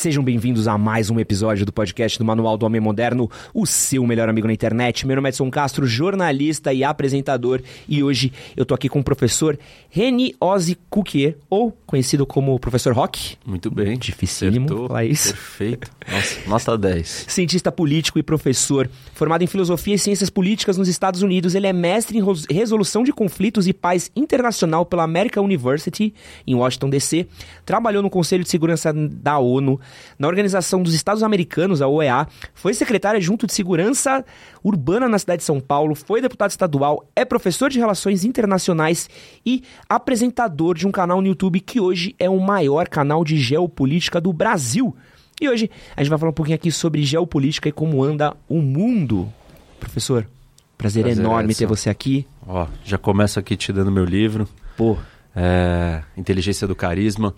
Sejam bem-vindos a mais um episódio do podcast do Manual do Homem Moderno, o seu melhor amigo na internet. Meu nome é Edson Castro, jornalista e apresentador, e hoje eu tô aqui com o professor Reni Ozzy Cuquier, ou conhecido como Professor Rock. Muito bem. Dificílimo Acertou. falar isso. Perfeito. Nossa, nota 10. Cientista político e professor, formado em filosofia e ciências políticas nos Estados Unidos, ele é mestre em resolução de conflitos e paz internacional pela American University, em Washington, D.C. Trabalhou no Conselho de Segurança da ONU, na Organização dos Estados Americanos, a OEA, foi secretário adjunto de Segurança Urbana na cidade de São Paulo, foi deputado estadual, é professor de Relações Internacionais e apresentador de um canal no YouTube que hoje é o maior canal de geopolítica do Brasil. E hoje a gente vai falar um pouquinho aqui sobre geopolítica e como anda o mundo. Professor, prazer, Prazer, enorme Edson. ter você aqui. Ó, já começo aqui te dando meu livro, Pô, é, Inteligência do Carisma.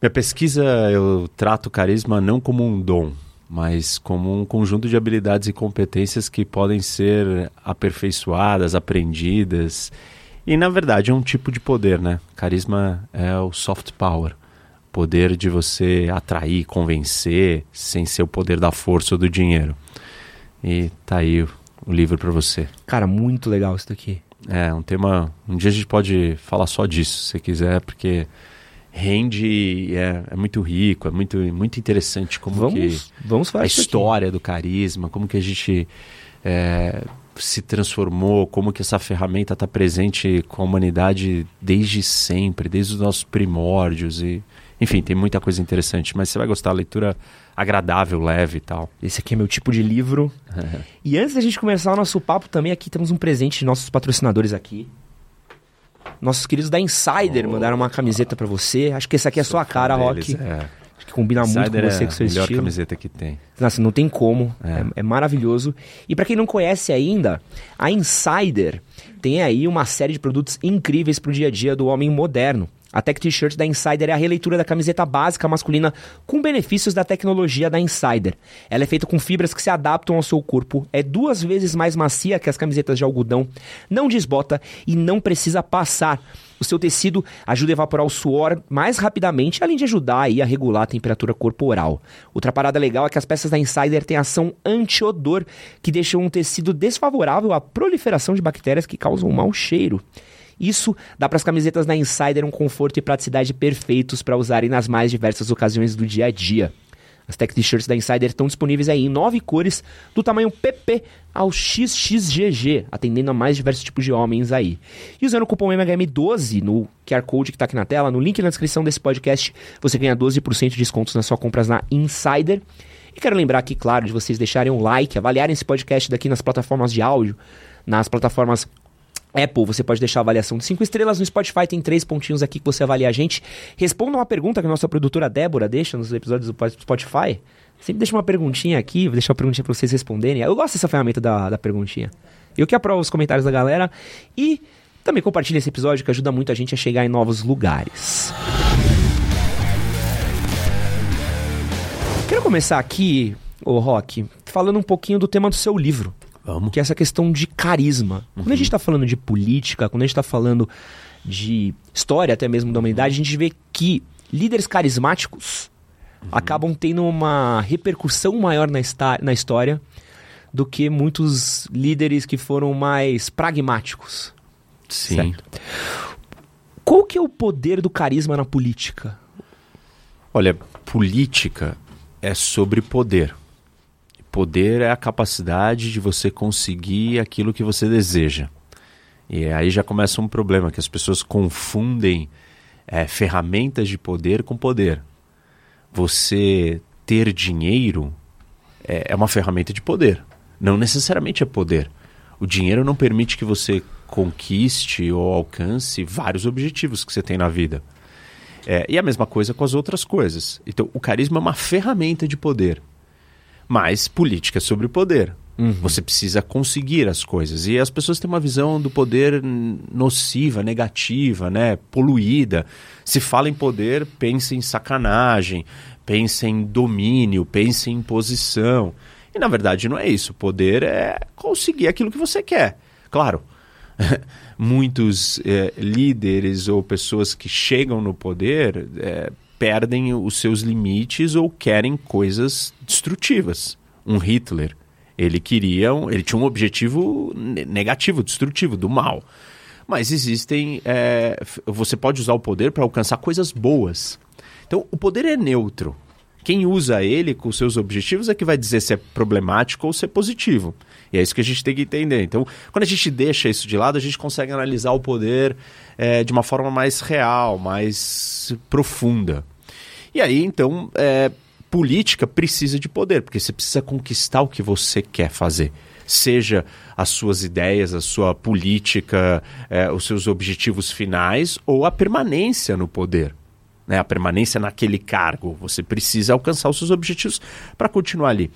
Minha pesquisa, eu trato o carisma não como um dom, mas como um conjunto de habilidades e competências que podem ser aperfeiçoadas, aprendidas. E, na verdade, é um tipo de poder, né? Carisma é o soft power. Poder de você atrair, convencer, sem ser o poder da força ou do dinheiro. E tá aí o, o livro para você. cara, muito legal isso daqui. É, um tema. Um dia a gente pode falar só disso, se você quiser, porque rende é, é muito rico, é muito, muito interessante como que Vamos, vamos falar a isso aqui. história do carisma, como que a gente é, se transformou, como que essa ferramenta está presente com a humanidade desde sempre, desde os nossos primórdios e enfim, tem muita coisa interessante, mas você vai gostar, leitura agradável, leve e tal. Esse aqui é meu tipo de livro. E antes da gente começar o nosso papo, também aqui temos um presente de nossos patrocinadores aqui. Nossos queridos da Insider mandaram uma camiseta pra você. Acho que esse aqui é a sua cara, Rock. É. Acho que combina muito Insider com você, é com o seu a melhor estilo. camiseta que tem. Nossa, não tem como. É. É, é maravilhoso. E pra quem não conhece ainda, a Insider tem aí uma série de produtos incríveis pro dia a dia do homem moderno. A Tech T-shirt da Insider é a releitura da camiseta básica masculina com benefícios da tecnologia da Insider. Ela é feita com fibras que se adaptam ao seu corpo, é duas vezes mais macia que as camisetas de algodão, não desbota e não precisa passar. O seu tecido ajuda a evaporar o suor mais rapidamente, além de ajudar aí a regular a temperatura corporal. Outra parada legal é que as peças da Insider têm ação anti-odor, que deixam um tecido desfavorável à proliferação de bactérias que causam um mau cheiro. Isso dá para as camisetas da Insider um conforto e praticidade perfeitos para usarem nas mais diversas ocasiões do dia a dia. As tech t-shirts da Insider estão disponíveis aí em nove cores, do tamanho PP ao XXGG, atendendo a mais diversos tipos de homens aí. E usando o cupom MHM12 no QR Code que está aqui na tela, no link na descrição desse podcast, você ganha 12% de descontos nas suas compras na Insider. E quero lembrar aqui, claro, de vocês deixarem um like, avaliarem esse podcast daqui nas plataformas de áudio, nas plataformas Apple, você pode deixar a avaliação de 5 estrelas. No Spotify tem três pontinhos aqui que você avalia a gente. Responda uma pergunta que a nossa produtora Débora deixa nos episódios do Spotify. Sempre deixa uma perguntinha aqui, vou deixar uma perguntinha pra vocês responderem. Eu gosto dessa ferramenta da, da perguntinha. Eu que aprovo os comentários da galera. E também compartilhe esse episódio que ajuda muito a gente a chegar em novos lugares. Quero começar aqui, ô Rock, falando um pouquinho do tema do seu livro Vamos. que é essa questão de carisma. Quando a gente está falando de política, quando a gente está falando de história até mesmo da humanidade, a gente vê que líderes carismáticos acabam tendo uma repercussão maior na, na história do que muitos líderes que foram mais pragmáticos. Sim. Certo. Qual que é o poder do carisma na política? Olha, política é sobre poder. Poder é a capacidade de você conseguir aquilo que você deseja. E aí já começa um problema, que as pessoas confundem eh, ferramentas de poder com poder. Você ter dinheiro é, é uma ferramenta de poder. Não necessariamente é poder. O dinheiro não permite que você conquiste ou alcance vários objetivos que você tem na vida. É, e a mesma coisa com as outras coisas. Então, o carisma é uma ferramenta de poder. Mas política é sobre poder. Você precisa conseguir as coisas. E as pessoas têm uma visão do poder nociva, negativa, né? poluída. Se fala em poder, pensa em sacanagem, pensa em domínio, pensa em posição. E na verdade não é isso. Poder é conseguir aquilo que você quer. Claro, muitos eh, líderes ou pessoas que chegam no poder eh, perdem os seus limites ou querem coisas destrutivas. Um Hitler, ele queria, ele tinha um objetivo negativo, destrutivo, do mal. Mas existem, é, você pode usar o poder para alcançar coisas boas. Então, o poder é neutro. Quem usa ele com seus objetivos é que vai dizer se é problemático ou se é positivo. E é isso que a gente tem que entender. Então, quando a gente deixa isso de lado, a gente consegue analisar o poder é, de uma forma mais real, mais profunda. E aí, então, é, política precisa de poder, porque você precisa conquistar o que você quer fazer. Seja as suas ideias, a sua política, é, os seus objetivos finais ou a permanência no poder. Né, a permanência naquele cargo. Você precisa alcançar os seus objetivos para continuar ali.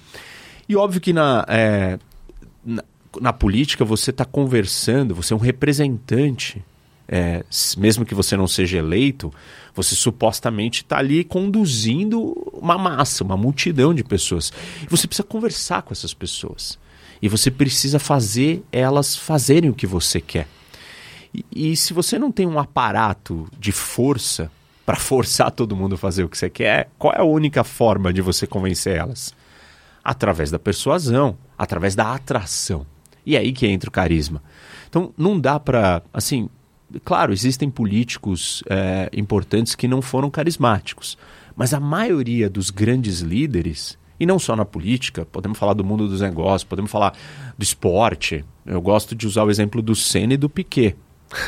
E óbvio que na, é, na, na política você está conversando, você é um representante, é, mesmo que você não seja eleito, você supostamente está ali conduzindo uma massa, uma multidão de pessoas. Você precisa conversar com essas pessoas. E você precisa fazer elas fazerem o que você quer. E, e se você não tem um aparato de força para forçar todo mundo a fazer o que você quer, qual é a única forma de você convencer elas? Através da persuasão, através da atração. E é aí que entra o carisma. Então não dá para, assim, claro, existem políticos é, importantes que não foram carismáticos, mas a maioria dos grandes líderes, e não só na política, podemos falar do mundo dos negócios, podemos falar do esporte. Eu gosto de usar o exemplo do Senna e do Piquet.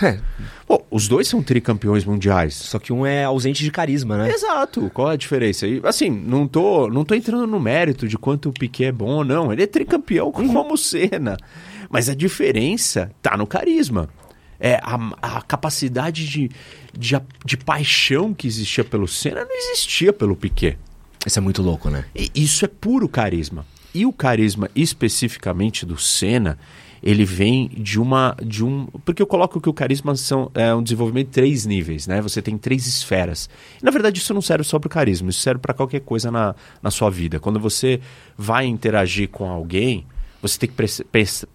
É. Pô, os dois são tricampeões mundiais. Só que um é ausente de carisma, né? Exato. Qual é a diferença? E, assim, não tô, não tô entrando no mérito de quanto o Piquet é bom ou não. Ele é tricampeão uhum. como o Senna. Mas a diferença tá no carisma é, a, a capacidade de, de, de, paixão que existia pelo Senna não existia pelo Piquet. Isso é muito louco, né? E isso é puro carisma. E o carisma especificamente do Senna, ele vem de uma de um porque eu coloco que o carisma são é um desenvolvimento de três níveis né você tem três esferas e, na verdade isso não serve só para o carisma isso serve para qualquer coisa na, na sua vida quando você vai interagir com alguém você tem que pre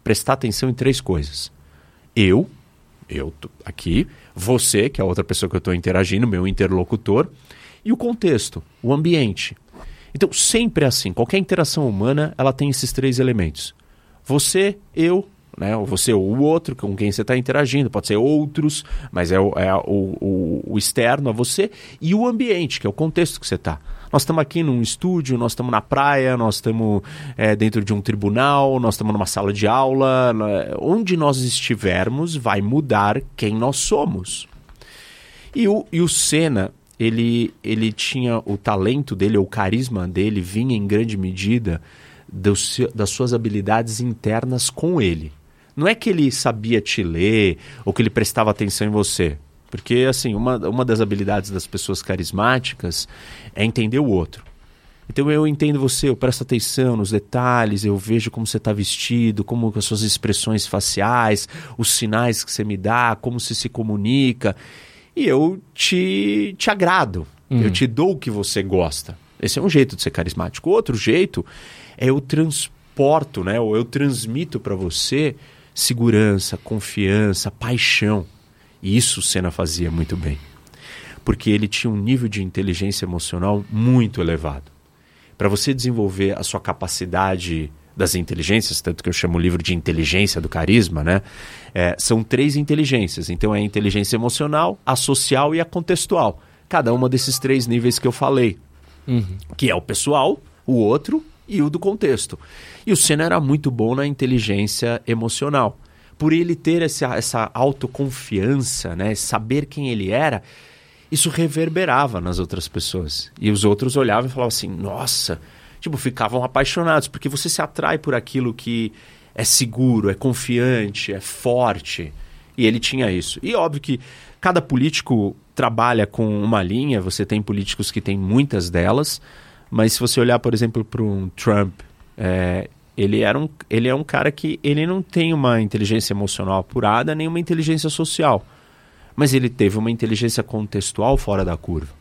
prestar atenção em três coisas eu eu aqui, você, que é a outra pessoa que eu estou interagindo, meu interlocutor, e o contexto, o ambiente. Então, sempre é assim, qualquer interação humana, ela tem esses três elementos. Você, eu, né? Ou você ou o outro com quem você está interagindo, pode ser outros, mas é, o, é o, o, o externo a você, e o ambiente, que é o contexto que você está. Nós estamos aqui num estúdio, nós estamos na praia, nós estamos é, dentro de um tribunal, nós estamos numa sala de aula. Onde nós estivermos vai mudar quem nós somos. E o, e o Senna, ele, ele tinha o talento dele, o carisma dele, vinha em grande medida das suas habilidades internas com ele. Não é que ele sabia te ler ou que ele prestava atenção em você. Porque, assim, uma, uma das habilidades das pessoas carismáticas é entender o outro. Então eu entendo você, eu presto atenção nos detalhes, eu vejo como você está vestido, como as suas expressões faciais, os sinais que você me dá, como você se comunica. E eu te, te agrado, uhum. eu te dou o que você gosta. Esse é um jeito de ser carismático. Outro jeito é eu transporto, né, ou eu transmito para você segurança, confiança, paixão. E isso o Senna fazia muito bem. Porque ele tinha um nível de inteligência emocional muito elevado. Para você desenvolver a sua capacidade das inteligências, tanto que eu chamo o livro de inteligência do carisma, né? É, são três inteligências. Então é a inteligência emocional, a social e a contextual. Cada uma desses três níveis que eu falei. Uhum. Que é o pessoal, o outro e o do contexto. E o Senna era muito bom na inteligência emocional por ele ter essa, essa autoconfiança, né, saber quem ele era, isso reverberava nas outras pessoas. E os outros olhavam e falavam assim: nossa, tipo, ficavam apaixonados, porque você se atrai por aquilo que é seguro, é confiante, é forte. E ele tinha isso. E óbvio que cada político trabalha com uma linha, você tem políticos que têm muitas delas, mas se você olhar, por exemplo, para um Trump, é, ele, era um, ele é um cara que ele não tem uma inteligência emocional apurada, nem uma inteligência social. Mas ele teve uma inteligência contextual fora da curva.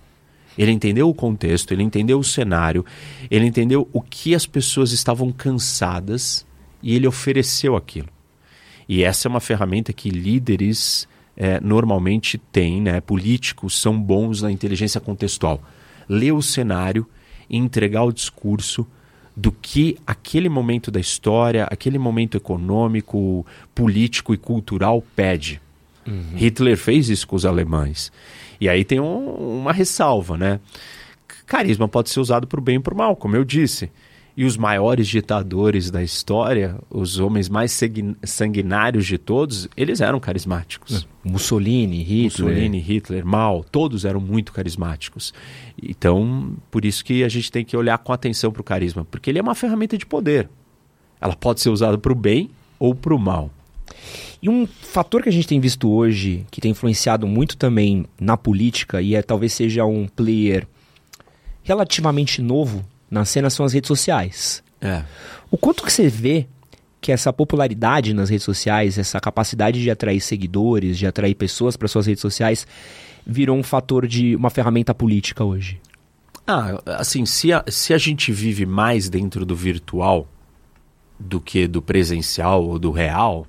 Ele entendeu o contexto, ele entendeu o cenário, ele entendeu o que as pessoas estavam cansadas e ele ofereceu aquilo. E essa é uma ferramenta que líderes é, normalmente têm, né? políticos são bons na inteligência contextual. ler o cenário entregar o discurso do que aquele momento da história, aquele momento econômico, político e cultural pede. Uhum. Hitler fez isso com os alemães. E aí tem um, uma ressalva, né? Carisma pode ser usado para o bem e para o mal, como eu disse. E os maiores ditadores da história, os homens mais sanguinários de todos, eles eram carismáticos. É. Mussolini, Hitler. Mussolini, Hitler, Mao, todos eram muito carismáticos. Então, por isso que a gente tem que olhar com atenção para o carisma, porque ele é uma ferramenta de poder. Ela pode ser usada para o bem ou para o mal. E um fator que a gente tem visto hoje, que tem influenciado muito também na política, e é talvez seja um player relativamente novo na cena são as redes sociais. É. O quanto que você vê que essa popularidade nas redes sociais, essa capacidade de atrair seguidores, de atrair pessoas para suas redes sociais, virou um fator de uma ferramenta política hoje? Ah, assim, se a, se a gente vive mais dentro do virtual do que do presencial ou do real,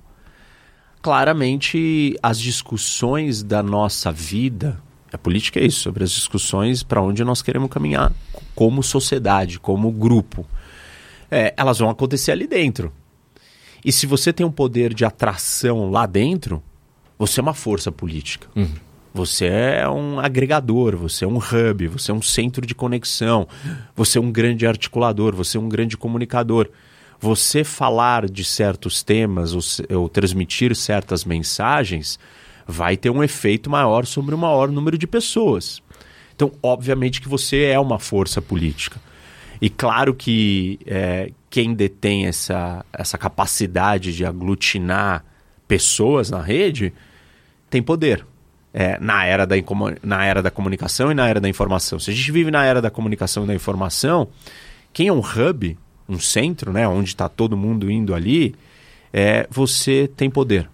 claramente as discussões da nossa vida a política é isso, sobre as discussões para onde nós queremos caminhar como sociedade, como grupo. É, elas vão acontecer ali dentro. E se você tem um poder de atração lá dentro, você é uma força política. Uhum. Você é um agregador, você é um hub, você é um centro de conexão, você é um grande articulador, você é um grande comunicador. Você falar de certos temas ou, ou transmitir certas mensagens vai ter um efeito maior sobre o maior número de pessoas. Então, obviamente que você é uma força política. E claro que é, quem detém essa, essa capacidade de aglutinar pessoas na rede tem poder. É, na, era da, na era da comunicação e na era da informação. Se a gente vive na era da comunicação e da informação, quem é um hub, um centro, né, onde está todo mundo indo ali, é, você tem poder.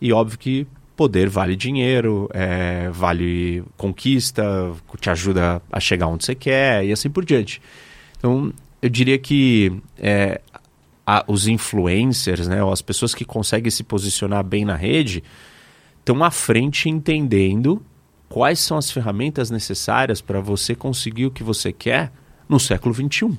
E óbvio que poder vale dinheiro, é, vale conquista, te ajuda a chegar onde você quer e assim por diante. Então, eu diria que é, a, os influencers, né, ou as pessoas que conseguem se posicionar bem na rede, estão à frente entendendo quais são as ferramentas necessárias para você conseguir o que você quer no século XXI.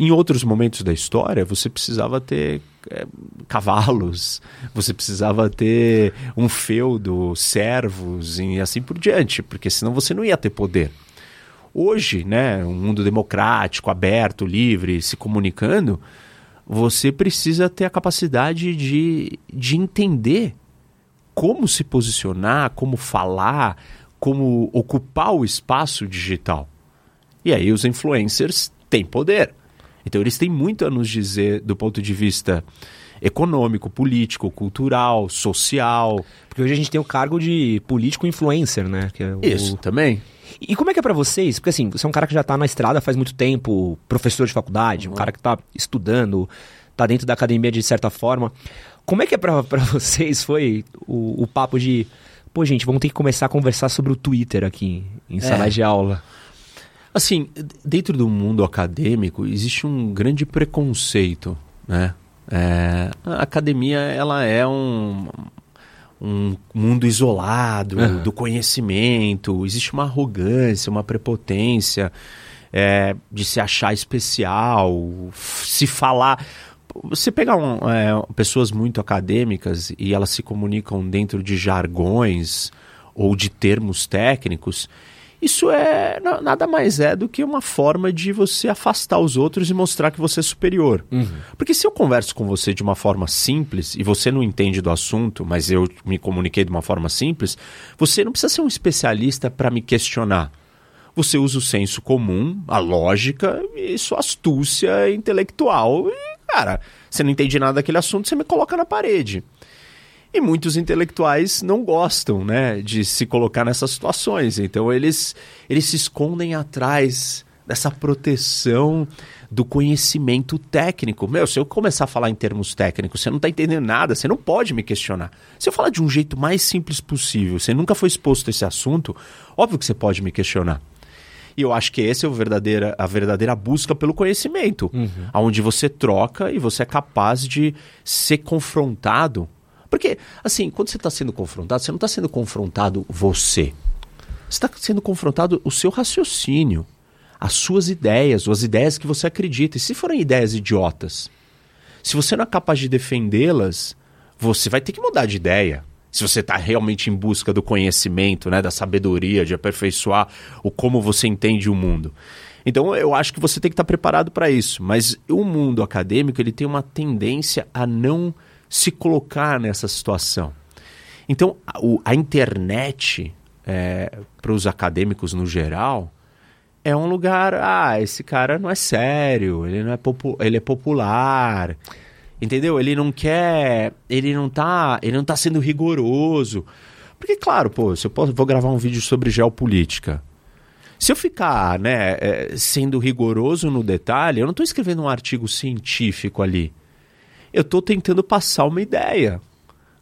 Em outros momentos da história, você precisava ter é, cavalos, você precisava ter um feudo, servos e assim por diante, porque senão você não ia ter poder. Hoje, né, um mundo democrático, aberto, livre, se comunicando, você precisa ter a capacidade de, de entender como se posicionar, como falar, como ocupar o espaço digital. E aí os influencers têm poder. Então eles têm muito a nos dizer do ponto de vista econômico, político, cultural, social. Porque hoje a gente tem o cargo de político influencer, né? É Isso, também. E como é que é para vocês? Porque assim, você é um cara que já tá na estrada faz muito tempo, professor de faculdade, uhum. um cara que tá estudando, tá dentro da academia de certa forma. Como é que é para vocês foi o, o, papo de, pô, gente, vamos ter que começar a conversar sobre o Twitter aqui em sala é. de aula? Assim, dentro do mundo acadêmico existe um grande preconceito, né? É, a academia ela é um, um mundo isolado uhum. do conhecimento, existe uma arrogância, uma prepotência é, de se achar especial, se falar. Você pegar um, é, pessoas muito acadêmicas e elas se comunicam dentro de jargões ou de termos técnicos isso é nada mais é do que uma forma de você afastar os outros e mostrar que você é superior. Uhum. Porque se eu converso com você de uma forma simples e você não entende do assunto, mas eu me comuniquei de uma forma simples, você não precisa ser um especialista para me questionar. Você usa o senso comum, a lógica e sua astúcia intelectual. E, cara, você não entende nada daquele assunto, você me coloca na parede. E muitos intelectuais não gostam né, de se colocar nessas situações. Então eles, eles se escondem atrás dessa proteção do conhecimento técnico. Meu, se eu começar a falar em termos técnicos, você não está entendendo nada, você não pode me questionar. Se eu falar de um jeito mais simples possível, você nunca foi exposto a esse assunto, óbvio que você pode me questionar. E eu acho que essa é o verdadeira, a verdadeira busca pelo conhecimento, uhum. onde você troca e você é capaz de ser confrontado porque, assim, quando você está sendo confrontado, você não está sendo confrontado você. Você está sendo confrontado o seu raciocínio, as suas ideias, ou as ideias que você acredita. E se forem ideias idiotas, se você não é capaz de defendê-las, você vai ter que mudar de ideia. Se você está realmente em busca do conhecimento, né, da sabedoria, de aperfeiçoar o como você entende o mundo. Então eu acho que você tem que estar tá preparado para isso. Mas o mundo acadêmico ele tem uma tendência a não se colocar nessa situação. Então a, a internet é, para os acadêmicos no geral é um lugar, ah, esse cara não é sério, ele não é, popu ele é popular, entendeu? Ele não quer, ele não tá, ele não tá sendo rigoroso. Porque claro, pô, se eu posso, vou gravar um vídeo sobre geopolítica. Se eu ficar, né, é, sendo rigoroso no detalhe, eu não estou escrevendo um artigo científico ali. Eu estou tentando passar uma ideia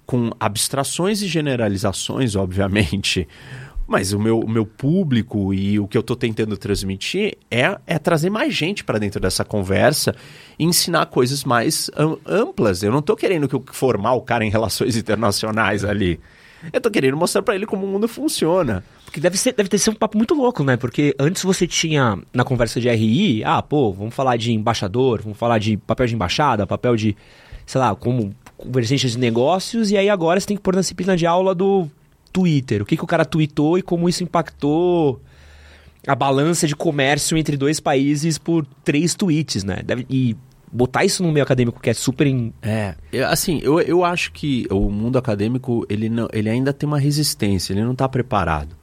com abstrações e generalizações, obviamente. Mas o meu, o meu público e o que eu estou tentando transmitir é, é trazer mais gente para dentro dessa conversa e ensinar coisas mais amplas. Eu não estou querendo que formar o cara em relações internacionais ali. Eu estou querendo mostrar para ele como o mundo funciona. Porque deve, ser, deve ter sido um papo muito louco, né? Porque antes você tinha, na conversa de RI, ah, pô, vamos falar de embaixador, vamos falar de papel de embaixada, papel de, sei lá, como convergência de negócios, e aí agora você tem que pôr na disciplina de aula do Twitter. O que, que o cara tweetou e como isso impactou a balança de comércio entre dois países por três tweets, né? Deve, e botar isso no meio acadêmico que é super... In... É, assim, eu, eu acho que o mundo acadêmico, ele, não, ele ainda tem uma resistência, ele não está preparado.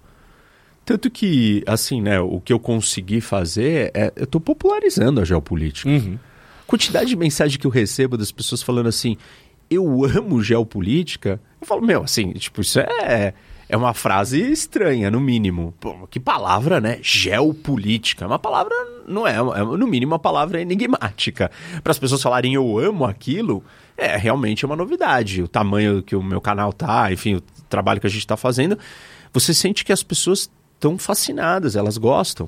Tanto que, assim, né, o que eu consegui fazer é, eu estou popularizando a geopolítica. Uhum. A quantidade de mensagem que eu recebo das pessoas falando assim, eu amo geopolítica, eu falo, meu, assim, tipo, isso é, é uma frase estranha, no mínimo. Pô, que palavra, né? Geopolítica. É uma palavra, não é, é no mínimo uma palavra enigmática. Para as pessoas falarem eu amo aquilo, é realmente uma novidade. O tamanho que o meu canal tá, enfim, o trabalho que a gente está fazendo, você sente que as pessoas estão fascinadas, elas gostam.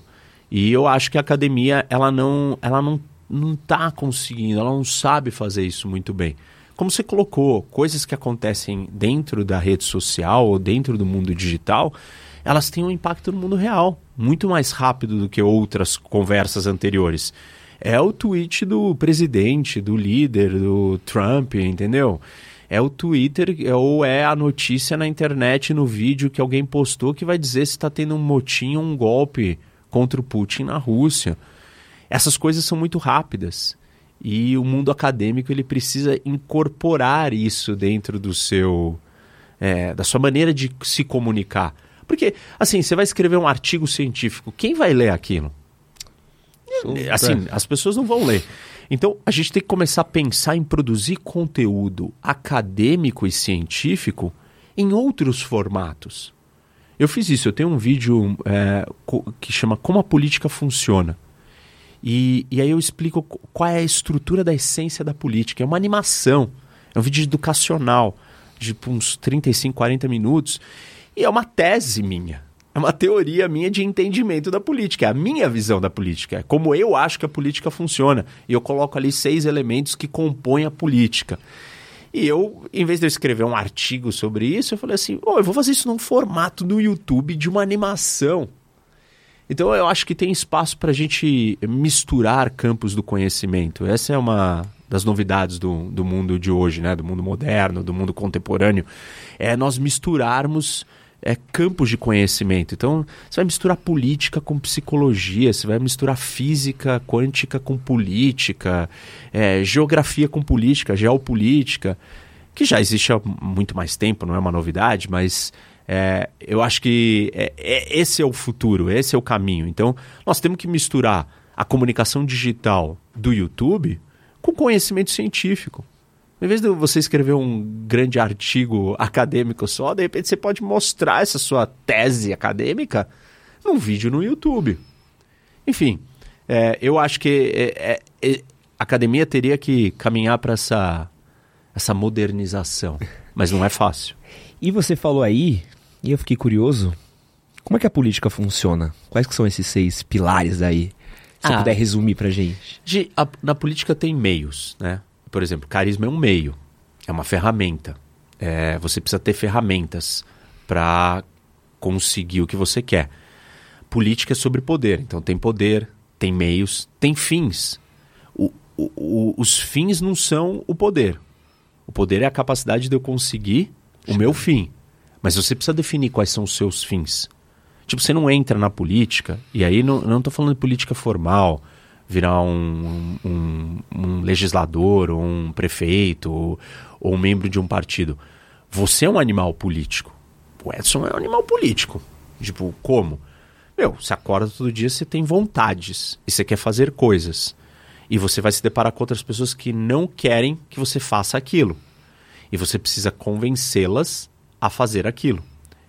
E eu acho que a academia, ela não, ela não, não tá conseguindo, ela não sabe fazer isso muito bem como você colocou, coisas que acontecem dentro da rede social ou dentro do mundo digital, elas têm um impacto no mundo real, muito mais rápido do que outras conversas anteriores. É o tweet do presidente, do líder, do Trump, entendeu? É o Twitter ou é a notícia na internet, no vídeo que alguém postou que vai dizer se está tendo um motim ou um golpe contra o Putin na Rússia. Essas coisas são muito rápidas e o mundo acadêmico ele precisa incorporar isso dentro do seu é, da sua maneira de se comunicar porque assim você vai escrever um artigo científico quem vai ler aquilo assim as pessoas não vão ler então a gente tem que começar a pensar em produzir conteúdo acadêmico e científico em outros formatos eu fiz isso eu tenho um vídeo é, que chama como a política funciona e, e aí eu explico qual é a estrutura da essência da política. É uma animação, é um vídeo educacional de tipo, uns 35, 40 minutos. E é uma tese minha. É uma teoria minha de entendimento da política. É a minha visão da política. É como eu acho que a política funciona. E eu coloco ali seis elementos que compõem a política. E eu, em vez de eu escrever um artigo sobre isso, eu falei assim: oh, eu vou fazer isso num formato no YouTube de uma animação. Então eu acho que tem espaço para a gente misturar campos do conhecimento. Essa é uma das novidades do, do mundo de hoje, né? do mundo moderno, do mundo contemporâneo. É nós misturarmos é, campos de conhecimento. Então, você vai misturar política com psicologia, você vai misturar física quântica com política, é, geografia com política, geopolítica, que já existe há muito mais tempo, não é uma novidade, mas é, eu acho que é, é, esse é o futuro, esse é o caminho. Então, nós temos que misturar a comunicação digital do YouTube com conhecimento científico. Em vez de você escrever um grande artigo acadêmico só, de repente você pode mostrar essa sua tese acadêmica num vídeo no YouTube. Enfim, é, eu acho que é, é, é a academia teria que caminhar para essa, essa modernização, mas não é fácil. E você falou aí e eu fiquei curioso, como é que a política funciona? Quais que são esses seis pilares aí? Se ah, você puder resumir pra gente. A, na política tem meios, né? Por exemplo, carisma é um meio, é uma ferramenta. É, você precisa ter ferramentas para conseguir o que você quer. Política é sobre poder. Então tem poder, tem meios, tem fins. O, o, o, os fins não são o poder. O poder é a capacidade de eu conseguir o meu fim. Mas você precisa definir quais são os seus fins. Tipo, você não entra na política, e aí não, não tô falando de política formal, virar um, um, um legislador, ou um prefeito, ou, ou um membro de um partido. Você é um animal político. O Edson é um animal político. Tipo, como? Meu, você acorda todo dia, você tem vontades e você quer fazer coisas. E você vai se deparar com outras pessoas que não querem que você faça aquilo. E você precisa convencê-las a fazer aquilo.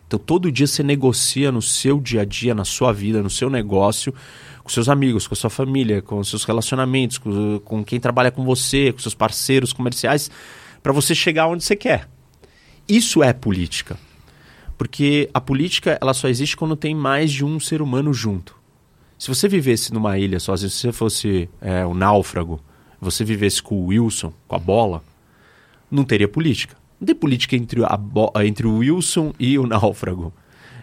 Então todo dia você negocia no seu dia a dia, na sua vida, no seu negócio, com seus amigos, com sua família, com seus relacionamentos, com, com quem trabalha com você, com seus parceiros comerciais, para você chegar onde você quer. Isso é política. Porque a política ela só existe quando tem mais de um ser humano junto. Se você vivesse numa ilha sozinho, se você fosse é, um náufrago, você vivesse com o Wilson, com a bola, não teria política. Não tem política entre, entre o Wilson e o náufrago.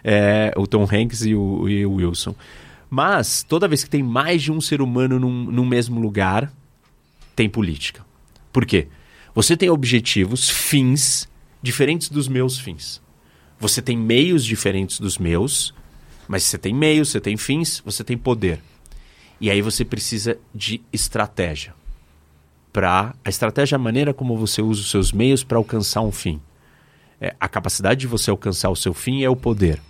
É, o Tom Hanks e o, e o, Wilson. Mas, toda vez que tem mais de um ser humano num, num mesmo lugar, tem política. Por quê? Você tem objetivos, fins, diferentes dos meus fins. Você tem meios diferentes dos meus, mas você tem meios, você tem fins, você tem poder. E aí você precisa de estratégia para a estratégia é a maneira como você usa os seus meios para alcançar um fim. É, a capacidade de você alcançar o seu fim é o poder.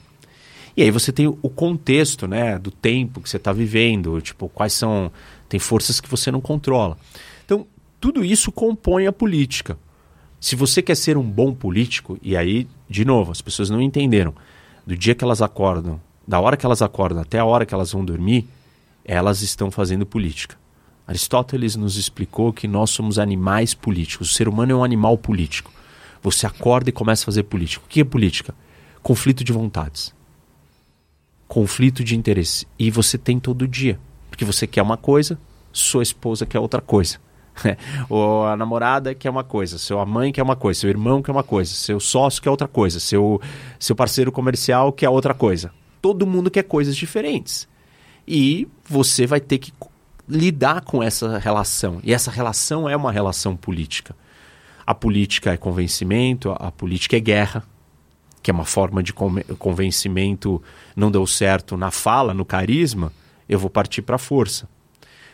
E aí você tem o contexto, né, do tempo que você está vivendo, tipo, quais são tem forças que você não controla. Então, tudo isso compõe a política. Se você quer ser um bom político, e aí, de novo, as pessoas não entenderam, do dia que elas acordam, da hora que elas acordam até a hora que elas vão dormir, elas estão fazendo política. Aristóteles nos explicou que nós somos animais políticos. O ser humano é um animal político. Você acorda e começa a fazer política. O que é política? Conflito de vontades. Conflito de interesse. E você tem todo dia. Porque você quer uma coisa, sua esposa quer outra coisa. Ou a namorada quer uma coisa, sua mãe quer uma coisa, seu irmão quer uma coisa, seu sócio quer outra coisa, seu, seu parceiro comercial quer outra coisa. Todo mundo quer coisas diferentes. E você vai ter que lidar com essa relação. E essa relação é uma relação política. A política é convencimento, a política é guerra, que é uma forma de convencimento. Não deu certo na fala, no carisma, eu vou partir para a força.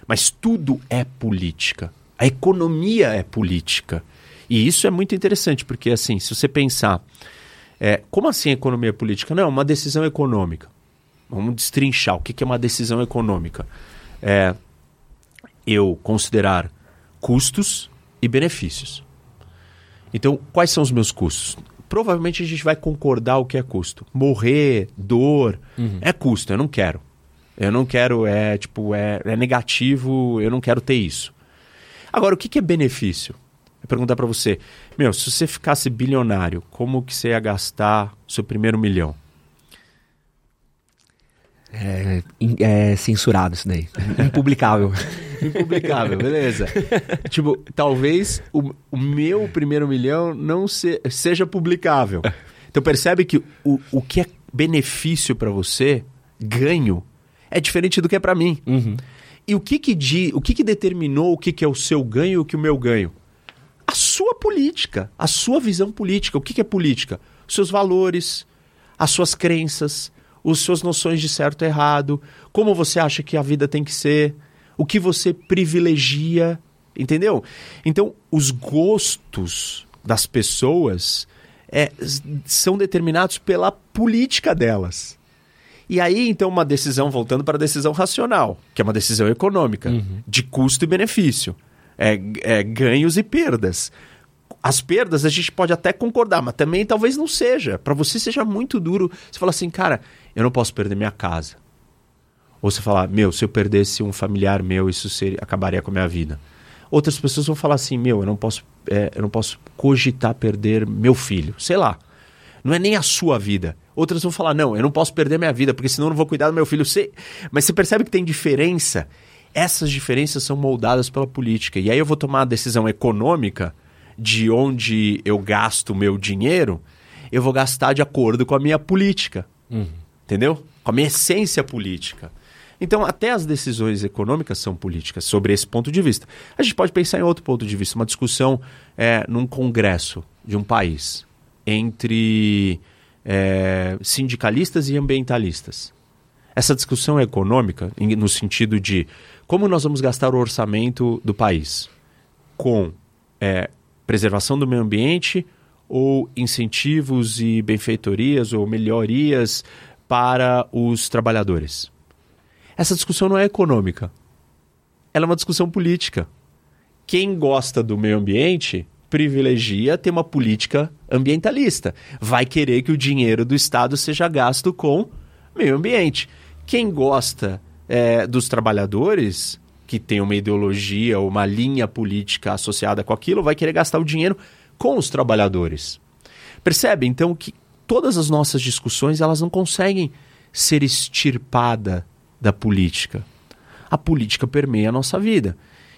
Mas tudo é política. A economia é política. E isso é muito interessante, porque assim, se você pensar, é, como assim economia política? Não, é uma decisão econômica. Vamos destrinchar o que é uma decisão econômica. É, eu considerar custos e benefícios. Então, quais são os meus custos? Provavelmente a gente vai concordar o que é custo. Morrer, dor, uhum. é custo, eu não quero. Eu não quero, é tipo, é, é negativo, eu não quero ter isso. Agora, o que, que é benefício? Eu perguntar para você, meu, se você ficasse bilionário, como que você ia gastar seu primeiro milhão? É, é censurado isso daí. Impublicável. Impublicável, beleza. tipo, talvez o, o, meu primeiro milhão não se, seja publicável. Então percebe que o, o que é benefício para você, ganho, é diferente do que é para mim. Uhum. E o que que, di, o que que determinou o que, que é o seu ganho e o que é o meu ganho? A sua política, a sua visão política. O que, que é política? Os seus valores, as suas crenças, as suas noções de certo e errado, como você acha que a vida tem que ser, o que você privilegia, entendeu? Então, os gostos das pessoas é, são determinados pela política delas. E aí, então, uma decisão, voltando para a decisão racional, que é uma decisão econômica, uhum. de custo e benefício, é, é, ganhos e perdas. As perdas a gente pode até concordar, mas também talvez não seja. Para você seja muito duro. Você fala assim, cara, eu não posso perder minha casa. Ou você falar, meu, se eu perdesse um familiar meu, isso seria, acabaria com a minha vida. Outras pessoas vão falar assim, meu, eu não posso, é, eu não posso cogitar perder meu filho. Sei lá. Não é nem a sua vida. Outras vão falar, não, eu não posso perder minha vida, porque senão eu não vou cuidar do meu filho. Você... Mas você percebe que tem diferença? Essas diferenças são moldadas pela política. E aí eu vou tomar a decisão econômica de onde eu gasto meu dinheiro, eu vou gastar de acordo com a minha política. Entendeu? Com a minha essência política. Então, até as decisões econômicas são políticas, sobre esse ponto de vista. A gente pode pensar em outro ponto de vista, uma discussão é, num congresso de um país entre é, sindicalistas e ambientalistas. Essa discussão é econômica, no sentido de como nós vamos gastar o orçamento do país com é, preservação do meio ambiente ou incentivos e benfeitorias ou melhorias para os trabalhadores. Essa discussão não é econômica. Ela é uma discussão política. Quem gosta do meio ambiente privilegia ter uma política ambientalista. Vai querer que o dinheiro do Estado seja gasto com meio ambiente. Quem gosta é, dos trabalhadores, que tem uma ideologia ou uma linha política associada com aquilo, vai querer gastar o dinheiro com os trabalhadores. Percebe, então, que todas as nossas discussões elas não conseguem ser extirpada da política. A política permeia a nossa vida.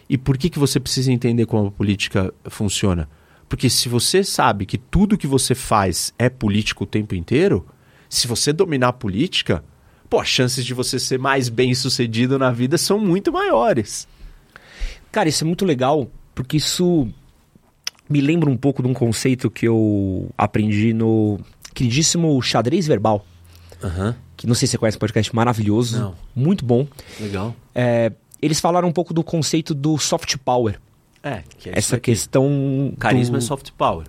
E por que, que você precisa entender como a política funciona? Porque se você sabe que tudo que você faz é político o tempo inteiro, se você dominar a política, pô, as chances de você ser mais bem sucedido na vida são muito maiores. Cara, isso é muito legal, porque isso me lembra um pouco de um conceito que eu aprendi no queridíssimo xadrez verbal. Aham, Que não sei se você conhece, um podcast maravilhoso, Não. muito bom. legal. É, eles falaram um pouco do conceito do soft power. É, que é essa questão. Carisma do... é soft power.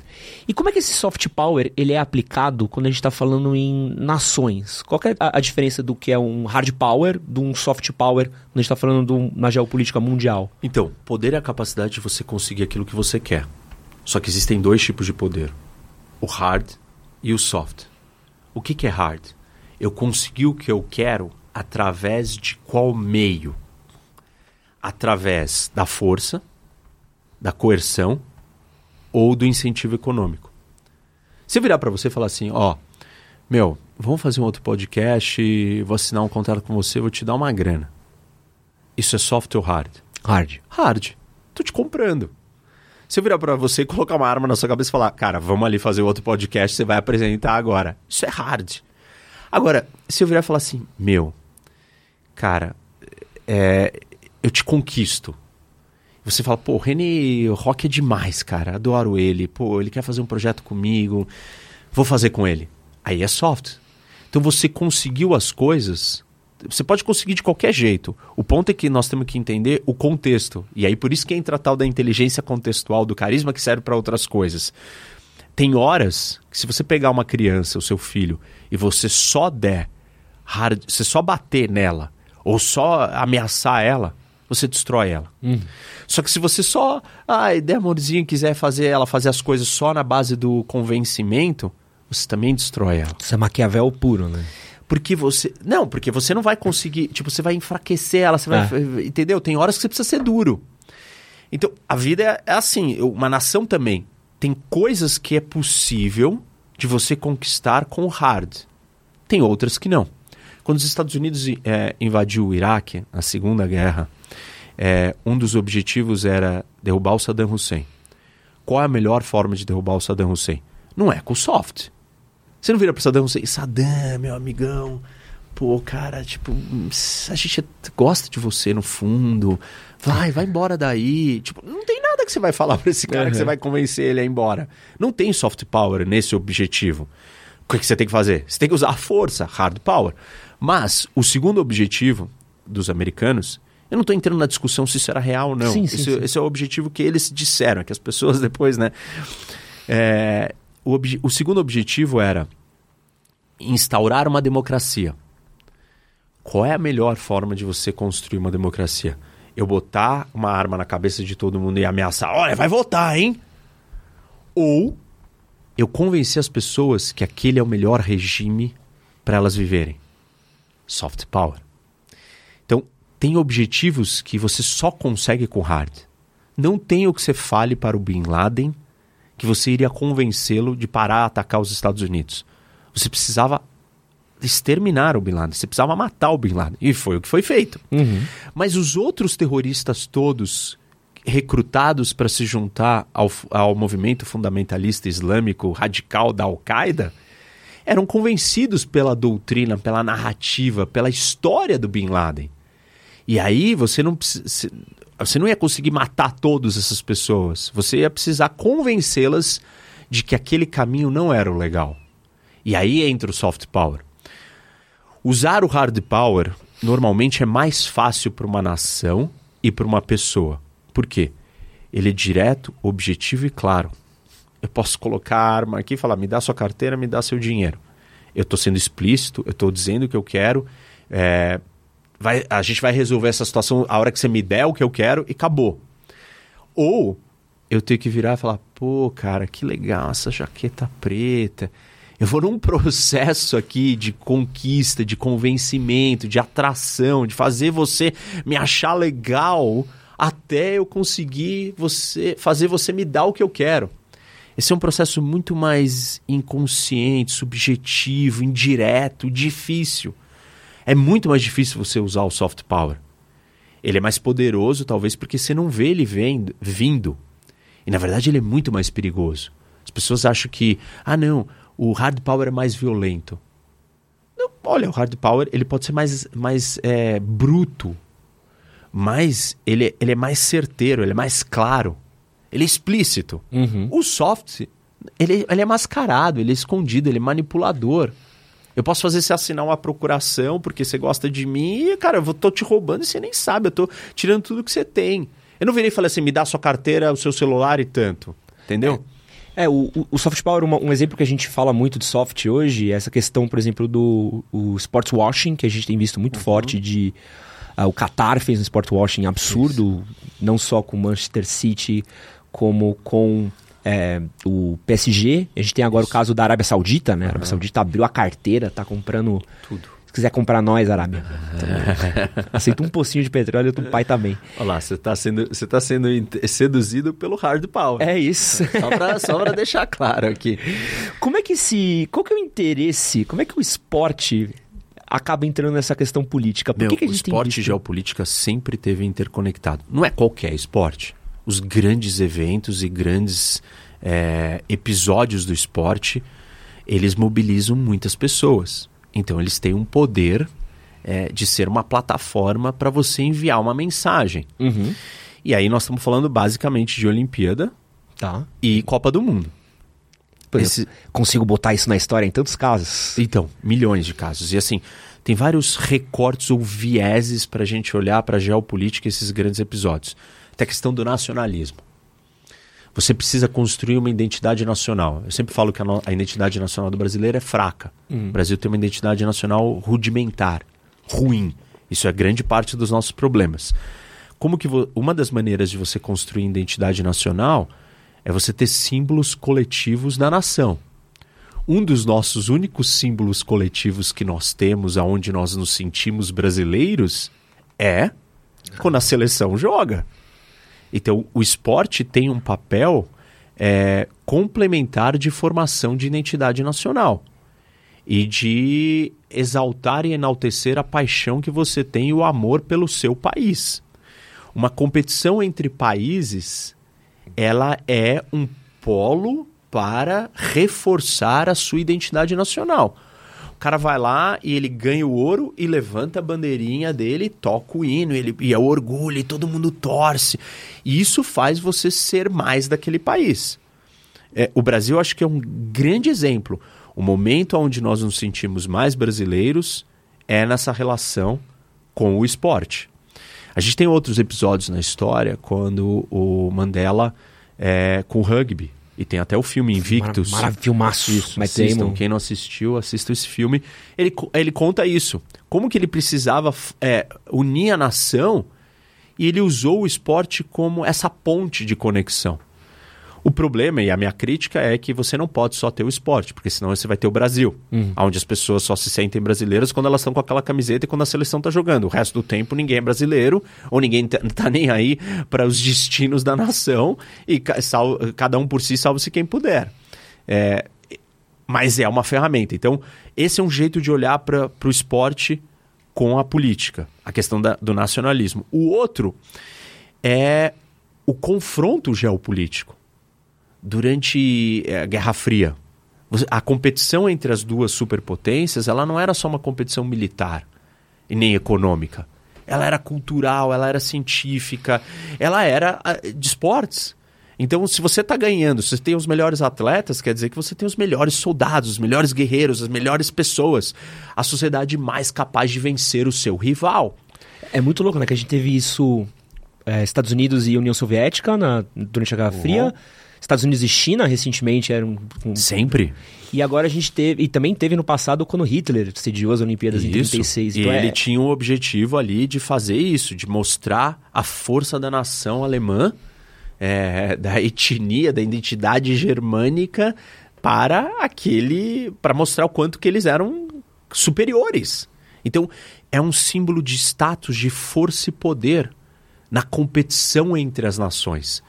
E como é que esse soft power ele é aplicado quando a gente está falando em nações? Qual é a, a diferença do que é um hard power de um soft power quando a gente está falando do- na geopolítica mundial? Então, poder é a capacidade de você conseguir aquilo que você quer. Só que existem dois tipos de poder: o hard e o soft. O que, que é hard? Eu consegui o que eu quero através de qual meio? Através da força, da coerção ou do incentivo econômico. Se eu virar para você e falar assim, ó, meu, vamos fazer um outro podcast, vou assinar um contrato com você, vou te dar uma grana. Isso é soft ou hard? Hard. Hard. Tô te comprando. Se eu virar pra você e colocar uma arma na sua cabeça e falar, cara, vamos ali fazer outro podcast, você vai apresentar agora. Isso é hard. Agora, se eu virar e falar assim, meu, cara, é, eu te conquisto. Você fala, pô, o Rock é demais, cara, adoro ele. Pô, ele quer fazer um projeto comigo, vou fazer com ele. Aí é soft. Então você conseguiu as coisas, você pode conseguir de qualquer jeito. O ponto é que nós temos que entender o contexto. E aí por isso que entra a tal da inteligência contextual, do carisma que serve para outras coisas. Tem horas que se você pegar uma criança, o seu filho, e você só der, hard, você só bater nela, ou só ameaçar ela, você destrói ela. Só que se você só, ai, der amorzinho e quiser fazer ela fazer as coisas só na base do convencimento, você também destrói ela. Isso é Maquiavel puro, né? Porque você. Não, porque você não vai conseguir. Tipo, você vai enfraquecer ela, você vai. Entendeu? Tem horas que você precisa ser duro. Então, a vida é, é assim. Uma nação também. Tem coisas que é possível de você conquistar com hard. Tem outras que não. Quando os Estados Unidos é, invadiu o Iraque, na Segunda Guerra, é, um dos objetivos era derrubar o Saddam Hussein. Qual é a melhor forma de derrubar o Saddam Hussein? Não é com soft. Você não vira pro Saddam Hussein, Saddam, meu amigão, pô, cara, tipo, a gente gosta de você no fundo, vai, vai embora daí. Tipo, não tem nada que você vai falar pra esse cara que Uhum. você vai convencer ele a ir embora. Não tem soft power nesse objetivo. O que, que você tem que fazer? Você tem que usar a força, hard power. Mas o segundo objetivo dos americanos, eu não estou entrando na discussão se isso era real ou não. Sim, sim, Esse- sim. esse é o objetivo que eles disseram, que as pessoas depois, né? É, o, o segundo objetivo era instaurar uma democracia. Qual é a melhor forma de você construir uma democracia? Eu botar uma arma na cabeça de todo mundo e ameaçar, olha, vai votar, hein? Ou eu convencer as pessoas que aquele é o melhor regime para elas viverem. Soft power. Então, tem objetivos que você só consegue com hard. Não tem o que você fale para o Bin Laden que você iria convencê-lo de parar a atacar os Estados Unidos. Você precisava exterminar o Bin Laden, você precisava matar o Bin Laden. E foi o que foi feito. Mas os outros terroristas todos recrutados para se juntar ao, ao movimento fundamentalista islâmico radical da Al-Qaeda eram convencidos pela doutrina, pela narrativa, pela história do Bin Laden. E aí você não você não ia conseguir matar todas essas pessoas. Você ia precisar convencê-las de que aquele caminho não era o legal. E aí entra o soft power. Usar o hard power normalmente é mais fácil para uma nação e para uma pessoa. Por quê? Ele é direto, objetivo e claro. Eu posso colocar a arma aqui e falar: me dá sua carteira, me dá seu dinheiro. Eu estou sendo explícito, eu estou dizendo o que eu quero. É, vai, a gente vai resolver essa situação a hora que você me der o que eu quero e acabou. Ou eu tenho que virar e falar: pô, cara, que legal essa jaqueta preta. Eu vou num processo aqui de conquista, de convencimento, de atração, de fazer você me achar legal até eu conseguir você fazer você me dar o que eu quero. Esse é um processo muito mais inconsciente, subjetivo, indireto, difícil. É muito mais difícil você usar o soft power. Ele é mais poderoso, talvez, porque você não vê ele vendo, vindo. E na verdade ele é muito mais perigoso. As pessoas acham que, ah, não, o hard power é mais violento. Não, olha, o hard power ele pode ser mais, mais é, bruto, mas ele, ele é mais certeiro, ele é mais claro, ele é explícito. Uhum. O soft, ele, ele é mascarado, ele é escondido, ele é manipulador. Eu posso fazer você assinar uma procuração porque você gosta de mim e, cara, eu tô te roubando e você nem sabe, eu tô tirando tudo que você tem. Eu não virei e falei assim, me dá sua carteira, o seu celular e tanto. Entendeu? É, é o, o soft power, uma, um exemplo que a gente fala muito de soft hoje, é essa questão, por exemplo, do o sports washing, que a gente tem visto muito Uhum. forte de... ah, o Qatar fez um sport washing absurdo, não só com o Manchester City, como com é, o PSG. A gente tem agora o caso da Arábia Saudita, né? A Arábia Saudita abriu a carteira, tá comprando... Tudo. Se quiser comprar nós, Arábia. Aceita um pocinho de petróleo, tu pai também. Olha lá, você está sendo, você tá sendo seduzido pelo hard power. É isso. Só pra deixar claro aqui. Como é que se. Qual que é o interesse? Como é que o esporte acaba entrando nessa questão política? Por Meu, que, que a o gente esporte e geopolítica sempre teve interconectado. Não é qualquer esporte. Os grandes eventos e grandes é, episódios do esporte, eles mobilizam muitas pessoas. Então eles têm um poder é, de ser uma plataforma para você enviar uma mensagem. Uhum. E aí nós estamos falando basicamente de Olimpíada Tá. e Copa do Mundo. Por Esse- exemplo, consigo botar isso na história em tantos casos. Então, milhões de casos. E assim, tem vários recortes ou vieses para a gente olhar para a geopolítica esses grandes episódios. Tem a questão do nacionalismo. Você precisa construir uma identidade nacional. Eu sempre falo que a, a identidade nacional do brasileiro é fraca. O Brasil tem uma identidade nacional rudimentar, ruim. Isso é grande parte dos nossos problemas. Como que uma das maneiras de você construir identidade nacional é você ter símbolos coletivos da nação. Um dos nossos únicos símbolos coletivos que nós temos, aonde nós nos sentimos brasileiros, é quando a seleção joga. Então, o esporte tem um papel é, complementar de formação de identidade nacional e de exaltar e enaltecer a paixão que você tem e o amor pelo seu país. Uma competição entre países, ela é um polo para reforçar a sua identidade nacional. O cara vai lá e ele ganha o ouro e levanta a bandeirinha dele, toca o hino, ele, e é orgulho, e todo mundo torce. E isso faz você ser mais daquele país. É, o Brasil acho que é um grande exemplo. O momento onde nós nos sentimos mais brasileiros é nessa relação com o esporte. A gente tem outros episódios na história quando o Mandela é com o rugby. E tem até o filme Invictus. Mara- filmaço. Isso, Matt assistam. Damon. Quem não assistiu, assista esse filme. Ele, ele conta isso. Como que ele precisava é, unir a nação e ele usou o esporte como essa ponte de conexão. O problema e a minha crítica é que você não pode só ter o esporte, porque senão você vai ter o Brasil, onde as pessoas só se sentem brasileiras quando elas estão com aquela camiseta e quando a seleção está jogando. O resto do tempo ninguém é brasileiro ou ninguém tá, tá nem aí para os destinos da nação e sal- cada um por si salve-se quem puder. É, mas é uma ferramenta. Então, esse é um jeito de olhar para o esporte com a política, a questão da- do nacionalismo. O outro é o confronto geopolítico. Durante eh, a Guerra Fria, A competição entre as duas superpotências, ela não era só uma competição militar e nem econômica. Ela era cultural, ela era científica, ela era ah, de esportes. Então, se você está ganhando, se você tem os melhores atletas, quer dizer que você tem os melhores soldados, os melhores guerreiros, as melhores pessoas. A sociedade mais capaz de vencer o seu rival. É muito louco, né? Que a gente teve isso é, Estados Unidos e União Soviética na, durante a Guerra uhum. Fria. Estados Unidos e China recentemente eram. Um, Sempre. E agora a gente teve. E também teve no passado quando Hitler sediou as Olimpíadas isso. em 36. Então e é... ele tinha um objetivo ali de fazer isso, de mostrar a força da nação alemã, é, da etnia, da identidade germânica, para aquele. para mostrar o quanto que eles eram superiores. Então, é um símbolo de status, de força e poder na competição entre as nações.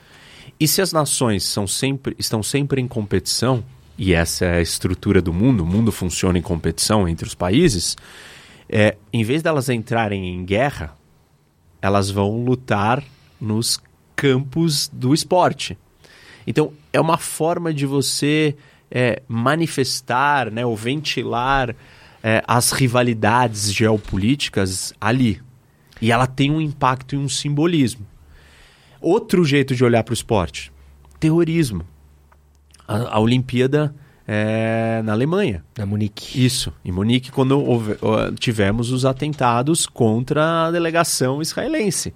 E se as nações são sempre, estão sempre em competição, e essa é a estrutura do mundo, o mundo funciona em competição entre os países, é, em vez delas entrarem em guerra, elas vão lutar nos campos do esporte. Então, é uma forma de você é, manifestar né, ou ventilar é, as rivalidades geopolíticas ali. E ela tem um impacto e um simbolismo. Outro jeito de olhar para o esporte: terrorismo. A, a Olimpíada é, na Alemanha. Na Munique. Isso, em Munique, quando houve, tivemos os atentados contra a delegação israelense.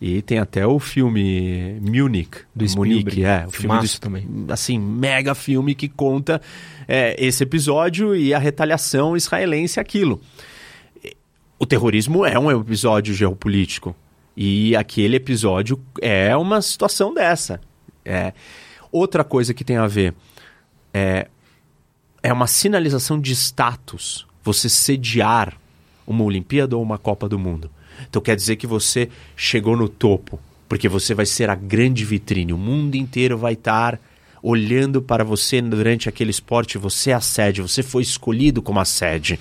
E tem até o filme Munich, do Munique, é, o filme do, também. Assim, mega filme que conta é, esse episódio e a retaliação israelense aquilo. O terrorismo é um episódio geopolítico. E aquele episódio é uma situação dessa. É. Outra coisa que tem a ver é, é uma sinalização de status você sediar uma Olimpíada ou uma Copa do Mundo. Então quer dizer que você chegou no topo, porque você vai ser a grande vitrine. O mundo inteiro vai estar olhando para você durante aquele esporte. Você é a sede, você foi escolhido como a sede.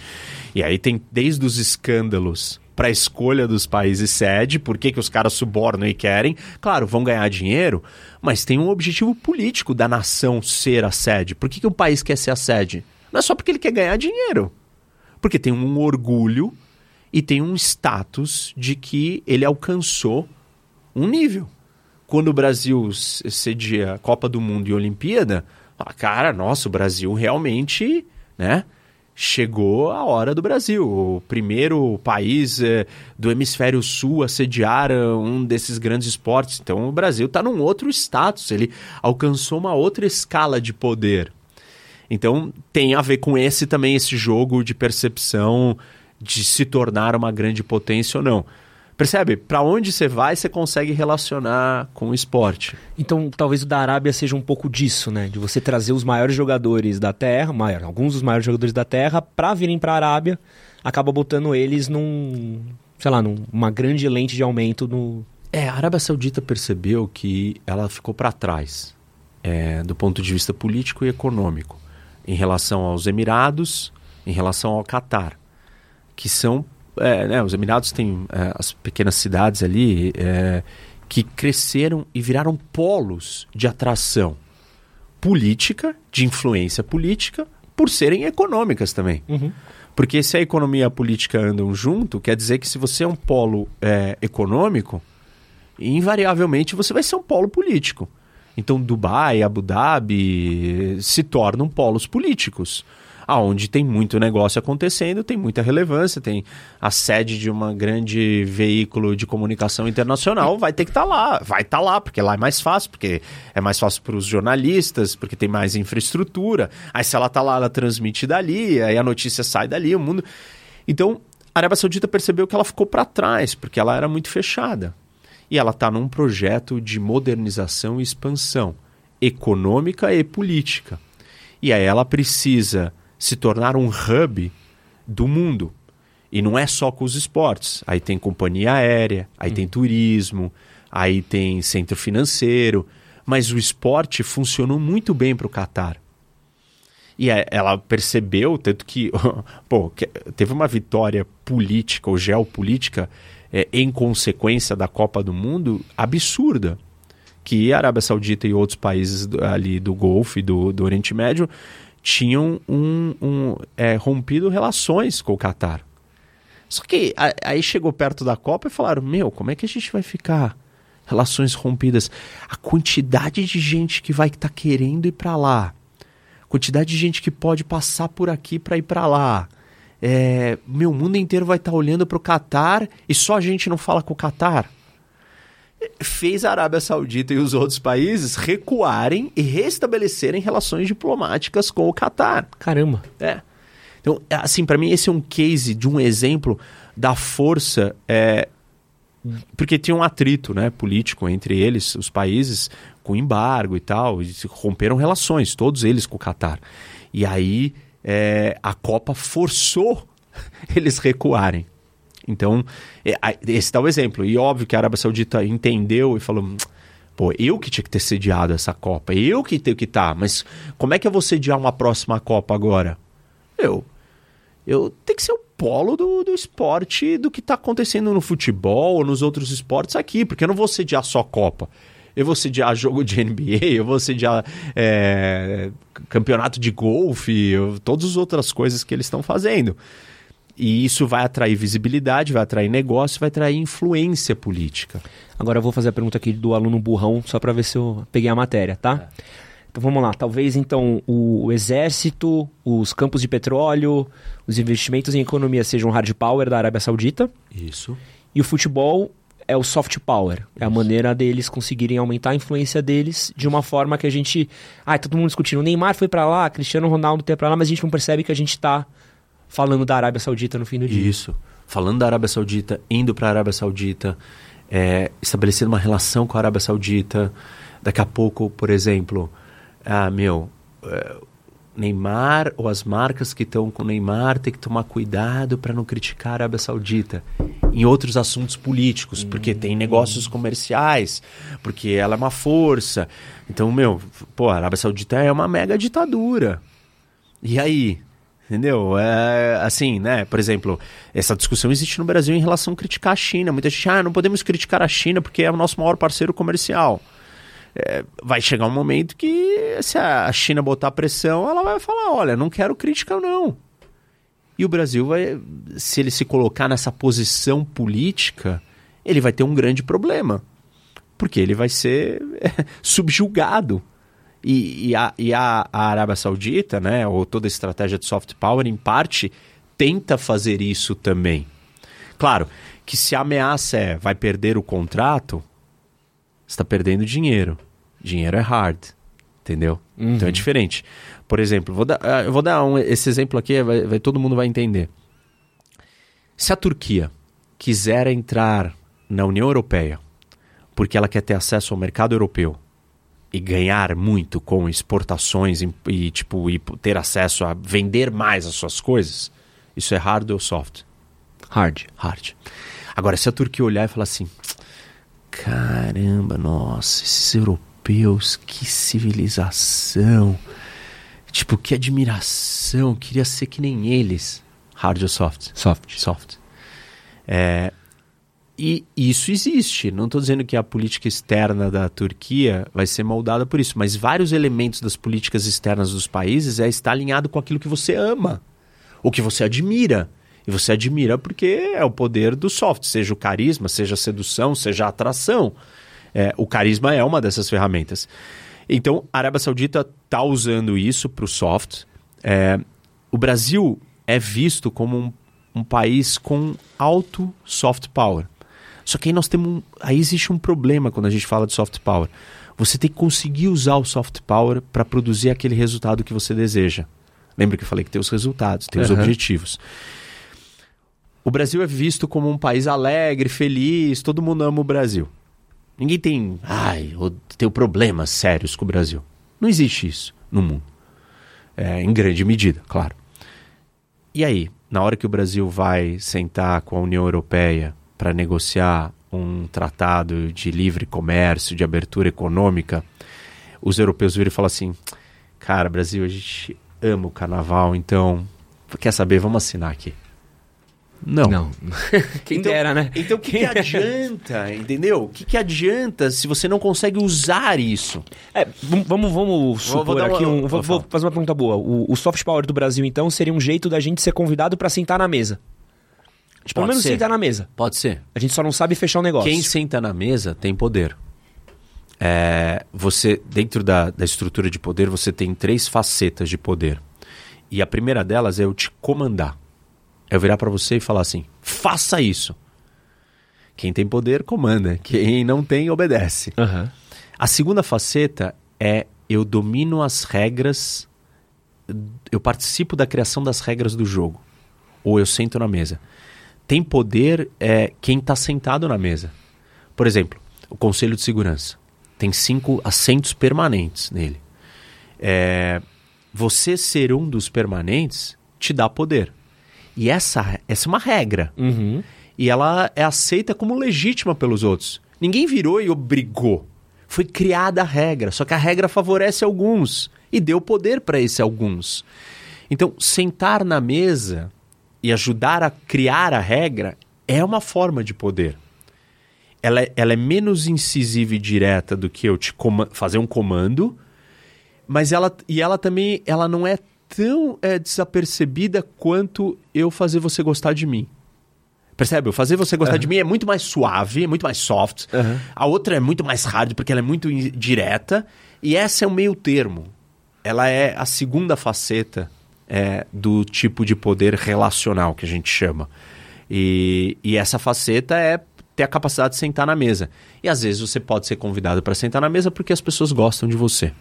E aí tem desde os escândalos para a escolha dos países sede, por que, que os caras subornam e querem. Claro, vão ganhar dinheiro, mas tem um objetivo político da nação ser a sede. Por que, que um país quer ser a sede? Não é só porque ele quer ganhar dinheiro. Porque tem um orgulho e tem um status de que ele alcançou um nível. Quando o Brasil cedia Copa do Mundo e Olimpíada, cara, nossa, o Brasil realmente, né? Chegou a hora do Brasil. O primeiro país eh, do hemisfério sul a sediar eh, um desses grandes esportes. Então o Brasil está num outro status, ele alcançou uma outra escala de poder. Então tem a ver com esse também, esse jogo de percepção de se tornar uma grande potência ou não. Percebe? Para onde você vai, você consegue relacionar com o esporte. Então, talvez o da Arábia seja um pouco disso, né? De você trazer os maiores jogadores da Terra, maior, alguns dos maiores jogadores da Terra, para virem para a Arábia, acaba botando eles num, sei lá, numa grande lente de aumento no. É, a Arábia Saudita percebeu que ela ficou para trás é, do ponto de vista político e econômico em relação aos Emirados, em relação ao Catar, que são é, né, os Emirados têm é, as pequenas cidades ali é, que cresceram e viraram polos de atração política, de influência política, por serem econômicas também. Uhum. Porque se a economia e a política andam junto, quer dizer que se você é um polo é, econômico, invariavelmente você vai ser um polo político. Então Dubai, Abu Dhabi se tornam polos políticos aonde tem muito negócio acontecendo, tem muita relevância, tem a sede de um grande veículo de comunicação internacional, vai ter que estar tá lá, vai estar tá lá, porque lá é mais fácil, porque é mais fácil para os jornalistas, porque tem mais infraestrutura. Aí se ela está lá, ela transmite dali, aí a notícia sai dali, o mundo. Então, a Arábia Saudita percebeu que ela ficou para trás, porque ela era muito fechada. E ela está num projeto de modernização e expansão econômica e política. E aí ela precisa se tornar um hub do mundo. E não é só com os esportes. Aí tem companhia aérea, aí hum. tem turismo, aí tem centro financeiro. Mas o esporte funcionou muito bem para o Catar. E é, ela percebeu, tanto que pô, teve uma vitória política ou geopolítica é, em consequência da Copa do Mundo absurda. Que a Arábia Saudita e outros países ali do Golfo e do, do Oriente Médio tinham um, um, é, rompido relações com o Catar. Só que a, aí chegou perto da Copa e falaram: Meu, como é que a gente vai ficar? Relações rompidas. A quantidade de gente que vai estar tá querendo ir para lá, a quantidade de gente que pode passar por aqui para ir para lá. É, meu mundo inteiro vai estar tá olhando para o Catar e só a gente não fala com o Catar fez a Arábia Saudita e os outros países recuarem e restabelecerem relações diplomáticas com o Catar. Caramba. É. Então, assim, para mim esse é um case de um exemplo da força, é, porque tinha um atrito, né, político entre eles, os países, com embargo e tal, e romperam relações, todos eles com o Catar. E aí é, a Copa forçou eles recuarem. Então, é, esse dá o exemplo. E óbvio que a Arábia Saudita entendeu e falou: pô, eu que tinha que ter sediado essa Copa, eu que tenho que estar, tá, mas como é que eu vou sediar uma próxima Copa agora? Eu. Eu tenho que ser o polo do, do esporte, do que está acontecendo no futebol ou nos outros esportes aqui, porque eu não vou sediar só Copa. Eu vou sediar jogo de NBA, eu vou sediar é, campeonato de golfe, eu, todas as outras coisas que eles estão fazendo. E isso vai atrair visibilidade, vai atrair negócio, vai atrair influência política. Agora eu vou fazer a pergunta aqui do aluno burrão, só para ver se eu peguei a matéria, tá? É. Então vamos lá. Talvez então o, o, exército, os campos de petróleo, os investimentos em economia sejam hard power da Arábia Saudita. Isso. E o futebol é o soft power. Isso. É a maneira deles conseguirem aumentar a influência deles de uma forma que a gente. Ah, todo mundo discutindo. O Neymar foi para lá, Cristiano Ronaldo foi para lá, mas a gente não percebe que a gente está falando da Arábia Saudita no fim do dia. Isso. Falando da Arábia Saudita, indo para a Arábia Saudita, é, estabelecendo uma relação com a Arábia Saudita. Daqui a pouco, por exemplo, ah, meu, é, Neymar ou as marcas que estão com Neymar tem que tomar cuidado para não criticar a Arábia Saudita em outros assuntos políticos, porque tem negócios comerciais, porque ela é uma força. Então, meu, pô, a Arábia Saudita é uma mega ditadura. E aí, Entendeu? É, assim, né? Por exemplo, essa discussão existe no Brasil em relação a criticar a China. Muita gente, ah, não podemos criticar a China porque é o nosso maior parceiro comercial. É, vai chegar um momento que, se a China botar pressão, ela vai falar: olha, não quero crítica, não. E o Brasil vai, se ele se colocar nessa posição política, ele vai ter um grande problema. Porque ele vai ser subjugado e, e, a, e a, a Arábia Saudita, né, ou toda a estratégia de soft power, em parte, tenta fazer isso também. Claro que se a ameaça é vai perder o contrato, está perdendo dinheiro. Dinheiro é hard, entendeu? Uhum. Então é diferente. Por exemplo, vou dar, ah, eu vou dar um, esse exemplo aqui, vai, vai, todo mundo vai entender. Se a Turquia quiser entrar na União Europeia porque ela quer ter acesso ao mercado europeu e ganhar muito com exportações e, e, tipo e ter acesso a vender mais as suas coisas, isso é hard ou soft? Hard. Hard. Agora, se a Turquia olhar e falar assim: caramba, nossa, esses europeus, que civilização, tipo, que admiração, queria ser que nem eles. Hard ou soft? Soft. Soft. É, e isso existe. Não estou dizendo que a política externa da Turquia vai ser moldada por isso, mas vários elementos das políticas externas dos países é estar alinhado com aquilo que você ama, o que você admira. E você admira porque é o poder do soft, seja o carisma, seja a sedução, seja a atração. É, o carisma é uma dessas ferramentas. Então, a Arábia Saudita está usando isso para o soft. É, o Brasil é visto como um, um país com alto soft power. Só que aí nós temos. Um, aí existe um problema quando a gente fala de soft power. Você tem que conseguir usar o soft power para produzir aquele resultado que você deseja. Lembra que eu falei que tem os resultados, tem uhum. os objetivos. O Brasil é visto como um país alegre, feliz, todo mundo ama o Brasil. Ninguém tem, ai, eu tenho problemas sérios com o Brasil. Não existe isso no mundo. É, em grande medida, claro. E aí, na hora que o Brasil vai sentar com a União Europeia para negociar um tratado de livre comércio, de abertura econômica, os europeus viram e falam assim: cara, Brasil, a gente ama o carnaval, então, quer saber, vamos assinar aqui. Não. Não. Quem então, dera, né? Então o que, que adianta, entendeu? O que, que adianta se você não consegue usar isso? É, vamos, vamos, supor vou uma- aqui um. vou Vou, vou fazer uma pergunta boa. O, o soft power do Brasil, então, seria um jeito da gente ser convidado pra sentar na mesa. Tipo, pelo Pode menos ser. sentar na mesa. Pode ser. A gente só não sabe fechar o negócio. Quem senta na mesa tem poder. É, você, dentro da, da estrutura de poder, você tem três facetas de poder. E a primeira delas é eu te comandar. É eu virar pra você e falar assim: faça isso. Quem tem poder, comanda. Quem não tem, obedece. Aham. A segunda faceta é eu domino as regras, eu participo da criação das regras do jogo. Ou eu sento na mesa. Tem poder é quem está sentado na mesa. Por exemplo, o Conselho de Segurança tem cinco assentos permanentes nele. É, você ser um dos permanentes te dá poder. E essa, essa é uma regra Uhum. e ela é aceita como legítima pelos outros. Ninguém virou e obrigou. Foi criada a regra, só que a regra favorece alguns e deu poder para esses alguns. Então, sentar na mesa e ajudar a criar a regra é uma forma de poder. Ela é, ela é menos incisiva e direta do que eu te fazer um comando, mas ela e ela também ela não é tão é, desapercebida quanto eu fazer você gostar de mim. Percebe? Fazer você gostar de mim é muito mais suave, é muito mais soft. Aham. A outra é muito mais hard porque ela é muito direta. E essa é o meio termo. Ela é a segunda faceta é, do tipo de poder relacional que a gente chama. E, e essa faceta é ter a capacidade de sentar na mesa. E às vezes você pode ser convidado para sentar na mesa porque as pessoas gostam de você.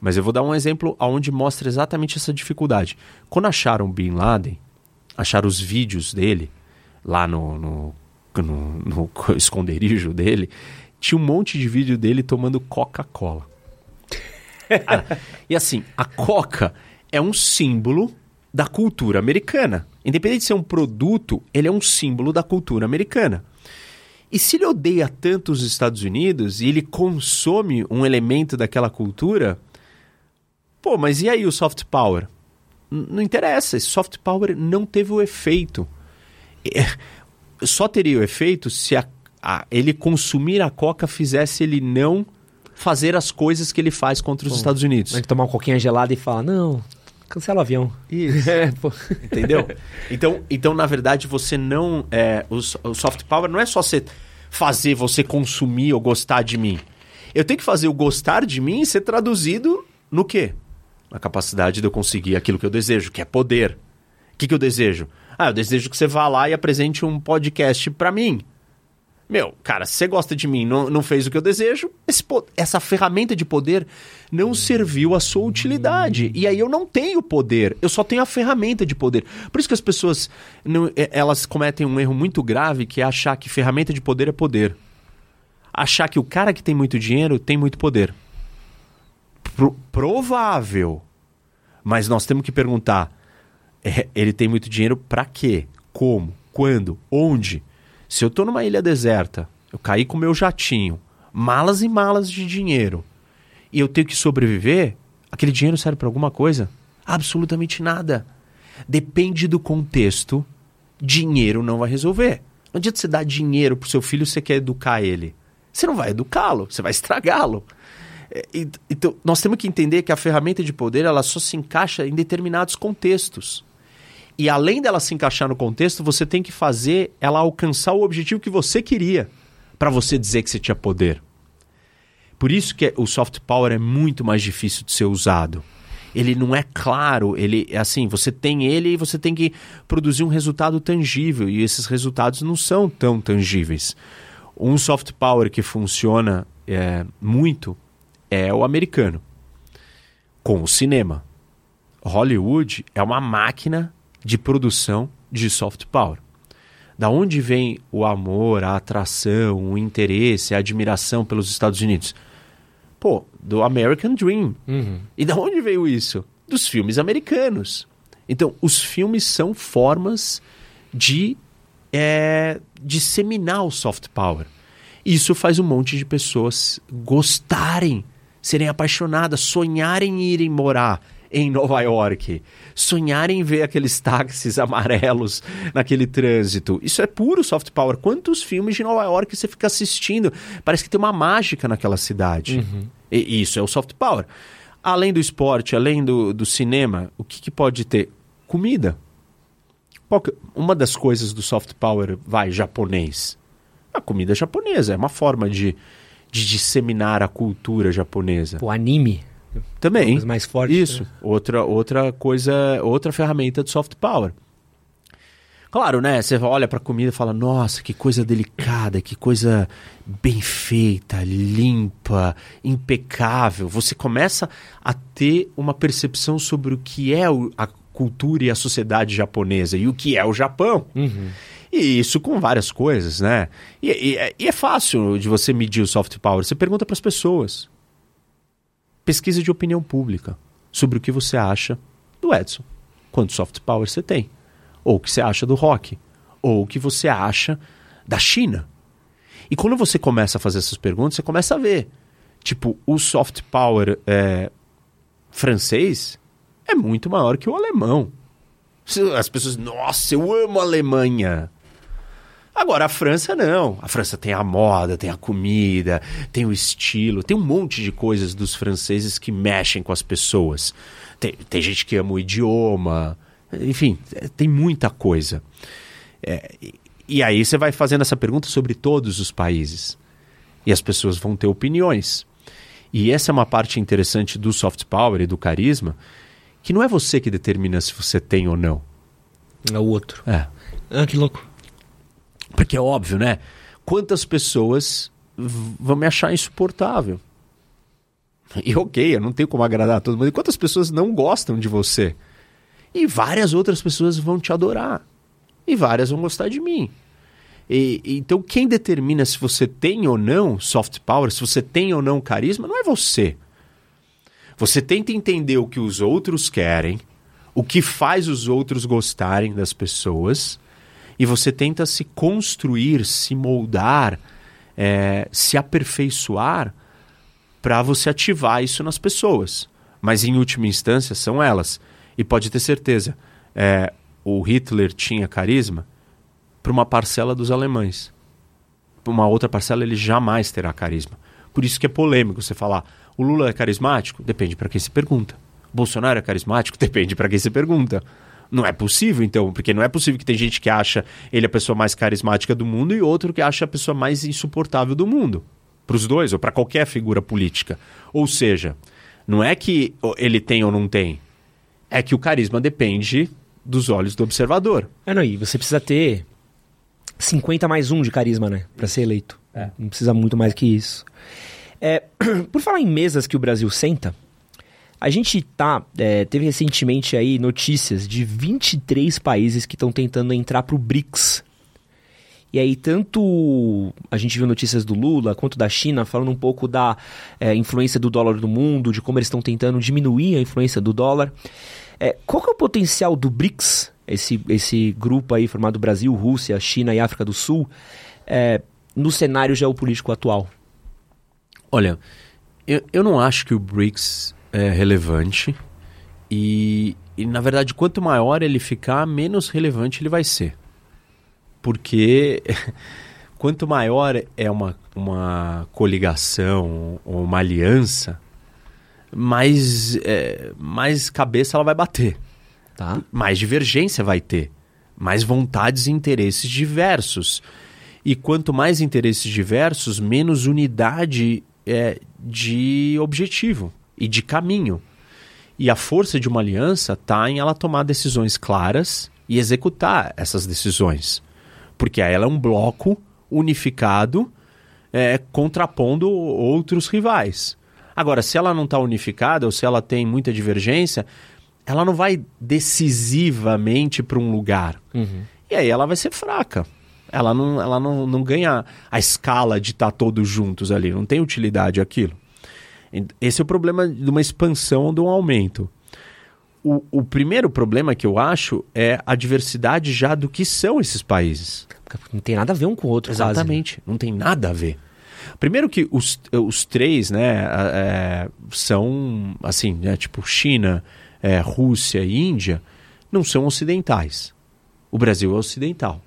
Mas eu vou dar um exemplo onde mostra exatamente essa dificuldade. Quando acharam Bin Laden, acharam os vídeos dele lá no, no, no- no co- esconderijo dele, tinha um monte de vídeo dele tomando Coca-Cola. Ah, e assim, a Coca é um símbolo da cultura americana. Independente de ser um produto, ele é um símbolo da cultura americana. E se ele odeia tanto os Estados Unidos e ele consome um elemento daquela cultura, pô, mas e aí o soft power? N- não interessa, esse soft power não teve o efeito. É, Só teria o efeito se a- a- ele consumir a coca fizesse ele não fazer as coisas que ele faz contra os Estados Unidos. Gente tomar uma coquinha gelada e falar, não, cancela o avião. Isso. É. Entendeu? Então, então, na verdade, você não. É, o, o soft power não é só você fazer você consumir ou gostar de mim. Eu tenho que fazer o gostar de mim ser traduzido no quê? Na capacidade de eu conseguir aquilo que eu desejo, que é poder. O que, que eu desejo? Ah, eu desejo que você vá lá e apresente um podcast pra mim. Meu, cara, se você gosta de mim não, não fez o que eu desejo, esse essa ferramenta de poder não serviu à sua utilidade. E aí eu não tenho poder, eu só tenho a ferramenta de poder. Por isso que as pessoas não- elas cometem um erro muito grave que é achar que ferramenta de poder é poder. Achar que o cara que tem muito dinheiro tem muito poder. Pro- provável. Mas nós temos que perguntar: é, ele tem muito dinheiro pra quê? Como? Quando? Onde? Se eu tô numa ilha deserta, eu caí com meu jatinho, malas e malas de dinheiro, e eu tenho que sobreviver, aquele dinheiro serve pra alguma coisa? Absolutamente nada. Depende do contexto, dinheiro não vai resolver. Não adianta você dar dinheiro pro seu filho você quer educar ele. Você não vai educá-lo, você vai estragá-lo. É, Então, nós temos que entender que a ferramenta de poder ela só se encaixa em determinados contextos. E além dela se encaixar no contexto, você tem que fazer ela alcançar o objetivo que você queria para você dizer que você tinha poder. Por isso que o soft power é muito mais difícil de ser usado. Ele não é claro, ele é assim, você tem ele e você tem que produzir um resultado tangível e esses resultados não são tão tangíveis. Um soft power que funciona é, muito é o americano, com o cinema. Hollywood é uma máquina de produção de soft power. Da onde vem o amor, a atração, o interesse, a admiração pelos Estados Unidos? Pô, do American Dream. E da onde veio isso? Dos filmes americanos. Então, os filmes são formas de é, disseminar o soft power. Isso faz um monte de pessoas gostarem, serem apaixonadas, sonharem em irem morar em Nova York. Sonhar em ver aqueles táxis amarelos naquele trânsito. Isso é puro soft power. Quantos filmes de Nova York você fica assistindo? Parece que tem uma mágica naquela cidade. Uhum. E isso é o soft power. Além do esporte, além do, do cinema, o que, que pode ter? Comida. Que, uma das coisas do soft power, vai, japonês. A comida japonesa é uma forma de, de disseminar a cultura japonesa. O anime. Também. mais forte. Isso. Né? Outra, outra coisa, outra ferramenta de soft power. Claro, né? Você olha para a comida e fala: "Nossa, que coisa delicada, que coisa bem feita, limpa, impecável". Você começa a ter uma percepção sobre o que é a cultura e a sociedade japonesa e o que é o Japão. Uhum. E isso com várias coisas, né? E, e, e, é fácil de você medir o soft power. Você pergunta para as pessoas. Pesquisa de opinião pública sobre o que você acha do Edson. Quanto soft power você tem ou o que você acha do rock, ou o que você acha da China. E quando você começa a fazer essas perguntas, você começa a ver. Tipo, o soft power é, francês é muito maior que o alemão. As pessoas, nossa, eu amo a Alemanha. Agora, a França não. A França tem a moda, tem a comida, tem o estilo, tem um monte de coisas dos franceses que mexem com as pessoas. Tem, tem gente que ama o idioma, enfim, tem muita coisa. É, e aí você vai fazendo essa pergunta sobre todos os países. E as pessoas vão ter opiniões. E essa é uma parte interessante do soft power e do carisma, que não é você que determina se você tem ou não. É o outro. É. Ah, que louco. Porque é óbvio, né? Quantas pessoas vão me achar insuportável? E ok, eu não tenho como agradar todo mundo. E quantas pessoas não gostam de você? E várias outras pessoas vão te adorar. E várias vão gostar de mim. E, então, quem determina se você tem ou não soft power, se você tem ou não carisma, não é você. Você tenta entender o que os outros querem, o que faz os outros gostarem das pessoas, e você tenta se construir, se moldar, é, se aperfeiçoar para você ativar isso nas pessoas. Mas, em última instância, são elas e pode ter certeza, é, o Hitler tinha carisma para uma parcela dos alemães. Para uma outra parcela ele jamais terá carisma. Por isso que é polêmico você falar, o Lula é carismático? Depende para quem se pergunta. Bolsonaro é carismático? Depende para quem se pergunta. Não é possível, então, porque não é possível que tem gente que acha ele a pessoa mais carismática do mundo e outro que acha a pessoa mais insuportável do mundo. Para os dois, ou para qualquer figura política. Ou seja, não é que ele tem ou não tem é que o carisma depende dos olhos do observador. É, não, e você precisa ter 50 mais 1 de carisma, né? Pra ser eleito. É. Não precisa muito mais que isso. É, por falar em mesas que o Brasil senta, a gente tá, é, teve recentemente aí notícias de 23 países que estão tentando entrar pro BRICS. E aí, tanto a gente viu notícias do Lula quanto da China falando um pouco da é, influência do dólar no mundo, de como eles estão tentando diminuir a influência do dólar. É, qual que é o potencial do BRICS, esse, esse grupo aí formado Brasil, Rússia, China e África do Sul, é, no cenário geopolítico atual? Olha, eu, eu não acho que o BRICS é relevante e, e, na verdade, quanto maior ele ficar, menos relevante ele vai ser. Porque quanto maior é uma, uma coligação ou uma aliança, mais, é, mais cabeça ela vai bater. Tá. Mais divergência vai ter. Mais vontades e interesses diversos. E quanto mais interesses diversos, menos unidade é, de objetivo e de caminho. E a força de uma aliança está em ela tomar decisões claras e executar essas decisões. Porque ela é um bloco unificado é, contrapondo outros rivais. Agora, se ela não está unificada ou se ela tem muita divergência, ela não vai decisivamente para um lugar. Uhum. E aí ela vai ser fraca. Ela não, ela não, não ganha a escala de estar tá todos juntos ali. Não tem utilidade aquilo. Esse é o problema de uma expansão ou de um aumento. O, o primeiro problema que eu acho é a diversidade já do que são esses países. Não tem nada a ver um com o outro, Exatamente. Quase. Não tem nada a ver. Primeiro que os, os três, né, é, são assim, né, tipo China, é, Rússia e Índia, não são ocidentais. O Brasil é ocidental.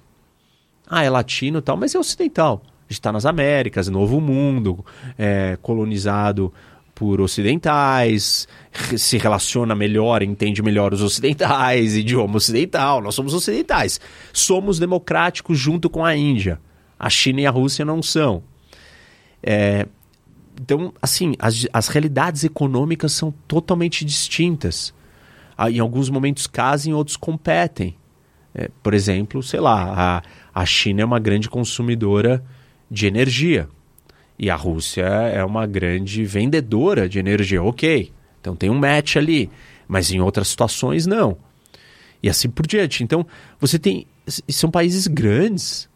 Ah, é latino e tal, mas é ocidental. A gente está nas Américas, Novo Mundo, é, colonizado por ocidentais, se relaciona melhor, entende melhor os ocidentais, idioma ocidental, nós somos ocidentais. Somos democráticos junto com a Índia. A China e a Rússia não são. É, então, assim, as, as realidades econômicas são totalmente distintas. Ah, em alguns momentos casam, em outros competem. É, por exemplo, sei lá, a, a China é uma grande consumidora de energia e a Rússia é uma grande vendedora de energia. Ok, então tem um match ali, mas em outras situações não. E assim por diante. Então, você tem. São países grandes.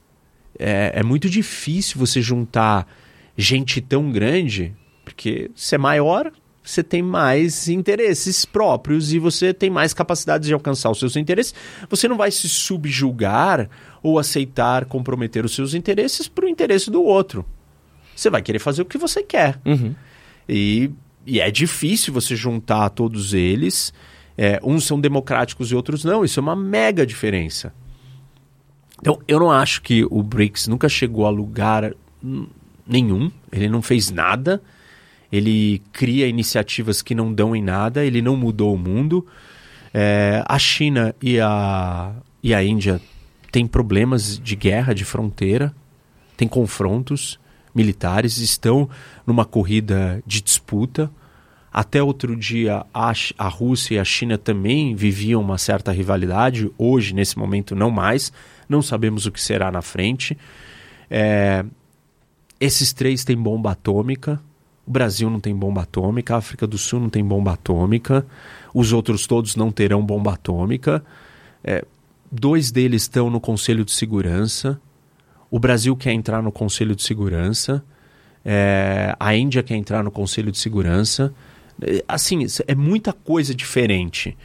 É, é muito difícil você juntar gente tão grande, porque se é maior, você tem mais interesses próprios e você tem mais capacidade de alcançar os seus interesses. Você não vai se subjugar ou aceitar comprometer os seus interesses para o interesse do outro. Você vai querer fazer o que você quer. Uhum. E, e é difícil você juntar todos eles. É, uns são democráticos e outros não. Isso é uma mega diferença. Então, eu não acho que o BRICS nunca chegou a lugar nenhum, ele não fez nada, ele cria iniciativas que não dão em nada, ele não mudou o mundo. É, a China e a, e a Índia têm problemas de guerra, de fronteira, têm confrontos militares, estão numa corrida de disputa. Até outro dia, a, a Rússia e a China também viviam uma certa rivalidade. Hoje, nesse momento, não mais. Não sabemos o que será na frente. É, esses três têm bomba atômica. O Brasil não tem bomba atômica, a África do Sul não tem bomba atômica, os outros todos não terão bomba atômica. É, dois deles estão no Conselho de Segurança. O Brasil quer entrar no Conselho de Segurança. É, a Índia quer entrar no Conselho de Segurança. É, assim, é muita coisa diferente.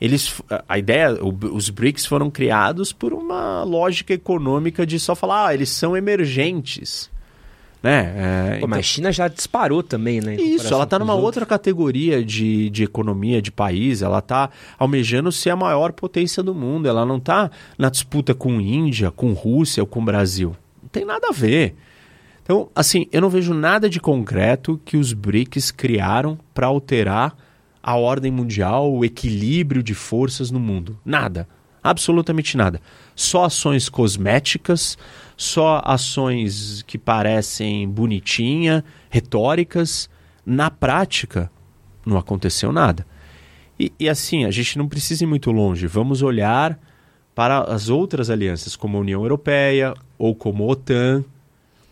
Eles, a ideia, os BRICS foram criados por uma lógica econômica de só falar, ah, eles são emergentes. Né? É, Pô, então... Mas a China já disparou também, né? Isso, ela está numa outra categoria de, de economia de país, ela está almejando ser a maior potência do mundo, ela não está na disputa com Índia, com Rússia ou com Brasil. Não tem nada a ver. Então, assim, eu não vejo nada de concreto que os BRICS criaram para alterar a ordem mundial, o equilíbrio de forças no mundo. Nada. Absolutamente nada. Só ações cosméticas, só ações que parecem bonitinha, retóricas. Na prática, não aconteceu nada. E, e, assim, a gente não precisa ir muito longe. Vamos olhar para as outras alianças, como a União Europeia ou como a OTAN.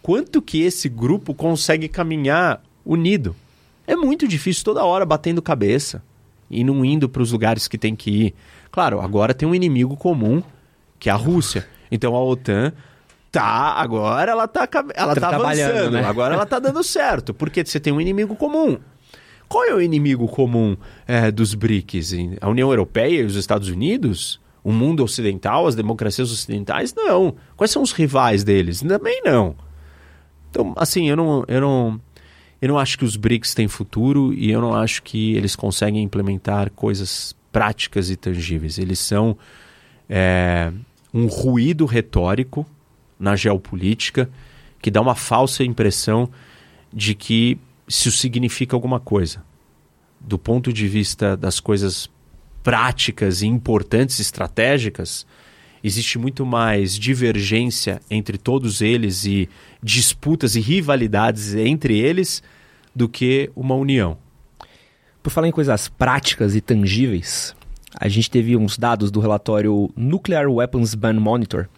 Quanto que esse grupo consegue caminhar unido? É muito difícil toda hora batendo cabeça e não indo para os lugares que tem que ir. Claro, agora tem um inimigo comum, que é a Rússia. Então a OTAN tá, agora ela tá, ela tá, tá avançando, né? agora ela tá dando certo, porque você tem um inimigo comum. Qual é o inimigo comum é, dos BRICS? A União Europeia e os Estados Unidos? O mundo ocidental, as democracias ocidentais? Não. Quais são os rivais deles? Também não. Então, assim, eu não, eu não, eu não acho que os BRICS têm futuro e eu não acho que eles conseguem implementar coisas práticas e tangíveis. Eles são é, um ruído retórico na geopolítica que dá uma falsa impressão de que isso significa alguma coisa. Do ponto de vista das coisas práticas e importantes, estratégicas, existe muito mais divergência entre todos eles e disputas e rivalidades entre eles do que uma união. Por falar em coisas práticas e tangíveis, a gente teve uns dados do relatório Nuclear Weapons Ban Monitor,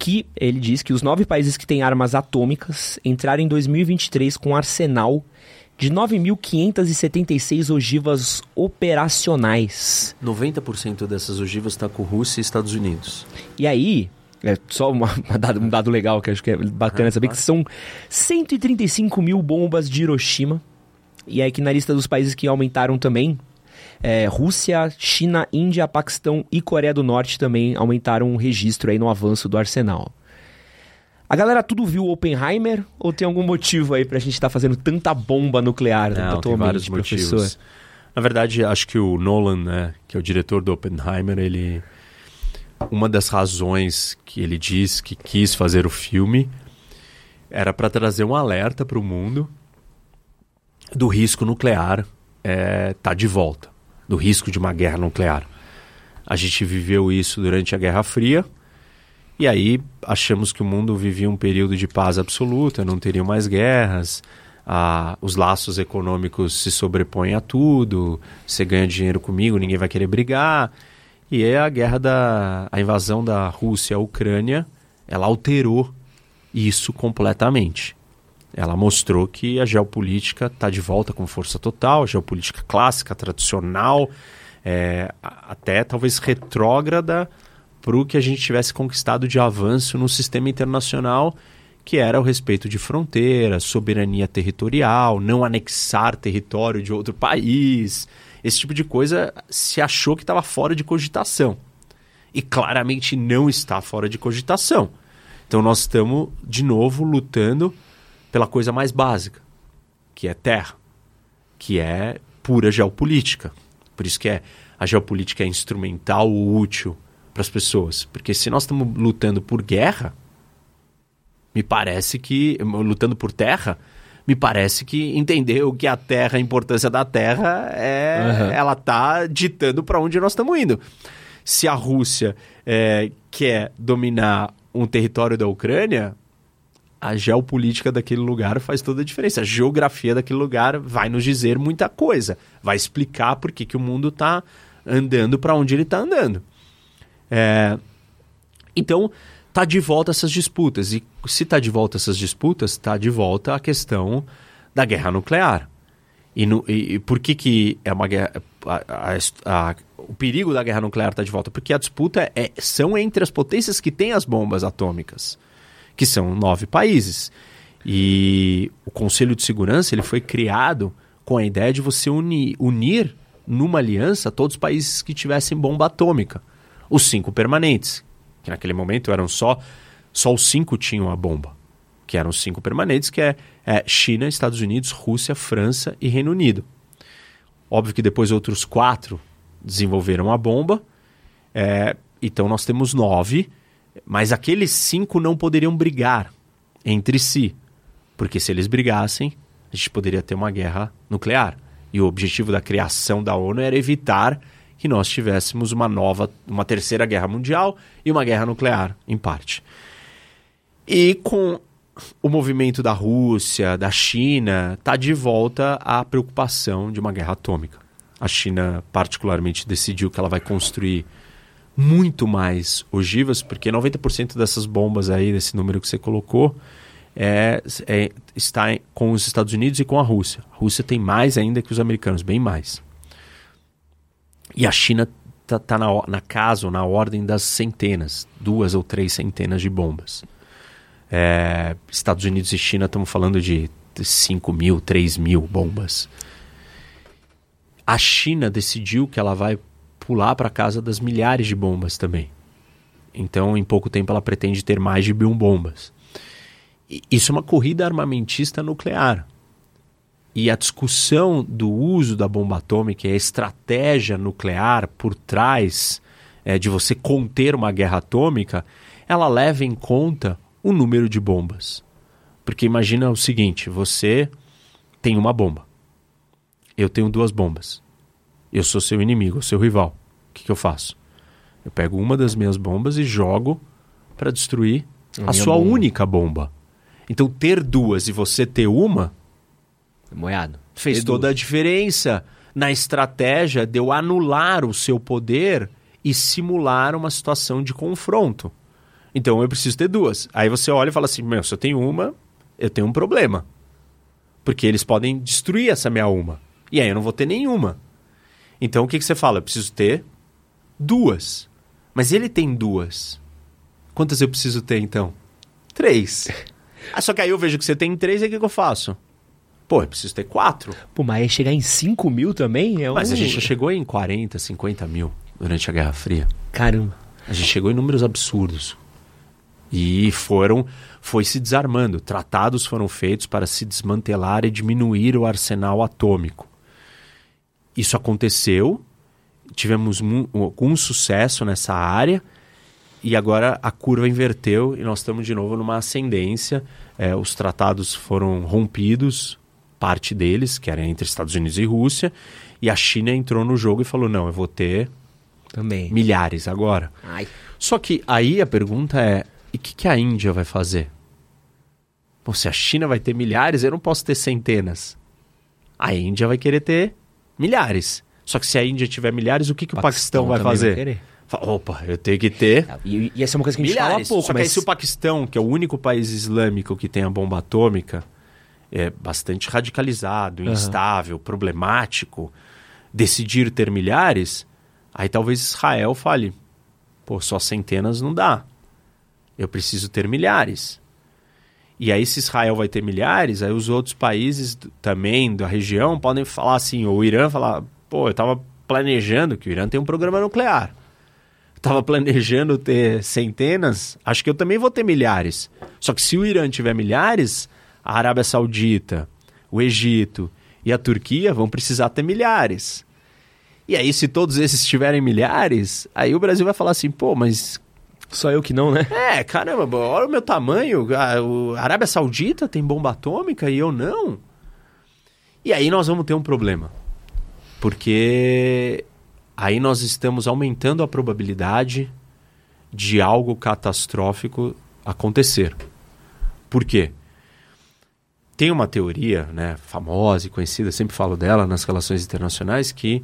que ele diz que os nove países que têm armas atômicas entraram em 2023 com um arsenal de 9.576 ogivas operacionais. 90% dessas ogivas está com Rússia e Estados Unidos. E aí, é só uma, uma dado, um dado legal que acho que é bacana ah, saber, que são 135 mil bombas de Hiroshima. E aí que na lista dos países que aumentaram também, é, Rússia, China, Índia, Paquistão e Coreia do Norte também aumentaram o registro aí no avanço do arsenal. A galera tudo viu Oppenheimer ou tem algum motivo aí pra gente estar tá fazendo tanta bomba nuclear Não, atualmente, tem vários professor? motivos. Na verdade, acho que o Nolan, né, que é o diretor do Oppenheimer, ele uma das razões que ele diz que quis fazer o filme era para trazer um alerta para o mundo do risco nuclear é, tá de volta, do risco de uma guerra nuclear. A gente viveu isso durante a Guerra Fria e aí achamos que o mundo vivia um período de paz absoluta, não teriam mais guerras, os laços econômicos se sobrepõem a tudo, você ganha dinheiro comigo, ninguém vai querer brigar. E é a guerra da a invasão da Rússia à Ucrânia, ela alterou isso completamente. Ela mostrou que a geopolítica está de volta com força total, geopolítica clássica, tradicional, é, até talvez retrógrada para o que a gente tivesse conquistado de avanço no sistema internacional que era o respeito de fronteiras, soberania territorial, não anexar território de outro país. Esse tipo de coisa se achou que estava fora de cogitação. E claramente não está fora de cogitação. Então nós estamos, de novo, lutando pela coisa mais básica, que é terra, que é pura geopolítica. Por isso que é, a geopolítica é instrumental ou útil para as pessoas. Porque se nós estamos lutando por guerra, me parece que, lutando por terra, me parece que entender o que é a terra, a importância da terra, é, uhum. ela está ditando para onde nós estamos indo. Se a Rússia é, quer dominar um território da Ucrânia, a geopolítica daquele lugar faz toda a diferença. A geografia daquele lugar vai nos dizer muita coisa, vai explicar por que, que o mundo está andando para onde ele está andando. É... Então, tá de volta essas disputas. E se tá de volta essas disputas, tá de volta a questão da guerra nuclear. E, no, e, e por que, que é uma guerra. A, a, a, o perigo da guerra nuclear está de volta? Porque a disputa é, são entre as potências que têm as bombas atômicas, que são nove países. E o Conselho de Segurança ele foi criado com a ideia de você unir, unir numa aliança todos os países que tivessem bomba atômica. Os cinco permanentes, que naquele momento eram só, só os cinco tinham a bomba, que eram os cinco permanentes, que é, é China, Estados Unidos, Rússia, França e Reino Unido. Óbvio que depois outros quatro desenvolveram a bomba, é, então nós temos nove, mas aqueles cinco não poderiam brigar entre si, porque se eles brigassem, a gente poderia ter uma guerra nuclear. E o objetivo da criação da ONU era evitar que nós tivéssemos uma nova, uma terceira guerra mundial e uma guerra nuclear, em parte. E com o movimento da Rússia, da China, está de volta a preocupação de uma guerra atômica. A China, particularmente, decidiu que ela vai construir muito mais ogivas, porque 90% dessas bombas aí, desse número que você colocou, é, é, está com os Estados Unidos e com a Rússia. A Rússia tem mais ainda que os americanos, bem mais. E a China está tá na, na casa ou na ordem das centenas, duas ou três centenas de bombas. É, Estados Unidos e China estamos falando de 5 mil, 3 mil bombas. A China decidiu que ela vai pular para casa das milhares de bombas também. Então, em pouco tempo, ela pretende ter mais de mil bombas. E isso é uma corrida armamentista nuclear e a discussão do uso da bomba atômica e a estratégia nuclear por trás é, de você conter uma guerra atômica, ela leva em conta o número de bombas. Porque imagina o seguinte: você tem uma bomba, eu tenho duas bombas, eu sou seu inimigo, seu rival. O que, que eu faço? Eu pego uma das minhas bombas e jogo para destruir a, a sua bomba. única bomba. Então, ter duas e você ter uma Moiado. Fez Edu. toda a diferença na estratégia de eu anular o seu poder e simular uma situação de confronto. Então eu preciso ter duas. Aí você olha e fala assim: meu, se eu tenho uma, eu tenho um problema. Porque eles podem destruir essa minha uma. E aí eu não vou ter nenhuma. Então o que, que você fala? Eu preciso ter duas. Mas ele tem duas. Quantas eu preciso ter então? Três. ah, só que aí eu vejo que você tem três e o que, que eu faço? Pô, eu preciso ter quatro. Pô, mas chegar em 5 mil também é um... Mas a gente já chegou em 40, 50 mil durante a Guerra Fria. Caramba. A gente chegou em números absurdos. E foram, foi se desarmando. Tratados foram feitos para se desmantelar e diminuir o arsenal atômico. isso aconteceu, tivemos algum sucesso nessa área e agora a curva inverteu e nós estamos de novo numa ascendência. É, os tratados foram rompidos, parte deles, que era entre Estados Unidos e Rússia, e a China entrou no jogo e falou: não, eu vou ter também milhares agora. Ai. Só que aí a pergunta é: e o que, que a Índia vai fazer? Bom, se a China vai ter milhares, eu não posso ter centenas. A Índia vai querer ter milhares. Só que se a Índia tiver milhares, o que, que o Paquistão, vai fazer? Vai Opa, eu tenho que ter. E, e essa é uma coisa que a gente milhares. fala pouco. Só que mas... aí, se o Paquistão, que é o único país islâmico que tem a bomba atômica, é bastante radicalizado, uhum. instável, problemático, decidir ter milhares, aí talvez Israel fale: pô, só centenas não dá. Eu preciso ter milhares. E aí, se Israel vai ter milhares, aí os outros países também da região podem falar assim, ou o Irã falar, pô, eu estava planejando, que o Irã tem um programa nuclear. Estava planejando ter centenas, acho que eu também vou ter milhares. Só que se o Irã tiver milhares, a Arábia Saudita, o Egito e a Turquia vão precisar ter milhares. E aí, se todos esses tiverem milhares, aí o Brasil vai falar assim, pô, mas só eu que não, né? É, caramba, olha o meu tamanho. A, Arábia Saudita tem bomba atômica e eu não. E aí nós vamos ter um problema. Porque aí nós estamos aumentando a probabilidade de algo catastrófico acontecer. Por quê? Tem uma teoria né, famosa e conhecida, sempre falo dela nas relações internacionais, que,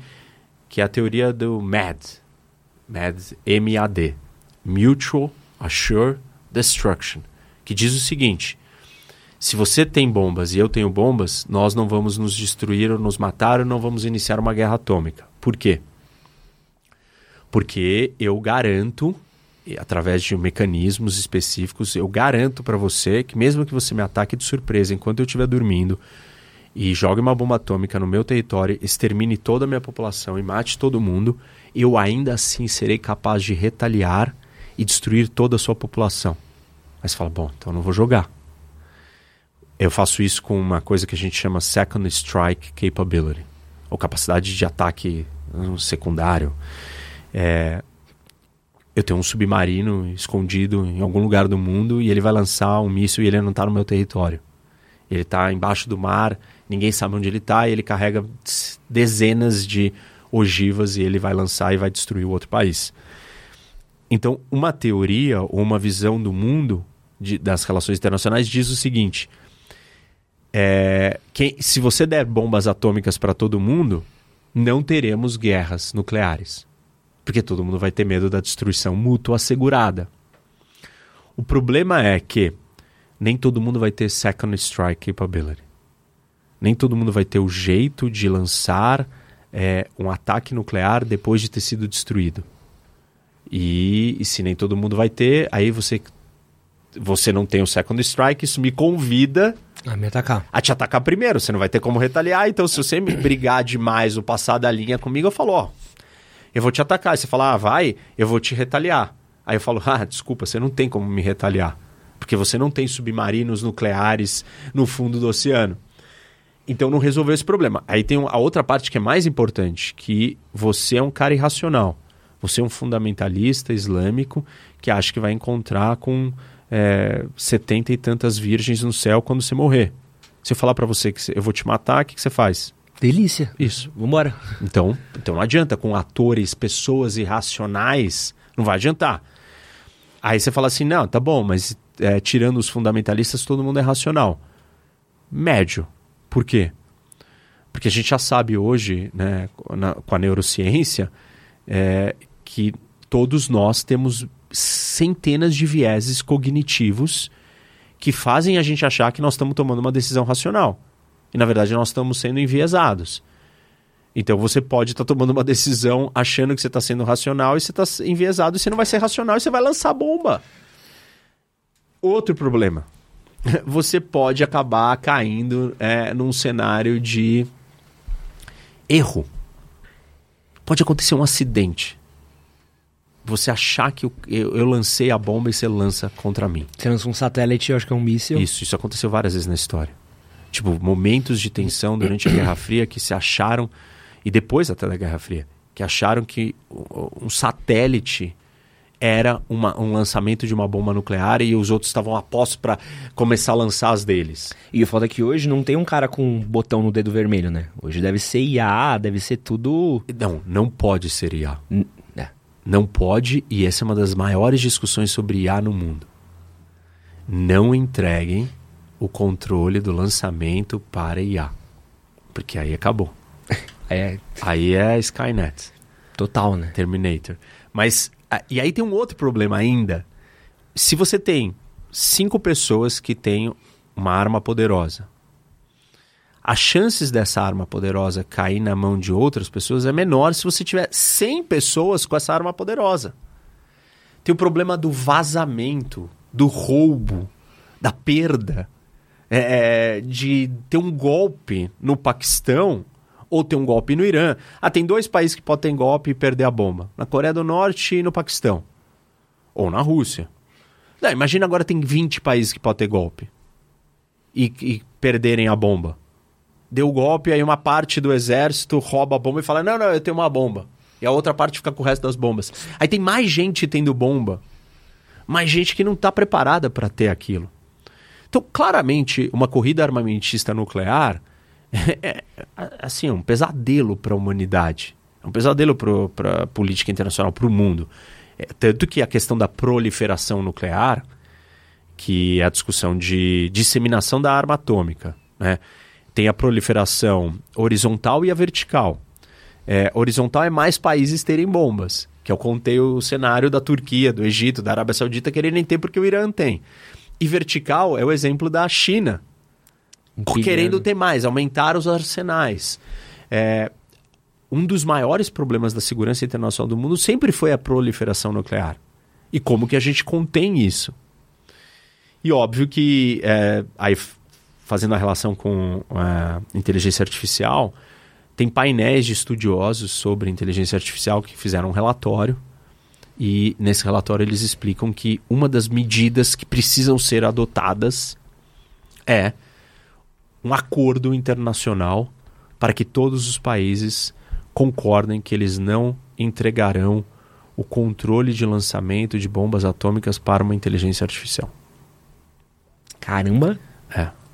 que é a teoria do MAD. MAD, M-A-D Mutual Assured Destruction, que diz o seguinte: se você tem bombas e eu tenho bombas, nós não vamos nos destruir ou nos matar ou não vamos iniciar uma guerra atômica. Por quê? Porque eu garanto, através de mecanismos específicos, eu garanto para você que mesmo que você me ataque de surpresa enquanto eu estiver dormindo e jogue uma bomba atômica no meu território, extermine toda a minha população e mate todo mundo, eu ainda assim serei capaz de retaliar e destruir toda a sua população. Você fala, bom, então eu não vou jogar. Eu faço isso com uma coisa que a gente chama Second Strike Capability, ou capacidade de ataque secundário. É, eu tenho um submarino escondido em algum lugar do mundo e ele vai lançar um míssil e ele não está no meu território. Ele está embaixo do mar, ninguém sabe onde ele está e ele carrega dezenas de ogivas e ele vai lançar e vai destruir o outro país. Então, uma teoria ou uma visão do mundo de, das relações internacionais diz o seguinte: é, quem, se você der bombas atômicas para todo mundo, não teremos guerras nucleares. Porque todo mundo vai ter medo da destruição mútua assegurada. O problema é que nem todo mundo vai ter second strike capability. Nem todo mundo vai ter o jeito de lançar é, um ataque nuclear depois de ter sido destruído. E, e, se nem todo mundo vai ter, aí você você não tem o second strike, isso me convida a me atacar. A te atacar primeiro, você não vai ter como retaliar, então se você brigar demais ou passar da linha comigo, eu falo, ó, eu vou te atacar. Aí você fala, ah, vai, eu vou te retaliar. Aí eu falo, ah, desculpa, você não tem como me retaliar. Porque você não tem submarinos nucleares no fundo do oceano. Então não resolveu esse problema. Aí tem a outra parte que é mais importante, que você é um cara irracional. Você é um fundamentalista islâmico que acha que vai encontrar com é, 70 e tantas virgens no céu quando você morrer. Se eu falar para você que eu vou te matar, o que, que você faz? Delícia. Isso. Vambora. Então, então não adianta. Com atores, pessoas irracionais, não vai adiantar. Aí você fala assim, não, tá bom, mas é, tirando os fundamentalistas, todo mundo é racional. Médio. Por quê? Porque a gente já sabe hoje, né, na, com a neurociência, é, que todos nós temos centenas de vieses cognitivos que fazem a gente achar que nós estamos tomando uma decisão racional. E na verdade nós estamos sendo enviesados. Então você pode estar tá tomando uma decisão achando que você está sendo racional e você está enviesado e você não vai ser racional e você vai lançar bomba. Outro problema. Você pode acabar caindo é, num cenário de erro pode acontecer um acidente. Você achar que eu, eu, eu, lancei a bomba e você lança contra mim. Você lança um satélite, eu acho que é um míssil. Isso, isso aconteceu várias vezes na história. Tipo, momentos de tensão durante a Guerra Fria que se acharam e depois até da Guerra Fria, que acharam que um satélite era uma, um lançamento de uma bomba nuclear e os outros estavam apostos para começar a lançar as deles. E o foda é que hoje não tem um cara com um botão no dedo vermelho, né? Hoje deve ser IA, deve ser tudo. Não, não pode ser IA. N. Não pode, e essa é uma das maiores discussões sobre IA no mundo. Não entreguem o controle do lançamento para IA. Porque aí acabou. é. Aí é Skynet. Total, né? Terminator. Mas e aí tem um outro problema ainda. Se você tem cinco pessoas que têm uma arma poderosa, as chances dessa arma poderosa cair na mão de outras pessoas é menor se você tiver 100 pessoas com essa arma poderosa. Tem o problema do vazamento, do roubo, da perda, é, de ter um golpe no Paquistão ou ter um golpe no Irã. Ah, tem dois países que podem ter golpe e perder a bomba: na Coreia do Norte e no Paquistão. Ou na Rússia. Não, imagina agora tem 20 países que podem ter golpe e, e perderem a bomba. Deu golpe, aí uma parte do exército rouba a bomba e fala: Não, não, eu tenho uma bomba. E a outra parte fica com o resto das bombas. Aí tem mais gente tendo bomba, mais gente que não está preparada para ter aquilo. Então, claramente, uma corrida armamentista nuclear é, assim, um pesadelo para a humanidade. É um pesadelo para a política internacional, para o mundo. É, tanto que a questão da proliferação nuclear, que é a discussão de disseminação da arma atômica, né? Tem a proliferação horizontal e a vertical. É, horizontal é mais países terem bombas, que eu contei o cenário da Turquia, do Egito, da Arábia Saudita quererem ter porque o Irã tem. E vertical é o exemplo da China, Empilhando. querendo ter mais, aumentar os arsenais. É, um dos maiores problemas da segurança internacional do mundo sempre foi a proliferação nuclear. E como que a gente contém isso? E óbvio que, é, aí fazendo a relação com a inteligência artificial, tem painéis de estudiosos sobre inteligência artificial que fizeram um relatório. E nesse relatório eles explicam que uma das medidas que precisam ser adotadas é um acordo internacional para que todos os países concordem que eles não entregarão o controle de lançamento de bombas atômicas para uma inteligência artificial. Caramba! É.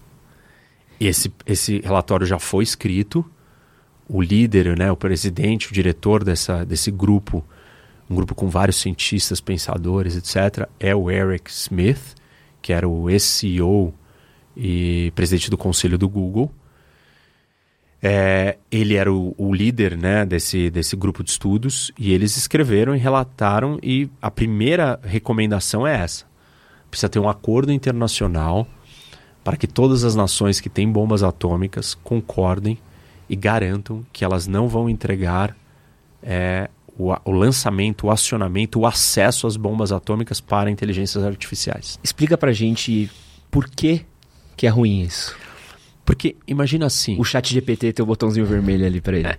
Esse, esse relatório já foi escrito. O líder, né, o presidente, o diretor dessa, desse grupo, um grupo com vários cientistas, pensadores, etc., é o Eric Smith, que era o ex-CEO e presidente do conselho do Google. É, ele era o, o, líder né, desse, desse grupo de estudos e eles escreveram e relataram e a primeira recomendação é essa. Precisa ter um acordo internacional para que todas as nações que têm bombas atômicas concordem e garantam que elas não vão entregar é, o, o, lançamento, o acionamento, o acesso às bombas atômicas para inteligências artificiais. Explica para gente por que que é ruim isso. Porque imagina assim. O chat GPT tem o botãozinho vermelho ali para ele.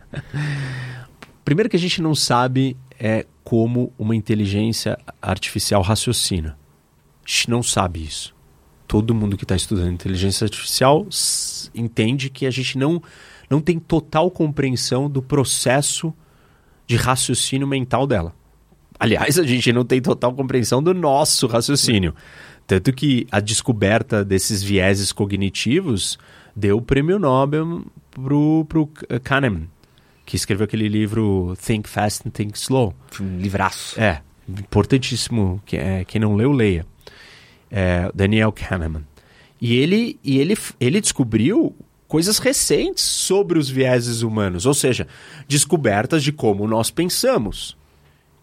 Primeiro que a gente não sabe é como uma inteligência artificial raciocina. A gente não sabe isso. Todo mundo que está estudando inteligência artificial entende que a gente não, não tem total compreensão do processo de raciocínio mental dela. Aliás, a gente não tem total compreensão do nosso raciocínio. Tanto que a descoberta desses vieses cognitivos deu o prêmio Nobel pro, pro Kahneman, que escreveu aquele livro Think Fast and Think Slow. Um livraço. É, importantíssimo. É, quem não leu, leia. É, Daniel Kahneman. E ele, e ele, ele descobriu coisas recentes sobre os vieses humanos, ou seja, descobertas de como nós pensamos,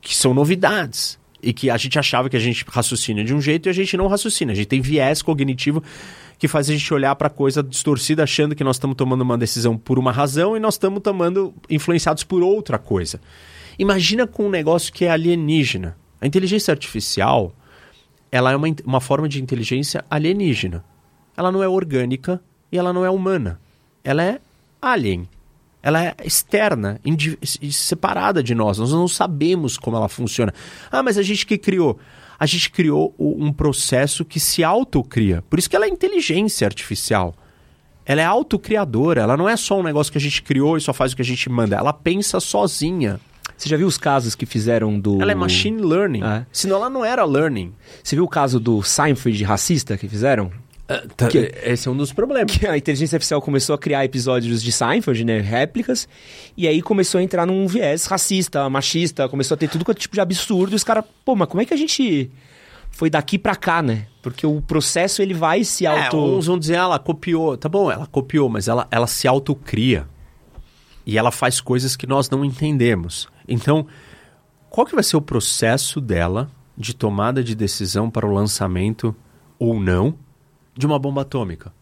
que são novidades e que a gente achava que a gente raciocina de um jeito e a gente não raciocina. A gente tem viés cognitivo que faz a gente olhar para a coisa distorcida achando que nós estamos tomando uma decisão por uma razão e nós estamos tomando influenciados por outra coisa. Imagina com um negócio que é alienígena. A inteligência artificial, ela é uma, uma forma de inteligência alienígena. Ela não é orgânica e ela não é humana. Ela é alien ela é externa, separada de nós. Nós não sabemos como ela funciona. Ah, mas a gente que criou. A gente criou um processo que se autocria. Por isso que ela é inteligência artificial. ela é autocriadora, ela não é só um negócio que a gente criou e só faz o que a gente manda, ela pensa sozinha. Você já viu os casos que fizeram do. Ela é machine learning. É. Senão ela não era learning. Você viu o caso do Seinfeld racista que fizeram? Que- Esse é um dos problemas. Que a inteligência artificial começou a criar episódios de Seinfeld, né? Réplicas. E aí começou a entrar num viés racista, machista, começou a ter tudo quanto tipo de absurdo. E os caras, pô, mas como é que a gente foi daqui pra cá, né? Porque o processo ele vai se É, auto. uns vão dizer, ah, ela copiou. Tá bom, ela copiou, mas ela, ela se autocria. E ela faz coisas que nós não entendemos. Então, qual que vai ser o processo dela de tomada de decisão para o lançamento ou não de uma bomba atômica?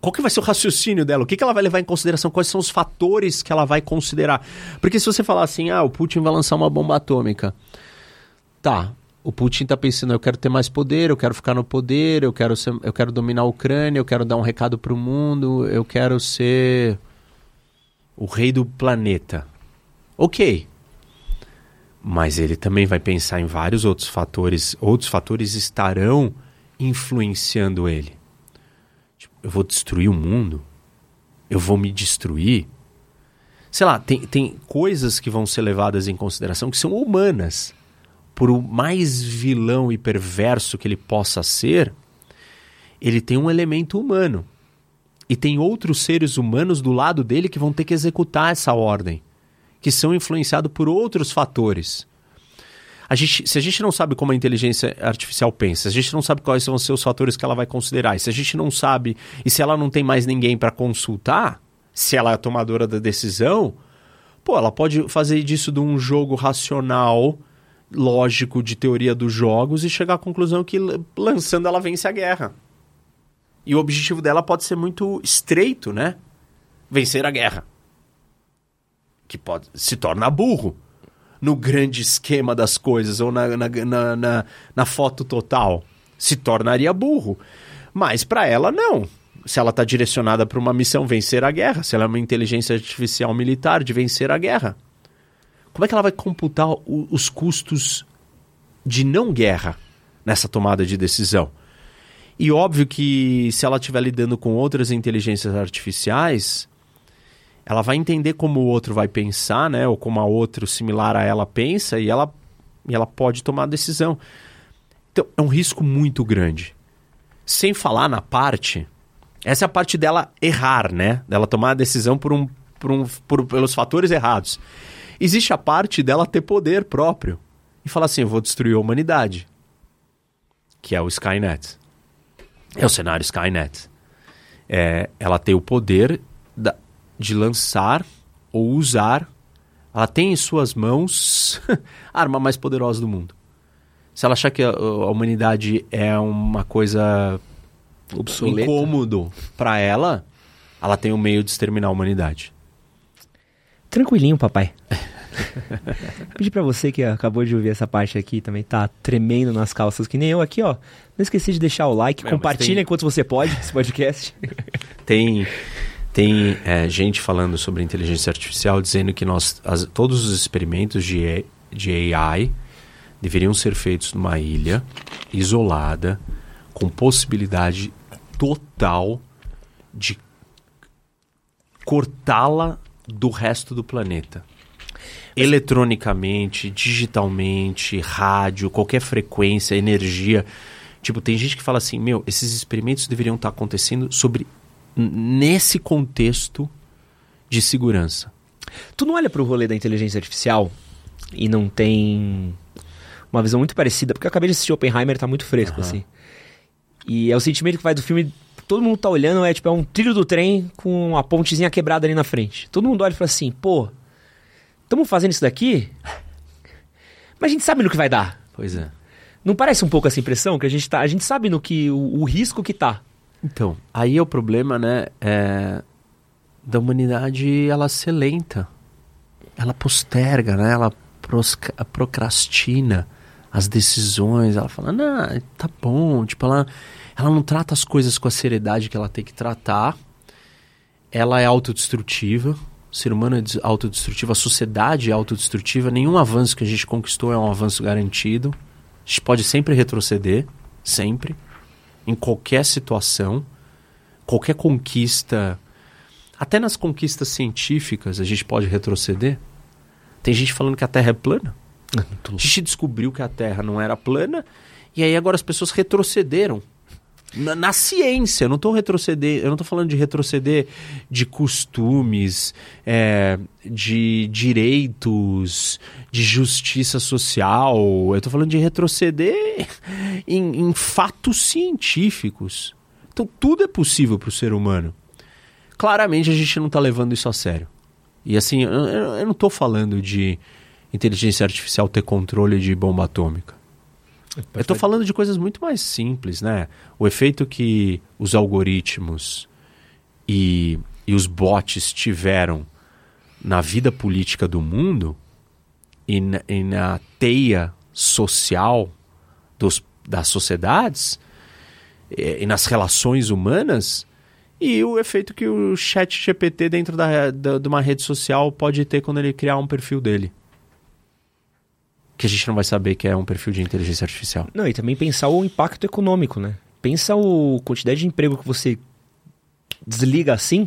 Qual que vai ser o raciocínio dela? O que, que ela vai levar em consideração? Quais são os fatores que ela vai considerar? Porque se você falar assim, ah, o Putin vai lançar uma bomba atômica. Tá, o Putin tá pensando, eu quero ter mais poder, eu quero ficar no poder, eu quero, ser, eu quero dominar a Ucrânia, eu quero dar um recado pro mundo, eu quero ser o rei do planeta. Ok. Mas ele também vai pensar em vários outros fatores, outros fatores estarão influenciando ele. Tipo, eu vou destruir o mundo? Eu vou me destruir? Sei lá, tem, tem coisas que vão ser levadas em consideração que são humanas por o mais vilão e perverso que ele possa ser, ele tem um elemento humano. E tem outros seres humanos do lado dele que vão ter que executar essa ordem, que são influenciados por outros fatores. A gente, se a gente não sabe como a inteligência artificial pensa, a gente não sabe quais ser os fatores que ela vai considerar, se a gente não sabe, e se ela não tem mais ninguém para consultar, se ela é a tomadora da decisão, pô, ela pode fazer disso de um jogo racional, lógico de teoria dos jogos e chegar à conclusão que lançando ela vence a guerra. E o objetivo dela pode ser muito estreito, né? Vencer a guerra. Que pode se torna burro no grande esquema das coisas ou na, na, na, na, na foto total. Se tornaria burro. Mas para ela, não. Se ela está direcionada para uma missão vencer a guerra, se ela é uma inteligência artificial militar de vencer a guerra, como é que ela vai computar o- os custos de não guerra nessa tomada de decisão? E óbvio que se ela estiver lidando com outras inteligências artificiais, ela vai entender como o outro vai pensar, né? Ou como a outro similar a ela pensa e ela, e ela pode tomar decisão. Então, é um risco muito grande. Sem falar na parte, essa é a parte dela errar, né? Dela tomar a decisão por um, por um, por, pelos fatores errados. Existe a parte dela ter poder próprio e falar assim: eu vou destruir a humanidade, que é o Skynet. É o cenário Skynet. É, ela tem o poder da- de lançar ou usar. Ela tem em suas mãos a arma mais poderosa do mundo. Se ela achar que a, a humanidade é uma coisa Obsoleta. incômodo para ela, ela tem o meio de exterminar a humanidade. Tranquilinho, papai. Pedir pra você que acabou de ouvir essa parte aqui também tá tremendo nas calças que nem eu aqui, ó. Não esqueci de deixar o like, compartilha tem- enquanto você pode esse podcast. Tem, tem é, gente falando sobre inteligência artificial dizendo que nós, as- todos os experimentos de, de AI deveriam ser feitos numa ilha isolada, com possibilidade total de cortá-la do resto do planeta. Eletronicamente, digitalmente, rádio, qualquer frequência, energia. Tipo, tem gente que fala assim: meu, esses experimentos deveriam estar acontecendo sobre nesse contexto de segurança. tu não olha pro rolê da inteligência artificial e não tem uma visão muito parecida, porque eu acabei de assistir Oppenheimer, tá muito fresco, Aham. assim. E é o sentimento que vai do filme. Todo mundo tá olhando, é tipo, é um trilho do trem com uma pontezinha quebrada ali na frente. Todo mundo olha e fala assim, pô, estamos fazendo isso daqui? Mas a gente sabe no que vai dar. Pois é. Não parece um pouco essa impressão que a gente tá. A gente sabe no que. o, o risco que tá. Então, aí é o problema, né? É, da humanidade ela ser lenta. Ela posterga, né? Ela prosca- procrastina as decisões. Ela fala, não, tá bom. Tipo, ela, ela não trata as coisas com a seriedade que ela tem que tratar. Ela é autodestrutiva. O ser humano é des- autodestrutivo. A sociedade é autodestrutiva. Nenhum avanço que a gente conquistou é um avanço garantido. A gente pode sempre retroceder. Sempre em qualquer situação. qualquer conquista, até nas conquistas científicas, a gente pode retroceder. Tem gente falando que a Terra é plana. A gente descobriu que a Terra não era plana e aí agora as pessoas retrocederam na, na ciência. Eu não estou retroceder, eu não estou falando de retroceder de costumes, é, de direitos, de justiça social. Eu estou falando de retroceder em, em fatos científicos. Então tudo é possível para o ser humano. Claramente a gente não está levando isso a sério. E assim, eu, eu não estou falando de inteligência artificial ter controle de bomba atômica. Eu estou falando de coisas muito mais simples, né? O efeito que os algoritmos e, e os bots tiveram na vida política do mundo e na, e na teia social dos, das sociedades e, e, nas relações humanas e o efeito que o chat GPT dentro da, da, de uma rede social pode ter quando ele criar um perfil dele que a gente não vai saber que é um perfil de inteligência artificial. Não, e também pensar o impacto econômico, né? Pensa o quantidade de emprego que você desliga assim.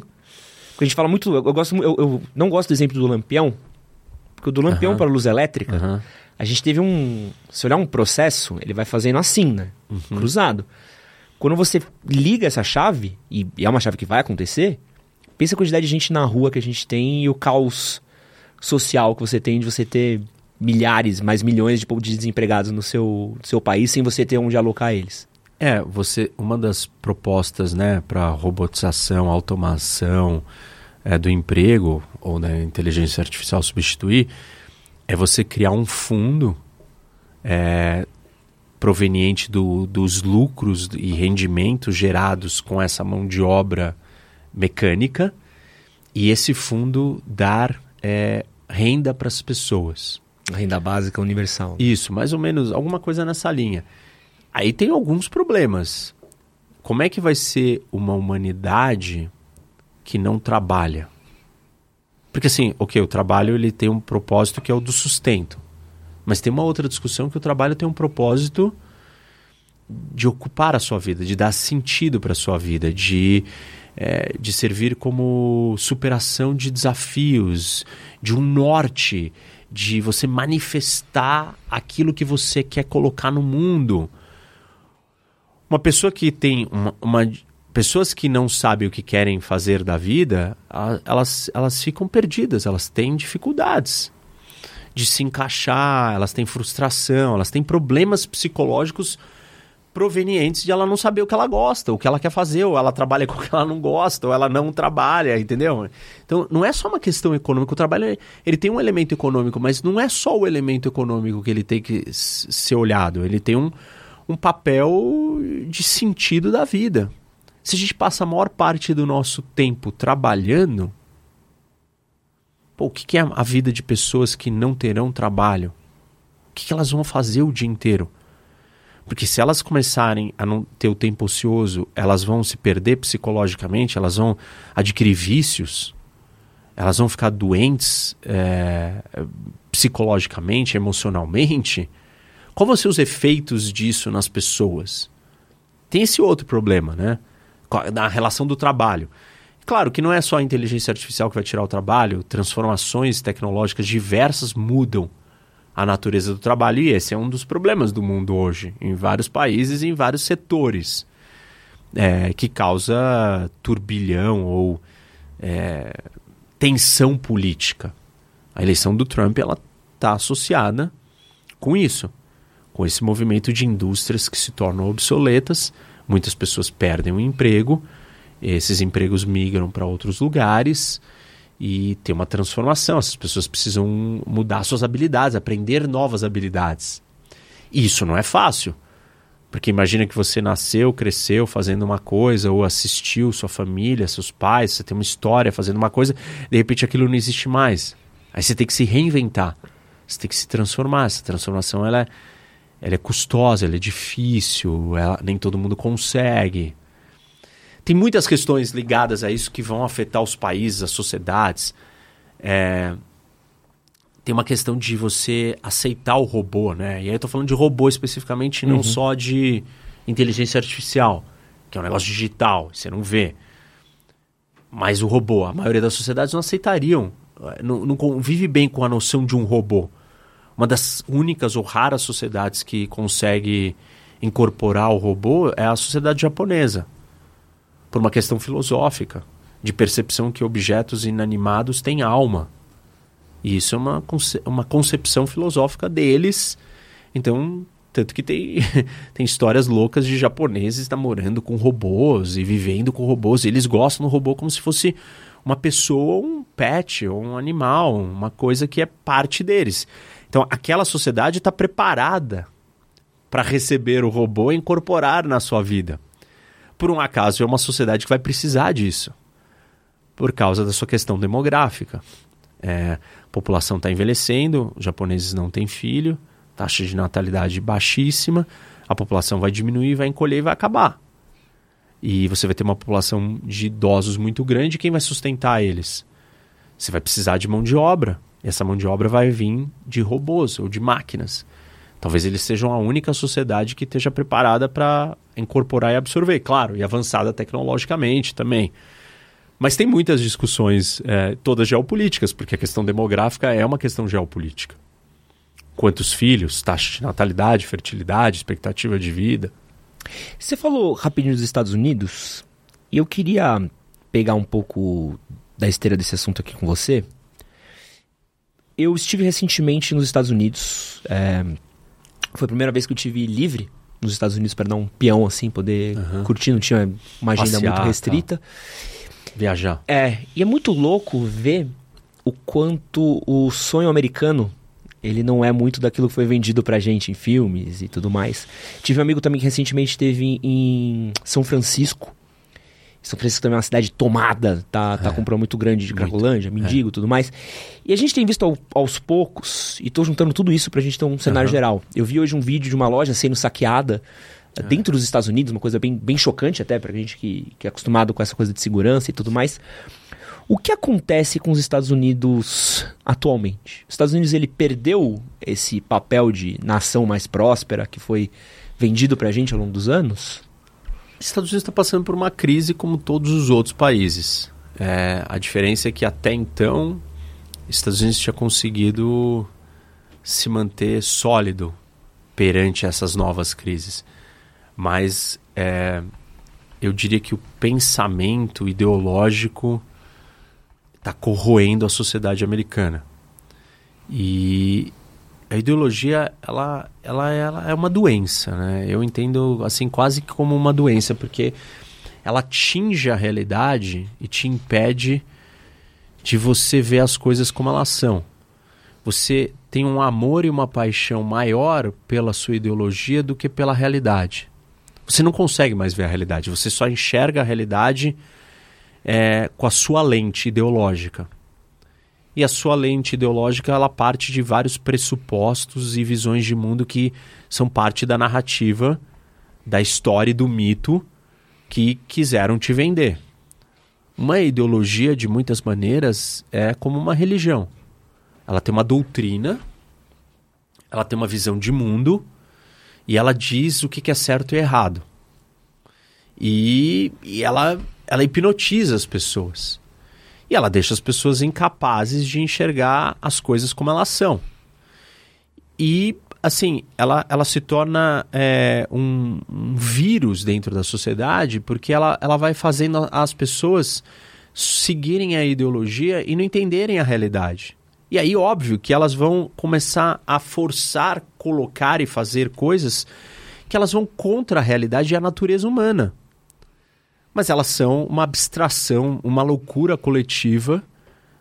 Porque a gente fala muito. Eu, gosto, eu, eu não gosto do exemplo do lampião. Porque o do lampião para a luz elétrica, a gente teve um. Se olhar um processo, ele vai fazendo assim, né? Uhum. Cruzado. Quando você liga essa chave, e, e é uma chave que vai acontecer, pensa a quantidade de gente na rua que a gente tem e o caos social que você tem de você ter milhares, mais milhões de, de desempregados no seu, seu país sem você ter onde alocar eles. É, você uma das propostas, né, para robotização, automação é, do emprego ou da inteligência artificial substituir é você criar um fundo é, proveniente do, dos lucros e rendimentos gerados com essa mão de obra mecânica e esse fundo dar é, renda para as pessoas. Renda básica universal. Isso, mais ou menos, alguma coisa nessa linha. Aí tem alguns problemas. Como é que vai ser uma humanidade que não trabalha? Porque assim, ok, o trabalho ele tem um propósito que é o do sustento. Mas tem uma outra discussão que o trabalho tem um propósito de ocupar a sua vida, de dar sentido para a sua vida, de, é, de servir como superação de desafios, de um norte, de você manifestar aquilo que você quer colocar no mundo. Uma pessoa que tem uma, uma pessoas que não sabem o que querem fazer da vida, elas, elas ficam perdidas, elas têm dificuldades de se encaixar, elas têm frustração, elas têm problemas psicológicos provenientes de ela não saber o que ela gosta, o que ela quer fazer, ou ela trabalha com o que ela não gosta, ou ela não trabalha, entendeu? Então, não é só uma questão econômica. O trabalho, ele tem um elemento econômico, mas não é só o elemento econômico que ele tem que ser olhado. Ele tem um, um papel de sentido da vida. Se a gente passa a maior parte do nosso tempo trabalhando, pô, o que, é a vida de pessoas que não terão trabalho? O que elas vão fazer o dia inteiro? Porque se elas começarem a não ter o tempo ocioso, elas vão se perder psicologicamente, elas vão adquirir vícios, elas vão ficar doentes é, psicologicamente, emocionalmente. Qual vão ser os efeitos disso nas pessoas? Tem esse outro problema, né? Na relação do trabalho. Claro que não é só a inteligência artificial que vai tirar o trabalho, transformações tecnológicas diversas mudam a natureza do trabalho, e esse é um dos problemas do mundo hoje, em vários países e em vários setores, é, que causa turbilhão ou é, tensão política. A eleição do Trump ela está associada com isso, com esse movimento de indústrias que se tornam obsoletas, muitas pessoas perdem o emprego, esses empregos migram para outros lugares e ter uma transformação. Essas pessoas precisam mudar suas habilidades, aprender novas habilidades. E isso não é fácil. Porque imagina que você nasceu, cresceu fazendo uma coisa, ou assistiu sua família, seus pais, você tem uma história fazendo uma coisa, de repente aquilo não existe mais. Aí você tem que se reinventar. Você tem que se transformar. Essa transformação ela é, ela é custosa, ela é difícil, ela, nem todo mundo consegue tem muitas questões ligadas a isso que vão afetar os países, as sociedades. É, tem uma questão de você aceitar o robô, né? E aí eu tô falando de robô especificamente, não uhum. só de inteligência artificial, que é um negócio digital, você não vê. Mas o robô, a maioria das sociedades não aceitariam, eh, não, não convive bem com a noção de um robô. Uma das únicas ou raras sociedades que consegue incorporar o robô é a sociedade japonesa, por uma questão filosófica, de percepção que objetos inanimados têm alma. E isso é uma, conce uma concepção filosófica deles. Então, tanto que tem, tem histórias loucas de japoneses namorando com robôs e vivendo com robôs. E eles gostam do robô como se fosse uma pessoa, um pet, ou um animal, uma coisa que é parte deles. Então, aquela sociedade está preparada para receber o robô e incorporar na sua vida. Por um acaso, é uma sociedade que vai precisar disso, por causa da sua questão demográfica. É, a população está envelhecendo, os japoneses não têm filho, taxa de natalidade baixíssima, a população vai diminuir, vai encolher e vai acabar. E você vai ter uma população de idosos muito grande, quem vai sustentar eles? Você vai precisar de mão de obra. E essa mão de obra vai vir de robôs ou de máquinas. Talvez eles sejam a única sociedade que esteja preparada para incorporar e absorver, claro, e avançada tecnologicamente também. Mas tem muitas discussões, é, todas geopolíticas, porque a questão demográfica é uma questão geopolítica. Quantos filhos, taxa de natalidade, fertilidade, expectativa de vida. Você falou rapidinho dos Estados Unidos, e eu queria pegar um pouco da esteira desse assunto aqui com você. Eu estive recentemente nos Estados Unidos. É, foi a primeira vez que eu tive livre nos Estados Unidos para dar um peão assim, poder uhum. curtir, não tinha uma agenda Passear, muito restrita. Tá. Viajar. É, e é muito louco ver o quanto o sonho americano ele não é muito daquilo que foi vendido pra gente em filmes e tudo mais. Tive um amigo também que recentemente esteve em São Francisco são Francisco também é uma cidade tomada, tá, tá é. com um problema muito grande de Cracolândia, mendigo e é. tudo mais. E a gente tem visto ao, aos poucos, e tô juntando tudo isso pra gente ter um cenário uhum. geral. Eu vi hoje um vídeo de uma loja sendo saqueada é. dentro dos Estados Unidos, uma coisa bem, bem chocante até pra gente que, que é acostumado com essa coisa de segurança e tudo mais. O que acontece com os Estados Unidos atualmente? Os Estados Unidos ele perdeu esse papel de nação mais próspera que foi vendido pra gente ao longo dos anos? Estados Unidos está passando por uma crise como todos os outros países. É, a diferença é que até então, Estados Unidos tinha conseguido se manter sólido perante essas novas crises. Mas é, eu diria que o pensamento ideológico está corroendo a sociedade americana. E a ideologia ela, ela, ela é uma doença, né? Eu entendo assim quase como uma doença, porque ela atinge a realidade e te impede de você ver as coisas como elas são. Você tem um amor e uma paixão maior pela sua ideologia do que pela realidade. Você não consegue mais ver a realidade, você só enxerga a realidade é, com a sua lente ideológica e a sua lente ideológica ela parte de vários pressupostos e visões de mundo que são parte da narrativa, da história e do mito que quiseram te vender. Uma ideologia, de muitas maneiras, é como uma religião. Ela tem uma doutrina, ela tem uma visão de mundo e ela diz o que é certo e errado. E, e ela, ela hipnotiza as pessoas. E ela deixa as pessoas incapazes de enxergar as coisas como elas são. E, assim, ela, ela se torna é, um, um, vírus dentro da sociedade porque ela, ela vai fazendo as pessoas seguirem a ideologia e não entenderem a realidade. E aí, óbvio, que elas vão começar a forçar, colocar e fazer coisas que elas vão contra a realidade e a natureza humana mas elas são uma abstração, uma loucura coletiva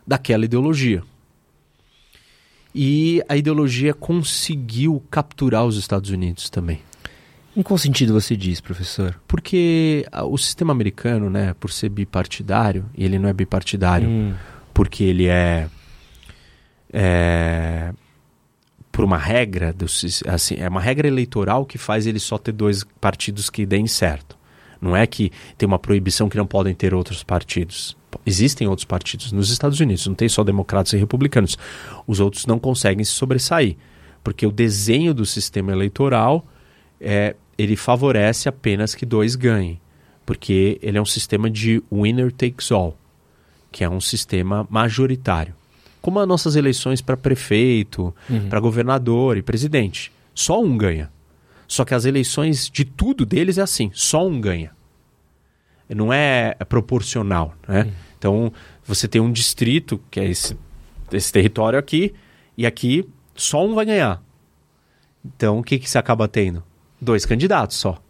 daquela ideologia. E a ideologia conseguiu capturar os Estados Unidos também. Em qual sentido você diz, professor? Porque o sistema americano, né, por ser bipartidário, e ele não é bipartidário hum. porque ele é, é por uma regra, do, assim, é uma regra eleitoral que faz ele só ter dois partidos que deem certo. Não é que tem uma proibição que não podem ter outros partidos. Existem outros partidos nos Estados Unidos, não tem só democratas e republicanos. Os outros não conseguem se sobressair, porque o desenho do sistema eleitoral é, ele favorece apenas que dois ganhem, porque ele é um sistema de winner takes all. que é um sistema majoritário. Como as nossas eleições para prefeito, Uhum. para governador e presidente. Só um ganha. Só que as eleições de tudo deles é assim, só um ganha. Não é proporcional, né? Então, você tem um distrito, que é esse, esse território aqui, e aqui só um vai ganhar. Então, o que, que você acaba tendo? Dois candidatos só.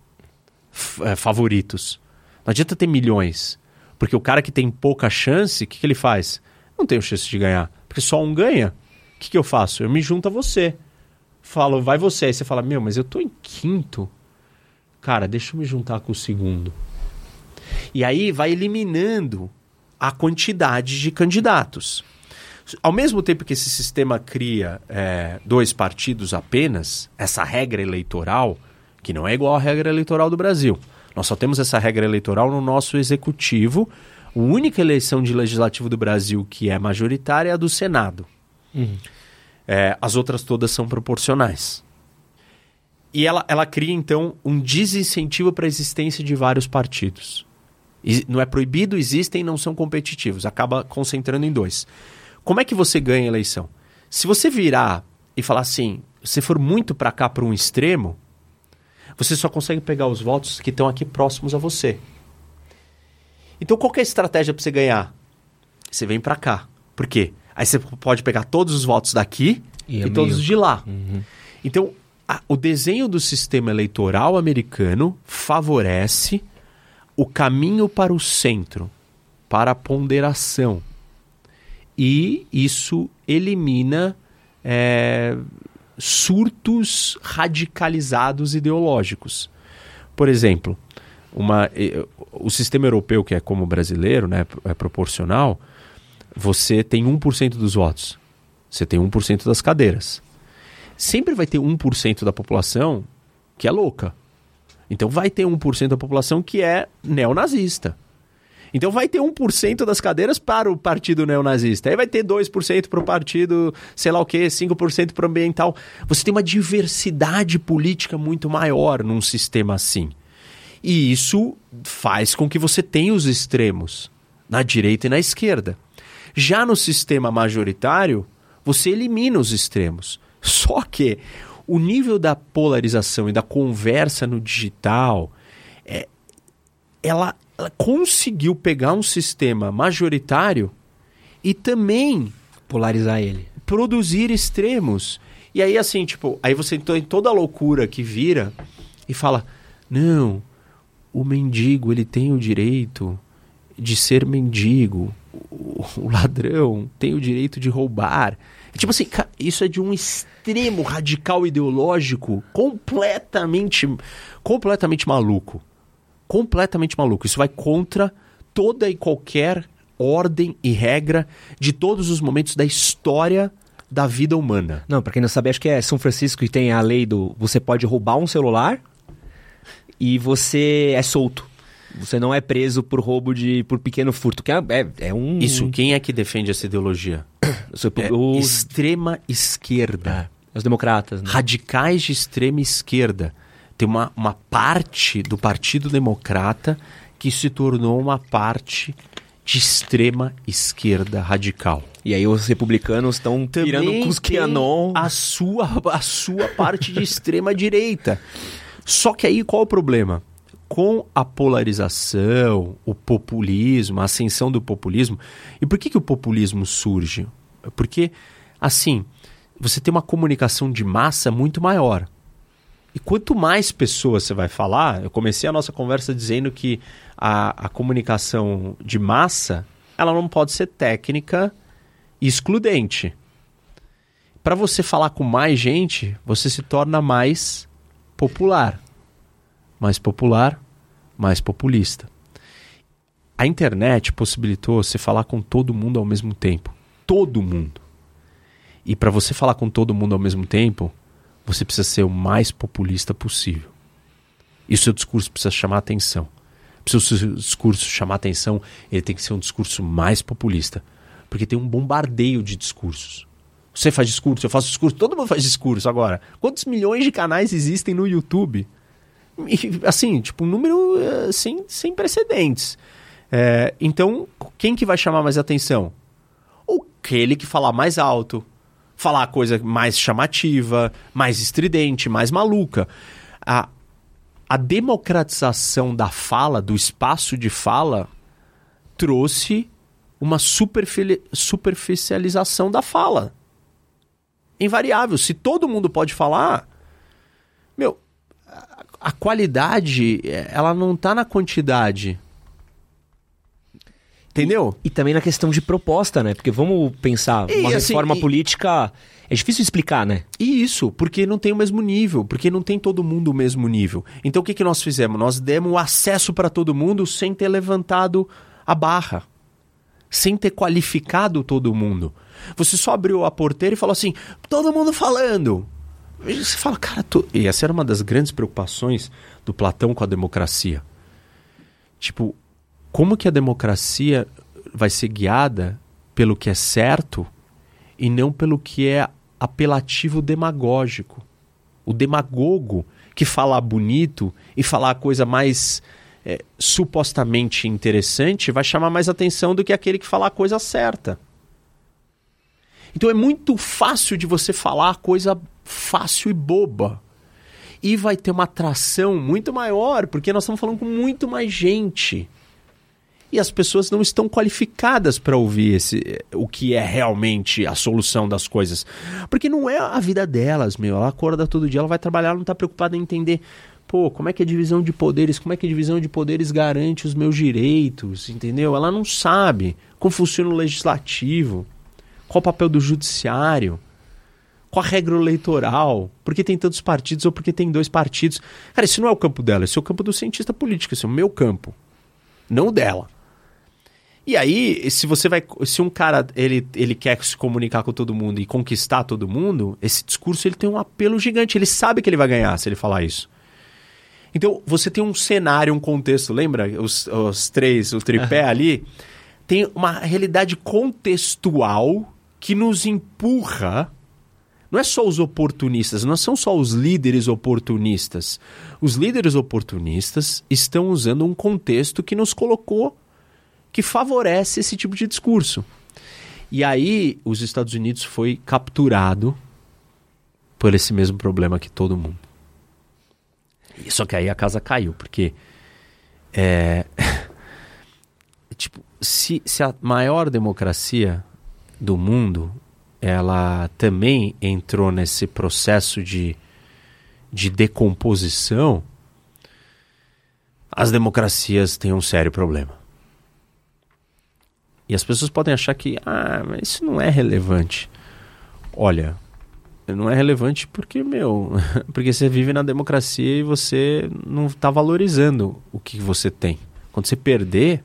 É, favoritos. Não adianta ter milhões. Porque o cara que tem pouca chance, o que, que ele faz? Não tenho chance de ganhar. Porque só um ganha. O que, que eu faço? Eu me junto a você. Falo, vai você. Aí você fala, meu, mas eu tô em quinto. Cara, deixa eu me juntar com o segundo. E aí vai eliminando a quantidade de candidatos. Ao mesmo tempo que esse sistema cria é, dois partidos apenas, essa regra eleitoral, que não é igual à regra eleitoral do Brasil. Nós só temos essa regra eleitoral no nosso executivo. A única eleição de legislativo do Brasil que é majoritária é a do Senado. É, as outras todas são proporcionais. E ela, ela cria, então, um desincentivo para a existência de vários partidos. E não é proibido, existem não são competitivos. Acaba concentrando em dois. Como é que você ganha a eleição? Se você virar e falar assim, se for muito para cá, para um extremo, você só consegue pegar os votos que estão aqui próximos a você. Então, qual é a estratégia para você ganhar? Você vem para cá. Por quê? Aí você pode pegar todos os votos daqui E e, é todos meio- os de lá. Então, a- o desenho do sistema eleitoral americano favorece o caminho para o centro, para a ponderação. E isso elimina é, surtos radicalizados ideológicos. Por exemplo, uma, o sistema europeu, que é como o brasileiro, né, é proporcional, você tem 1% dos votos. Você tem 1% das cadeiras. Sempre vai ter 1% da população que é louca. Então vai ter 1% da população que é neonazista. Então vai ter 1% das cadeiras para o partido neonazista. Aí vai ter 2% para o partido, sei lá o quê, 5% para o ambiental. Você tem uma diversidade política muito maior num sistema assim. E isso faz com que você tenha os extremos, na direita e na esquerda. Já no sistema majoritário, você elimina os extremos. Só que o nível da polarização e da conversa no digital, é, ela, ela conseguiu pegar um sistema majoritário e também Polarizar ele. produzir extremos. E aí, assim, tipo, aí você tem toda a loucura que vira e fala: não, o mendigo ele tem o direito de ser mendigo, o, ladrão tem o direito de roubar. Tipo assim, isso é de um extremo radical ideológico completamente, completamente maluco. Completamente maluco. Isso vai contra toda e qualquer ordem e regra de todos os momentos da história da vida humana. Não, pra quem não sabe, acho que é São Francisco que tem a lei do você pode roubar um celular e você é solto. Você não é preso por roubo de por pequeno furto, que é, é, é um Isso, quem é que defende essa ideologia? É os, extrema esquerda. os democratas, né? Radicais de extrema esquerda. Tem uma, uma parte do Partido Democrata que se tornou uma parte de extrema esquerda radical. E aí os republicanos estão tirando com os tem QAnon. a sua, a sua parte de extrema direita. Só que aí qual o problema? Com a polarização, o populismo, a ascensão do populismo. E por que, que o populismo surge? Porque, assim, você tem uma comunicação de massa muito maior. E quanto mais pessoas você vai falar, eu comecei a nossa conversa dizendo que a, a comunicação de massa ela não pode ser técnica e excludente. Para você falar com mais gente, você se torna mais popular. Mais popular, mais populista. A internet possibilitou você falar com todo mundo ao mesmo tempo. Todo mundo. E para você falar com todo mundo ao mesmo tempo, você precisa ser o mais populista possível. E o seu discurso precisa chamar atenção. Se o seu discurso chamar atenção, ele tem que ser um discurso mais populista. Porque tem um bombardeio de discursos. Você faz discurso, eu faço discurso, todo mundo faz discurso agora. Quantos milhões de canais existem no YouTube? Assim, tipo, um número eh, sem, precedentes. É, então, quem que vai chamar mais atenção? Aquele que falar mais alto, falar coisa mais chamativa, mais estridente, mais maluca. A, a democratização da fala, do espaço de fala, trouxe uma superficialização da fala. Invariável. Se todo mundo pode falar, meu, a, qualidade, ela não está na quantidade. Entendeu? E, e, também na questão de proposta, né? Porque vamos pensar, uma assim, reforma e... política é difícil explicar, né? E isso, porque não tem o mesmo nível, porque não tem todo mundo o mesmo nível. Então o que, que nós fizemos? Nós demos acesso para todo mundo sem ter levantado a barra, sem ter qualificado todo mundo. Você só abriu a porteira e falou assim: todo mundo falando. Você fala, cara, tô... e essa era uma das grandes preocupações do Platão com a democracia. Tipo, como que a democracia vai ser guiada pelo que é certo e não pelo que é apelativo demagógico. O demagogo que falar bonito e falar a coisa mais é, supostamente interessante vai chamar mais atenção do que aquele que falar a coisa certa. Então é muito fácil de você falar coisa fácil e boba. E vai ter uma atração muito maior, porque nós estamos falando com muito mais gente e as pessoas não estão qualificadas para ouvir esse, o que é realmente a solução das coisas. Porque não é a vida delas, meu. Ela acorda todo dia, ela vai trabalhar, ela não está preocupada em entender, pô, como é que a divisão de poderes, como é que a divisão de poderes garante os meus direitos, entendeu? Ela não sabe como funciona o legislativo, qual o papel do judiciário, qual a regra eleitoral, por que tem tantos partidos ou por que tem dois partidos. Cara, isso não é o campo dela, esse é o campo do cientista político, esse é o meu campo, não o dela. E aí, se você vai. Se um cara ele, ele quer se comunicar com todo mundo e conquistar todo mundo, esse discurso ele tem um apelo gigante. Ele sabe que ele vai ganhar se ele falar isso. Então, você tem um cenário, um contexto, lembra? Os, os três, o tripé ali. Tem uma realidade contextual que nos empurra. Não é só os oportunistas, não são só os líderes oportunistas. Os líderes oportunistas estão usando um contexto que nos colocou que favorece esse tipo de discurso. E aí os Estados Unidos foi capturado por esse mesmo problema que todo mundo. Só que aí a casa caiu, porque é, tipo, se, se a maior democracia do mundo ela também entrou nesse processo de, de decomposição, as democracias têm um sério problema. E as pessoas podem achar que, ah, mas isso não é relevante. Olha, não é relevante porque, meu, porque você vive na democracia e você não está valorizando o que você tem. Quando você perder,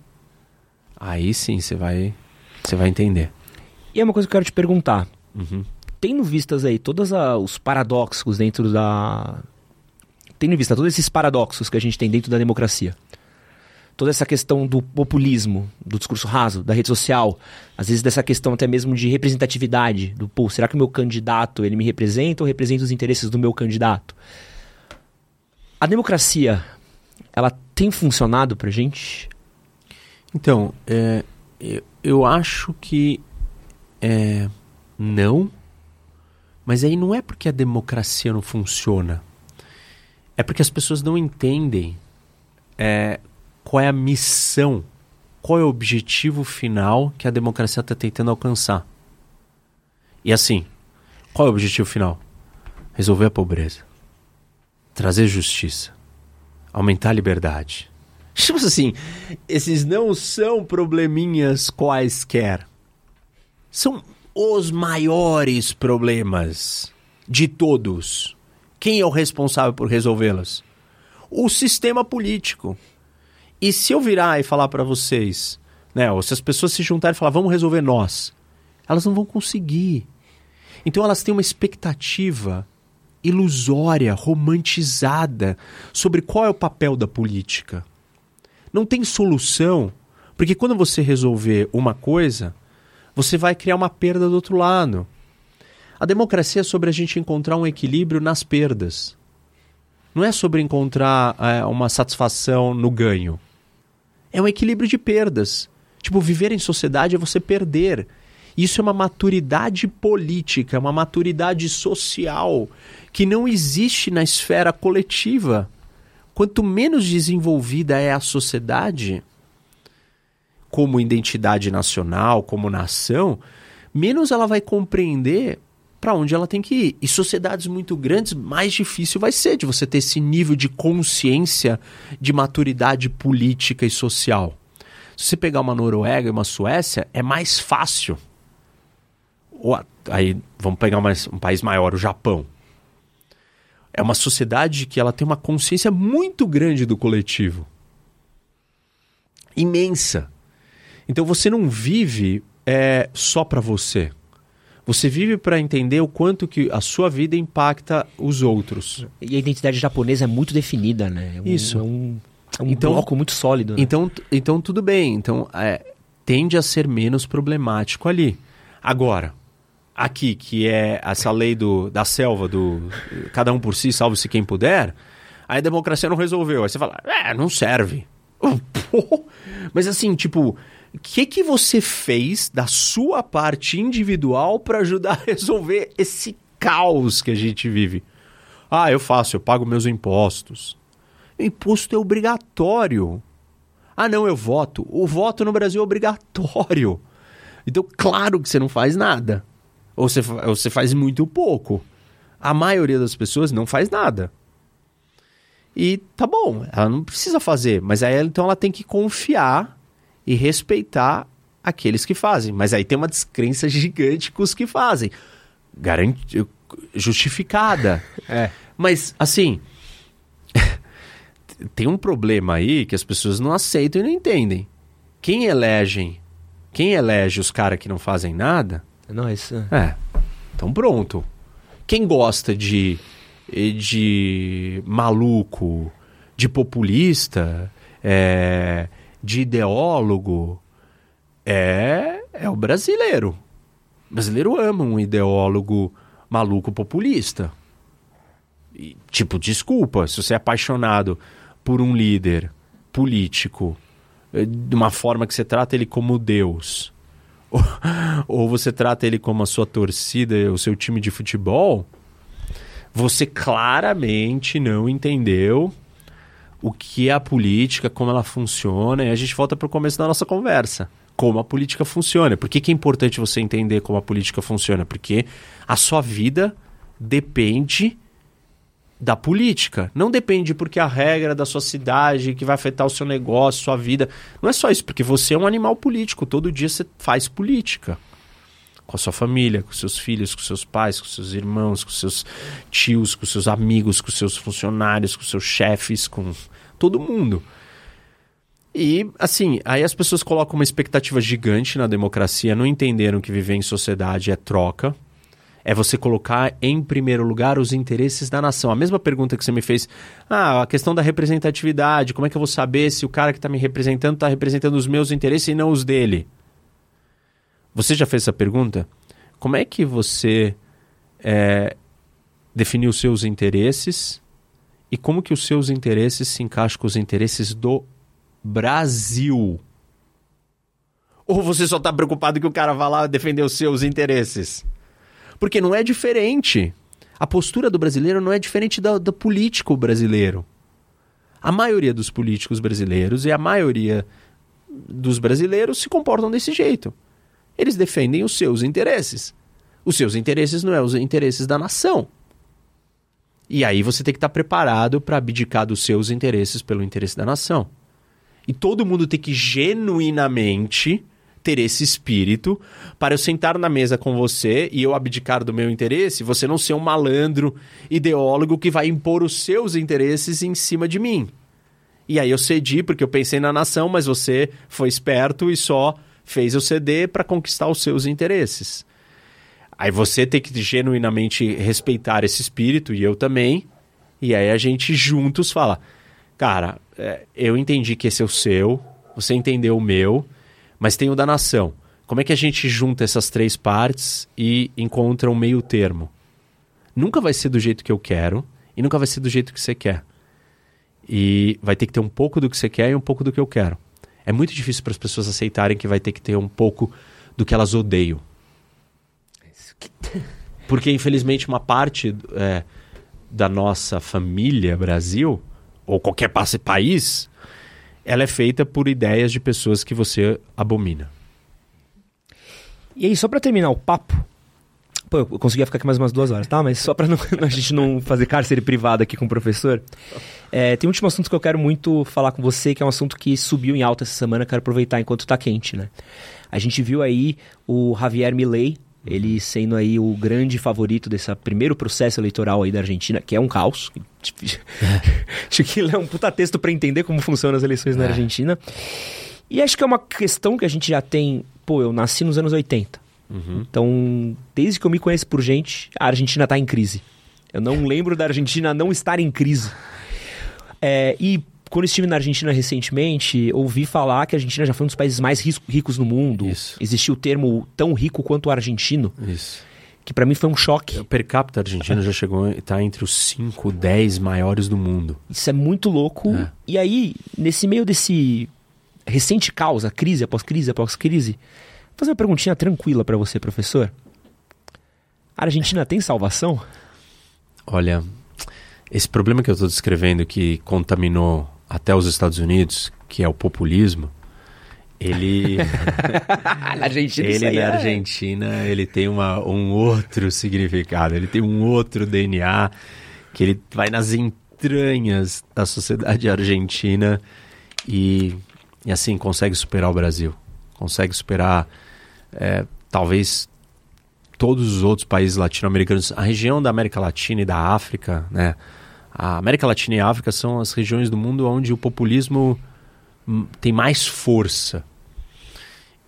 aí sim você vai, você vai entender. E é uma coisa que eu quero te perguntar. Uhum. Tendo vistas aí todos os paradoxos dentro da. Tendo em vista todos esses paradoxos que a gente tem dentro da democracia toda essa questão do populismo, do discurso raso, da rede social, às vezes dessa questão até mesmo de representatividade, do pô, será que o meu candidato ele me representa ou representa os interesses do meu candidato? A democracia, ela tem funcionado pra gente? Então, é, eu acho que é, não, mas aí não é porque a democracia não funciona, é porque as pessoas não entendem é, qual é a missão, qual é o objetivo final que a democracia está tentando alcançar. E assim, qual é o objetivo final? Resolver a pobreza, trazer justiça, aumentar a liberdade. Tipo assim, esses não são probleminhas quaisquer. São os maiores problemas de todos. Quem é o responsável por resolvê-los? O sistema político. E se eu virar e falar para vocês, né, ou se as pessoas se juntarem e falar, vamos resolver nós, elas não vão conseguir. Então elas têm uma expectativa ilusória, romantizada sobre qual é o papel da política. Não tem solução, porque quando você resolver uma coisa, você vai criar uma perda do outro lado. A democracia é sobre a gente encontrar um equilíbrio nas perdas. Não é sobre encontrar é, uma satisfação no ganho. É um equilíbrio de perdas. Tipo, viver em sociedade é você perder. Isso é uma maturidade política, uma maturidade social que não existe na esfera coletiva. Quanto menos desenvolvida é a sociedade, como identidade nacional, como nação, menos ela vai compreender para onde ela tem que ir. E sociedades muito grandes, mais difícil vai ser de você ter esse nível de consciência, de maturidade política e social. Se você pegar uma Noruega e uma Suécia, é mais fácil. Ou, aí vamos pegar mais, um país maior, o Japão. É uma sociedade que ela tem uma consciência muito grande do coletivo. Imensa. Então você não vive é, só para você. Você vive para entender o quanto que a sua vida impacta os outros. E a identidade japonesa é muito definida, né? É um, Isso. É um, é um Então- bloco muito sólido. Né? Então, então tudo bem. Então é, tende a ser menos problemático ali. Agora, aqui que é essa lei do, da selva do cada um por si, salve-se quem puder, aí a democracia não resolveu. Aí você fala, é, não serve. Mas assim, tipo, o que que você fez da sua parte individual para ajudar a resolver esse caos que a gente vive? Ah, eu faço, eu pago meus impostos. Imposto é obrigatório. Ah, não, eu voto. O voto no Brasil é obrigatório. Então, claro que você não faz nada. Ou você, ou você faz muito pouco. A maioria das pessoas não faz nada. E tá bom, ela não precisa fazer, mas aí então ela tem que confiar e respeitar aqueles que fazem. Mas aí tem uma descrença gigante com os que fazem. Justificada. É. Mas, assim, tem um problema aí que as pessoas não aceitam e não entendem. Quem elegem, quem elege os caras que não fazem nada, Não, isso... é, então pronto. Quem gosta de, de maluco, de populista, é, de ideólogo, é, é o brasileiro. O brasileiro ama um ideólogo maluco populista. E, tipo, desculpa, se você é apaixonado por um líder político eh, de uma forma que você trata ele como Deus, ou, ou você trata ele como a sua torcida, o seu time de futebol, você claramente não entendeu o que é a política, como ela funciona, e a gente volta para o começo da nossa conversa. Como a política funciona. Por que, que é importante você entender como a política funciona? Porque a sua vida depende da política. Não depende porque a regra da sua cidade que vai afetar o seu negócio, sua vida. Não é só isso, porque você é um animal político. Todo dia você faz política. Com a sua família, com seus filhos, com seus pais, com seus irmãos, com seus tios, com seus amigos, com seus funcionários, com seus chefes, com todo mundo. E, assim, aí as pessoas colocam uma expectativa gigante na democracia, não entenderam que viver em sociedade é troca, é você colocar em primeiro lugar os interesses da nação. A mesma pergunta que você me fez, ah, a questão da representatividade, como é que eu vou saber se o cara que está me representando está representando os meus interesses e não os dele? Você já fez essa pergunta? Como é que você é, definiu os seus interesses e como que os seus interesses se encaixam com os interesses do Brasil? Ou você só está preocupado que o cara vá lá defender os seus interesses? Porque não é diferente. A postura do brasileiro não é diferente da, do político brasileiro. A maioria dos políticos brasileiros e a maioria dos brasileiros se comportam desse jeito. Eles defendem os seus interesses. Os seus interesses não é os interesses da nação. E aí você tem que estar preparado para abdicar dos seus interesses pelo interesse da nação. E todo mundo tem que genuinamente ter esse espírito para eu sentar na mesa com você e eu abdicar do meu interesse, você não ser um malandro ideólogo que vai impor os seus interesses em cima de mim. E aí eu cedi porque eu pensei na nação, mas você foi esperto e só fez eu ceder para conquistar os seus interesses. Aí você tem que genuinamente respeitar esse espírito e eu também. E aí a gente juntos fala: Cara, é, eu entendi que esse é o seu, você entendeu o meu, mas tem o da nação. Como é que a gente junta essas três partes e encontra um meio termo? Nunca vai ser do jeito que eu quero e nunca vai ser do jeito que você quer. E vai ter que ter um pouco do que você quer e um pouco do que eu quero. É muito difícil para as pessoas aceitarem que vai ter que ter um pouco do que elas odeiam. Porque, infelizmente, uma parte é, da nossa família Brasil, ou qualquer país, ela é feita por ideias de pessoas que você abomina. E aí, só para terminar o papo, Pô, eu conseguia ficar aqui mais umas duas horas, tá? Mas só pra não, a gente não fazer cárcere privado aqui com o professor. É, tem um último assunto que eu quero muito falar com você, que é um assunto que subiu em alta essa semana, quero aproveitar enquanto tá quente, né? A gente viu aí o Javier Milei, ele sendo aí o grande favorito desse primeiro processo eleitoral aí da Argentina, que é um caos. acho que é um puta texto para entender como funcionam as eleições é. na Argentina. E acho que é uma questão que a gente já tem. Pô, eu nasci nos anos 80. Uhum. Então, desde que eu me conheço por gente, a Argentina está em crise. Eu não lembro da Argentina não estar em crise. É, e quando estive na Argentina recentemente, ouvi falar que a Argentina já foi um dos países mais ricos no mundo. Isso. Existiu o termo tão rico quanto o argentino. Isso. Que para mim foi um choque. O per capita argentino já chegou a estar entre os 5, 10 maiores do mundo. Isso é muito louco. É. E aí, nesse meio desse recente causa, crise após crise após crise, fazer uma perguntinha tranquila para você, professor. A Argentina tem salvação? Olha, esse problema que eu estou descrevendo que contaminou até os Estados Unidos, que é o populismo, ele na Argentina, ele na é... Argentina ele tem uma, um outro significado, ele tem um outro DNA que ele vai nas entranhas da sociedade argentina e, e assim consegue superar o Brasil, consegue superar é, talvez todos os outros países latino-americanos, a região da América Latina e da África, né? A América Latina e a África são as regiões do mundo onde o populismo hum, tem mais força.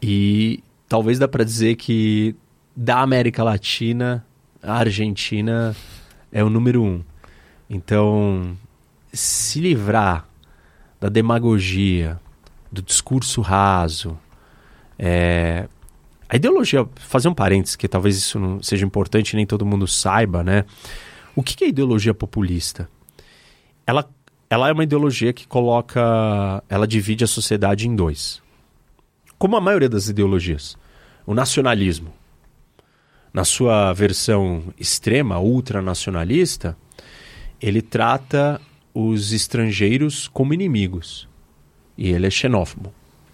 E talvez dá para dizer que da América Latina, a Argentina é o número um. Então, se livrar da demagogia, do discurso raso, é, a ideologia, fazer um parênteses, que talvez isso não seja importante nem todo mundo saiba, né? O que é ideologia populista? Ela, ela é uma ideologia que coloca. Ela divide a sociedade em dois. Como a maioria das ideologias. O nacionalismo, na sua versão extrema, ultranacionalista, ele trata os estrangeiros como inimigos. E ele é xenófobo.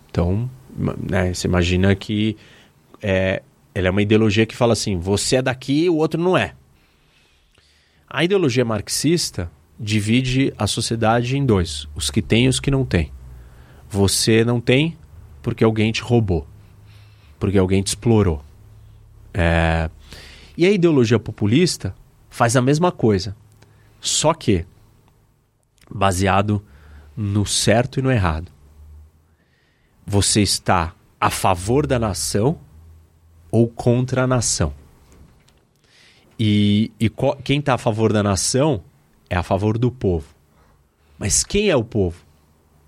Então, né, você imagina que é, ela é uma ideologia que fala assim: você é daqui, o outro não é. A ideologia marxista divide a sociedade em dois: os que têm e os que não têm. Você não tem porque alguém te roubou, porque alguém te explorou. É... E a ideologia populista faz a mesma coisa, só que baseado no certo e no errado. Você está a favor da nação ou contra a nação. E, e quem está a favor da nação é a favor do povo. Mas quem é o povo?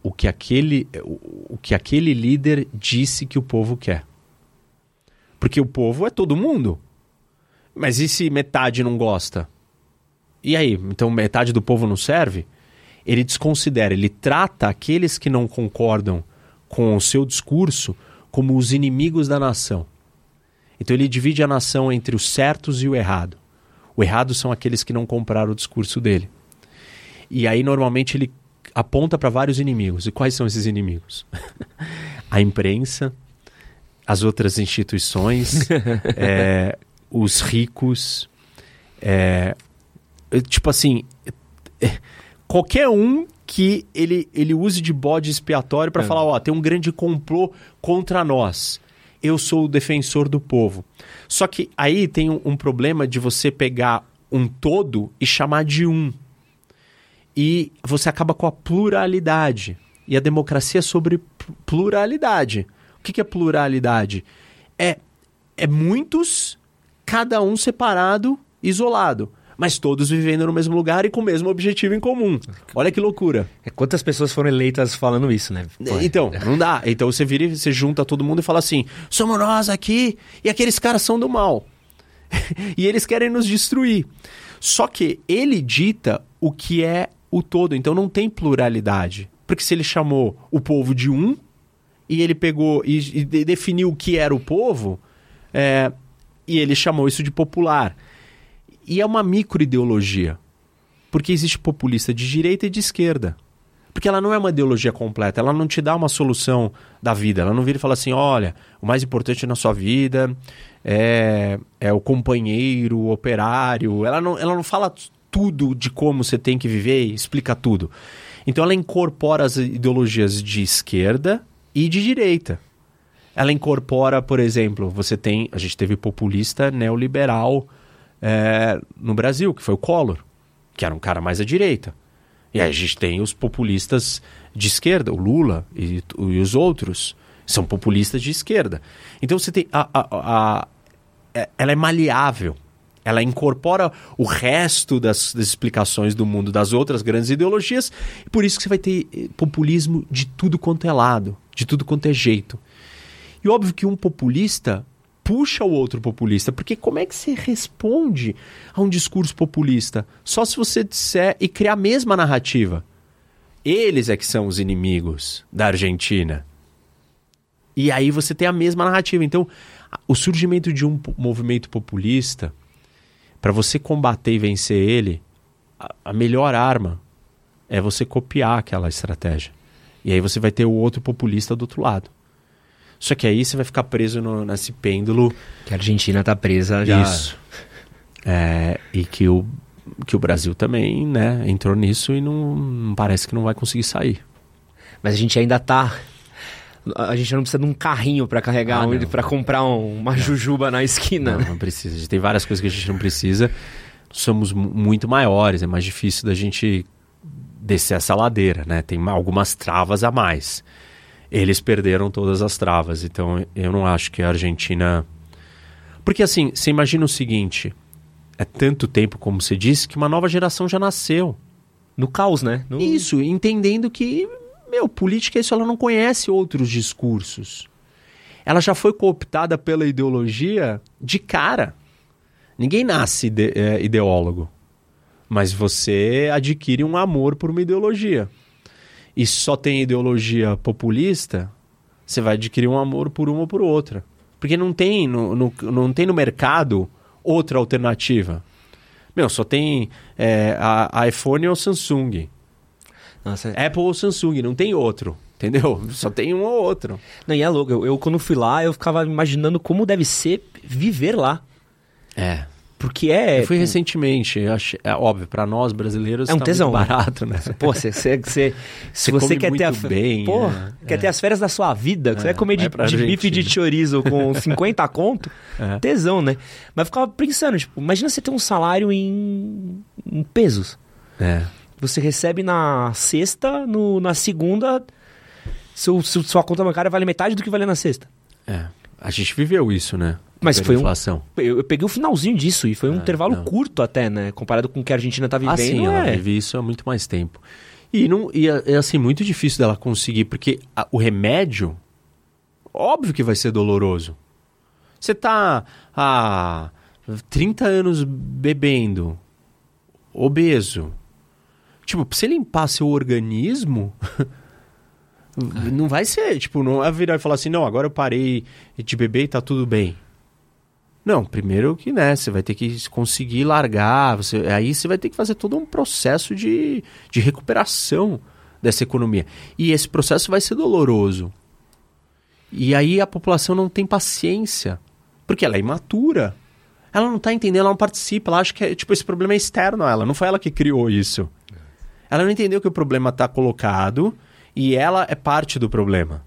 O que aquele, o, o que aquele líder disse que o povo quer. Porque o povo é todo mundo. Mas e se metade não gosta? E aí? Então metade do povo não serve? Ele desconsidera, ele trata aqueles que não concordam com o seu discurso como os inimigos da nação. Então ele divide a nação entre os certos e o errado. O errado são aqueles que não compraram o discurso dele. E aí normalmente ele aponta para vários inimigos. E quais são esses inimigos? a imprensa, as outras instituições, é, os ricos, é, tipo assim, é, qualquer um que ele, ele use de bode expiatório para é. falar, ó, tem um grande complô contra nós eu sou o defensor do povo. Só que aí tem um, um problema de você pegar um todo e chamar de um. E você acaba com a pluralidade. E a democracia é sobre pluralidade. O que, que é pluralidade? É, é muitos, cada um separado, isolado mas todos vivendo no mesmo lugar e com o mesmo objetivo em comum. Olha que loucura. É, quantas pessoas foram eleitas falando isso, né? Pô, então, não dá. Então você vira, você junta todo mundo e fala assim: somos nós aqui e aqueles caras são do mal. e eles querem nos destruir. Só que ele dita o que é o todo, então não tem pluralidade. Porque se ele chamou o povo de um, e ele pegou e, e de- definiu o que era o povo, é, e ele chamou isso de popular. E é uma microideologia, porque existe populista de direita e de esquerda. Porque ela não é uma ideologia completa, ela não te dá uma solução da vida. Ela não vira e fala assim: olha, o mais importante na sua vida é, é o companheiro, o operário. Ela não, ela não fala tudo de como você tem que viver explica tudo. Então ela incorpora as ideologias de esquerda e de direita. Ela incorpora, por exemplo, você tem. A gente teve populista neoliberal é, no Brasil, que foi o Collor, que era um cara mais à direita. E aí a gente tem os populistas de esquerda, o Lula e, e os outros são populistas de esquerda. Então você tem. A, a, a- é- ela é maleável. Ela incorpora o resto das, das explicações do mundo das outras grandes ideologias. E por isso que você vai ter eh, populismo de tudo quanto é lado, de tudo quanto é jeito. E óbvio que um populista puxa o outro populista, porque como é que você responde a um discurso populista? Só se você disser e criar a mesma narrativa. Eles é que são os inimigos da Argentina. E aí você tem a mesma narrativa. Então, o surgimento de um movimento populista, para você combater e vencer ele, a melhor arma é você copiar aquela estratégia. E aí você vai ter o outro populista do outro lado. Só que aí você vai ficar preso no- nesse pêndulo. Que a Argentina tá presa já. Isso. É, e que o, que o Brasil também né, entrou nisso e não, não parece que não vai conseguir sair. Mas a gente ainda tá. A gente não precisa de um carrinho pra carregar, Ah, um- não. pra comprar um- uma jujuba na esquina. Não, né? não precisa. A gente tem várias coisas que a gente não precisa. Somos mu- muito maiores, é mais difícil da gente descer essa ladeira, né? Tem ma- algumas travas a mais. Eles perderam todas as travas, então eu não acho que a Argentina. Porque assim, você imagina o seguinte: é tanto tempo, como você disse, que uma nova geração já nasceu. No caos, né? No- Isso, entendendo que, meu, política é isso, ela não conhece outros discursos. Ela já foi cooptada pela ideologia de cara. Ninguém nasce ide- é, ideólogo, mas você adquire um amor por uma ideologia. E só tem ideologia populista, você vai adquirir um amor por uma ou por outra. Porque não tem no, no- não tem no mercado outra alternativa. Meu, só tem é, a, a iPhone ou Samsung. Nossa, Apple ou Samsung, não tem outro. Entendeu? Só tem um ou outro. Não, e é louco. Eu, eu, quando fui lá, eu ficava imaginando como deve ser viver lá. É. Porque é. eu fui recentemente, achei- é óbvio, pra nós brasileiros É um tá tesão, né? barato, né? Pô, você, você, você- se Você quer ter a bem, pô, né? quer ter as férias da sua vida, que você vai comer de, de bife de chorizo com 50 conto, É. tesão, né? Mas eu ficava pensando, tipo, imagina você ter um salário em, em pesos. É. Você recebe na sexta, no, na segunda, seu, seu- sua conta bancária vale metade do que vale na sexta. É. A gente viveu isso, né? Mas foi um-. Eu, eu peguei o finalzinho disso e foi um Ah, intervalo não. curto até, né? Comparado com o que a Argentina tá vivendo. Ah, sim, ela é. vive isso há muito mais tempo. E, não, e é, é, assim, muito difícil dela conseguir, porque a- o remédio, óbvio que vai ser doloroso. Você tá há 30 anos bebendo, obeso. Tipo, pra você limpar seu organismo, não vai ser, tipo, não é virar e falar assim, não, agora eu parei de beber e tá tudo bem. Não, primeiro que, né, você vai ter que conseguir largar, você, aí você vai ter que fazer todo um processo de, de recuperação dessa economia. E esse processo vai ser doloroso. E aí a população não tem paciência, porque ela é imatura. Ela não tá entendendo, ela não participa, ela acha que, tipo, esse problema é externo a ela, não foi ela que criou isso. Ela não entendeu que o problema está colocado e ela é parte do problema.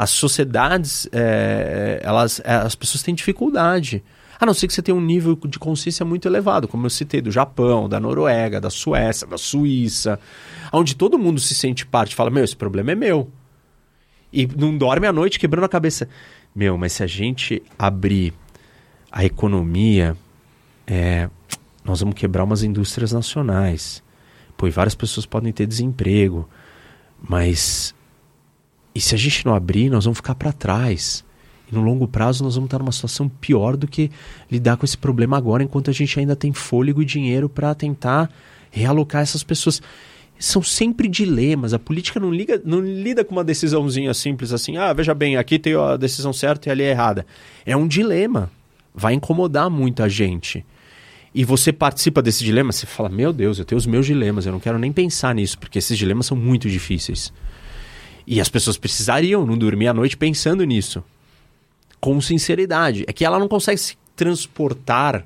As sociedades, é, elas, é, as pessoas têm dificuldade. A não ser que você tenha um nível de consciência muito elevado, como eu citei, do Japão, da Noruega, da Suécia, da Suíça, onde todo mundo se sente parte, fala, meu, esse problema é meu. E não dorme à noite quebrando a cabeça. Meu, mas se a gente abrir a economia, é, nós vamos quebrar umas indústrias nacionais. E várias pessoas podem ter desemprego. Mas. E se a gente não abrir, nós vamos ficar para trás. E no longo prazo nós vamos estar numa situação pior do que lidar com esse problema agora, enquanto a gente ainda tem fôlego e dinheiro para tentar realocar essas pessoas. são sempre dilemas. A política não, liga, não lida com uma decisãozinha simples assim, ah, veja bem, aqui tem a decisão certa e ali é errada. É um dilema. Vai incomodar muita gente. E você participa desse dilema, você fala, meu Deus, eu tenho os meus dilemas, eu não quero nem pensar nisso, porque esses dilemas são muito difíceis. E as pessoas precisariam não dormir à noite pensando nisso. Com sinceridade. É que ela não consegue se transportar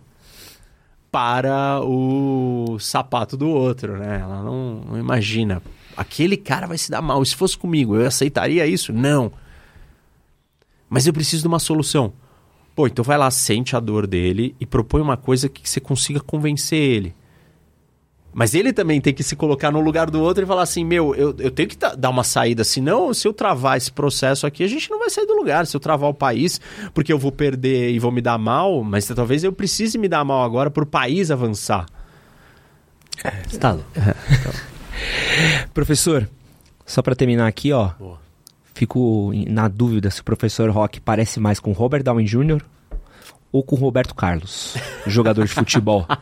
para o sapato do outro, né? Ela não, não, imagina. Aquele cara vai se dar mal. Se fosse comigo, eu aceitaria isso? Não. Mas eu preciso de uma solução. Pô, então vai lá, sente a dor dele e propõe uma coisa que você consiga convencer ele. Mas ele também tem que se colocar no lugar do outro e falar assim: meu, eu, eu tenho que dar uma saída, senão, se eu travar esse processo aqui, a gente não vai sair do lugar. Se eu travar o país, porque eu vou perder e vou me dar mal, mas talvez eu precise me dar mal agora para o país avançar. É, tá. Professor, só para terminar aqui, ó. Boa. Fico na dúvida se o professor Rock parece mais com Robert Downey Jr ou com Roberto Carlos, jogador de futebol.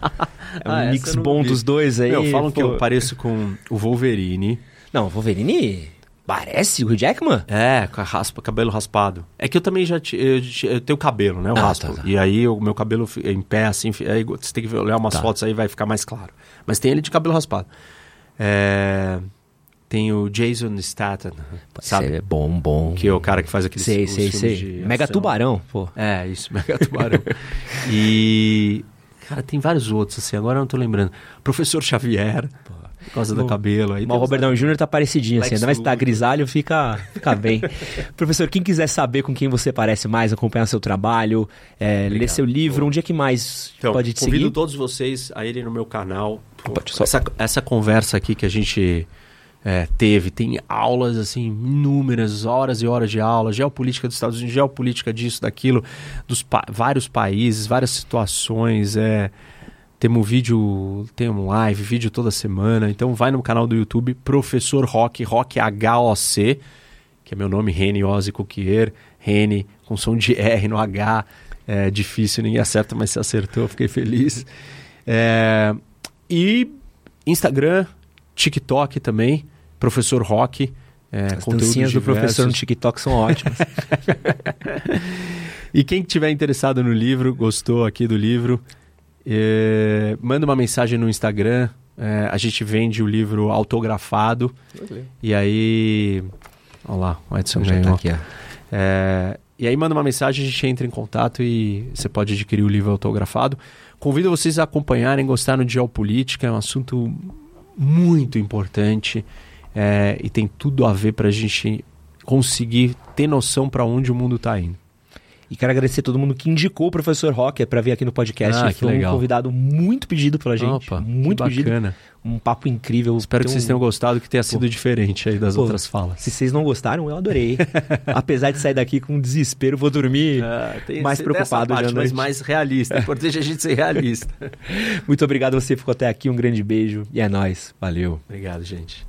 É um ah, mix bom vi. dos dois aí. Meu, falam pô... que eu pareço com o Wolverine. Não, o Wolverine parece o Hugh Jackman? É, com a raspa, cabelo raspado. É que eu também já eu, eu tenho cabelo, né? Eu ah, raspo. Tá, tá. E aí o meu cabelo em pé, assim, aí você tem que olhar umas tá. fotos aí vai ficar mais claro. Mas tem ele de cabelo raspado. É... Tem o Jason Statham, sabe? É bom, bom. Que é o cara que faz aqueles sei, sei, sei. Mega Tubarão, pô. É, isso, Mega Tubarão. e... Cara, tem vários outros, assim, agora eu não tô lembrando. Professor Xavier, pô, por causa do cabelo. Aí o Robert Downey Jr. tá parecidinho, assim, ainda mais que tá grisalho, fica, fica bem. Professor, quem quiser saber com quem você parece mais, acompanhar seu trabalho, é, ler seu livro, onde é que mais então, pode te convido seguir? Convido todos vocês a irem no meu canal. Pô, só... essa, essa conversa aqui que a gente é, teve, tem aulas assim, inúmeras, horas e horas de aula, geopolítica dos Estados Unidos, geopolítica disso, daquilo, dos pa vários países, várias situações, é, temos vídeo, tem um live, vídeo toda semana, então vai no canal do YouTube, Professor Rock, Rock H-O-C, que é meu nome, Rene Ozzy Coquier, Rene com som de R no H, é difícil, ninguém acerta, mas se acertou, fiquei feliz. É, e Instagram, TikTok também, Professor Rock. É, As dancinhas do professor no TikTok são ótimas. e quem tiver interessado no livro, gostou aqui do livro, é, manda uma mensagem no Instagram. É, a gente vende o livro autografado. E aí. Olha lá, o Edson já tá aqui. É, e aí manda uma mensagem, a gente entra em contato e você pode adquirir o livro autografado. Convido vocês a acompanharem, gostar no Geopolítica, é um assunto muito importante é, e tem tudo a ver para a gente conseguir ter noção para onde o mundo está indo. E quero agradecer a todo mundo que indicou o professor Rocker para vir aqui no podcast. Ah, Foi legal. um convidado muito pedido pela gente. Opa, muito pedido. Um papo incrível. Espero que vocês tenham gostado, que tenha sido Pô. diferente aí das Pô, outras falas. Se vocês não gostaram, eu adorei. Apesar de sair daqui com desespero, vou dormir ah, mais preocupado parte, Mas mais realista. É importante a gente ser realista. muito obrigado você ficou até aqui. Um grande beijo e é nóis. Valeu. Obrigado, gente.